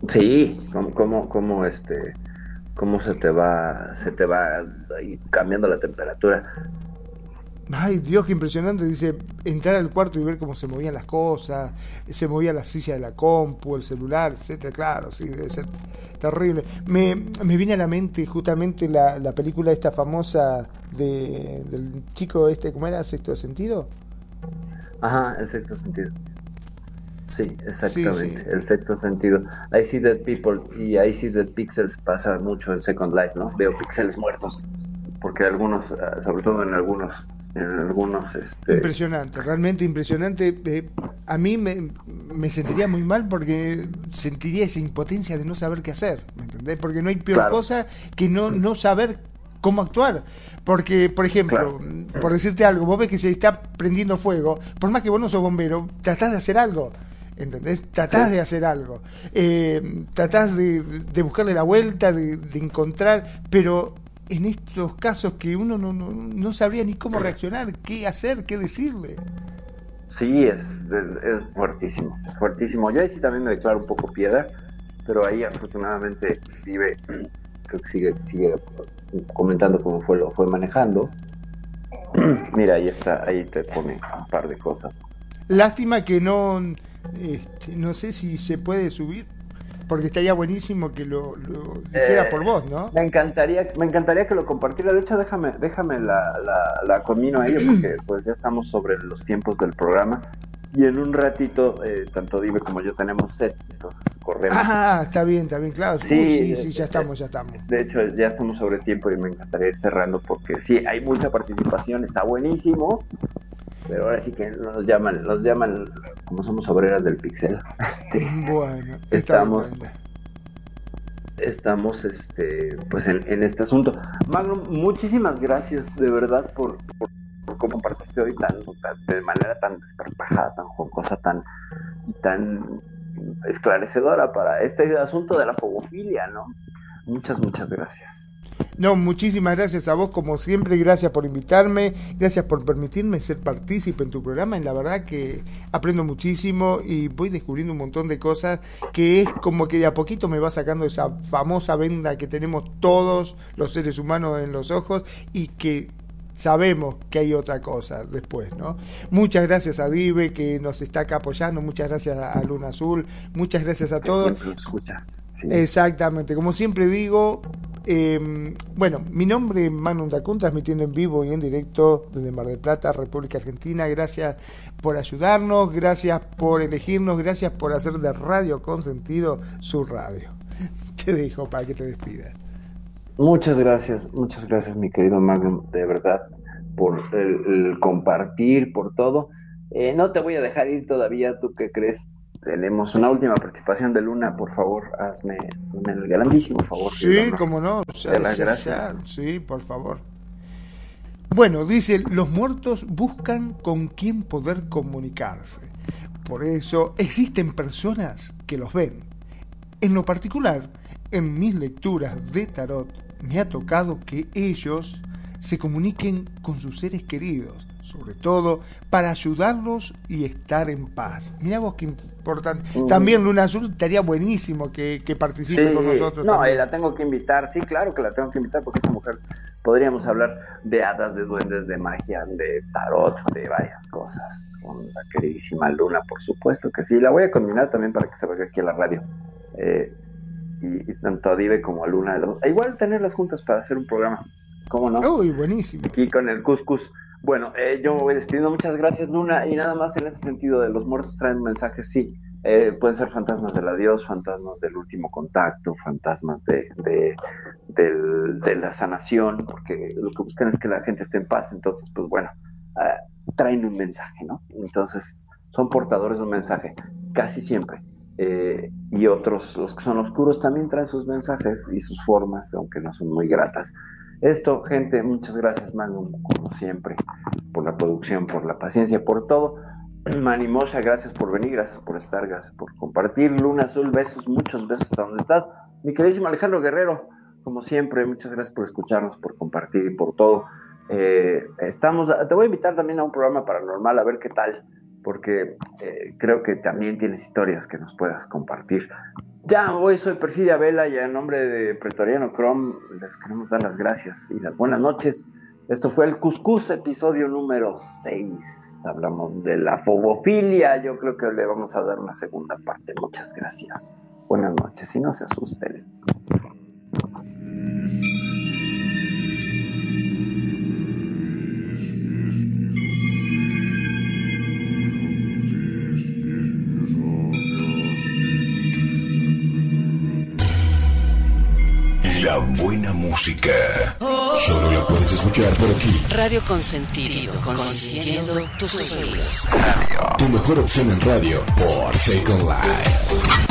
Sí, como, como, como este cómo se te va, se te va cambiando la temperatura. Ay, Dios, qué impresionante. Dice, entrar al cuarto y ver cómo se movían las cosas, se movía la silla de la compu, el celular, etcétera. Claro, sí, debe ser terrible. Me, me viene a la mente justamente la, la película esta famosa de, del chico este, ¿cómo era? ¿Sexto sentido? Ajá, el sexto sentido. Sí, exactamente, el sexto sentido. I see dead people y I see dead pixels pasa mucho en Second Life, ¿no? Veo píxeles muertos, porque algunos, ah, sobre todo en algunos, en algunos... Este... Impresionante, realmente impresionante. Eh, a mí me, me, sentiría muy mal porque sentiría esa impotencia de no saber qué hacer, ¿me entendés? Porque no hay peor cosa que no, no saber cómo actuar. Porque, por ejemplo, por decirte algo, vos ves que se está prendiendo fuego, por más que vos no sos bombero, tratás de hacer algo. ¿entendés? Tratás de hacer algo, eh, tratás de, buscarle la vuelta, de, encontrar, pero en estos casos que uno no, no, no, sabría ni cómo reaccionar, qué hacer, qué decirle. Sí, es, es, fuertísimo, fuertísimo. Yo ahí sí también me declaro un poco piedra, pero ahí afortunadamente vive, creo que sigue, sigue comentando cómo fue lo fue manejando. Mira, ahí está, ahí te pone un par de cosas. Lástima que no este, no sé si se puede subir, porque estaría buenísimo que lo, lo por vos, ¿no? Me encantaría, me encantaría que lo compartiera. De hecho, déjame, déjame la, la, la comino a ello, porque pues ya estamos sobre los tiempos del programa. Y en un ratito, eh, tanto Dive como yo tenemos set, entonces corremos. Ah, está bien, está bien, claro. Sí, sí, sí, ya estamos, ya estamos. De hecho, ya estamos sobre tiempo y me encantaría ir cerrando porque sí, hay mucha participación, está buenísimo pero ahora sí que nos llaman, nos llaman como somos obreras del pixel. Este, bueno, estamos estamos este pues en, este asunto. Magnum, muchísimas gracias de verdad por, por, compartiste hoy tan, de manera tan desparpajada, tan jocosa, tan tan esclarecedora para este asunto de la fogofilia, ¿no? Muchas, muchas gracias. No, muchísimas gracias a vos, como siempre, gracias por invitarme, gracias por permitirme ser partícipe en tu programa, y la verdad que aprendo muchísimo y voy descubriendo un montón de cosas que es como que de a poquito me va sacando esa famosa venda que tenemos todos los seres humanos en los ojos y que sabemos que hay otra cosa después, ¿no? Muchas gracias a Dive que nos está acá apoyando, muchas gracias a Luna Azul, muchas gracias a todos. Exactamente, como siempre digo, eh, bueno, mi nombre es Manu Dacun, transmitiendo en vivo y en directo desde Mar del Plata, República Argentina. Gracias por ayudarnos, gracias por elegirnos, gracias por hacer de Radio Consentido su radio. Te dejo para que te despidas. Muchas gracias, muchas gracias mi querido Magnum, de verdad, por el, compartir, por todo. Eh, no te voy a dejar ir todavía, ¿tú qué crees? Tenemos una última participación de Luna, por favor, hazme, el grandísimo favor. Sí, como no, gracias. sí, por favor. Bueno, dice, los muertos buscan con quién poder comunicarse. Por eso existen personas que los ven. En lo particular, en mis lecturas de tarot, me ha tocado que ellos se comuniquen con sus seres queridos, sobre todo para ayudarlos y estar en paz. Mira vos qué importante. También Luna Azul estaría buenísimo que, participe con nosotros. No, eh, la tengo que invitar, sí, claro que la tengo que invitar porque esta mujer podríamos hablar de hadas, de duendes, de magia, de tarot, de varias cosas. Con la queridísima Luna, por supuesto que sí. La voy a combinar también para que se vaya aquí a la radio. Eh, y, tanto a Dive como a Luna. E igual tenerlas juntas para hacer un programa. ¿Cómo no? Uy, buenísimo. Aquí con el Cuscus. Bueno, eh, yo me voy despidiendo. Muchas gracias, Luna. Y nada más en ese sentido de los muertos traen mensajes, sí. Eh, pueden ser fantasmas del adiós, fantasmas del último contacto, fantasmas de, de, la sanación, porque lo que buscan es que la gente esté en paz. Entonces, pues bueno, traen un mensaje, ¿no? Entonces, son portadores de un mensaje, casi siempre. Eh, y otros, los que son oscuros, también traen sus mensajes y sus formas, aunque no son muy gratas. Esto, gente, muchas gracias, Magnum, como siempre, por la producción, por la paciencia, por todo. Manimosa, gracias por venir, gracias por estar, gracias por compartir. Luna Azul, besos, muchos besos a donde estás. Mi queridísimo Alejandro Guerrero, como siempre, muchas gracias por escucharnos, por compartir y por todo. Eh, estamos, te voy a invitar también a un programa paranormal a ver qué tal porque eh, creo que también tienes historias que nos puedas compartir. Ya, hoy soy Perfidia Vela y en nombre de Pretoriano Chrome les queremos dar las gracias y las buenas noches. Esto fue el Cuscus, episodio número 6. Hablamos de la fobofilia. Yo creo que le vamos a dar una segunda parte. Muchas gracias. Buenas noches y no se asusten. La buena música. Solo la puedes escuchar por aquí. Radio Consentido, consintiendo tus oídos. Tu mejor opción en radio por Second Life.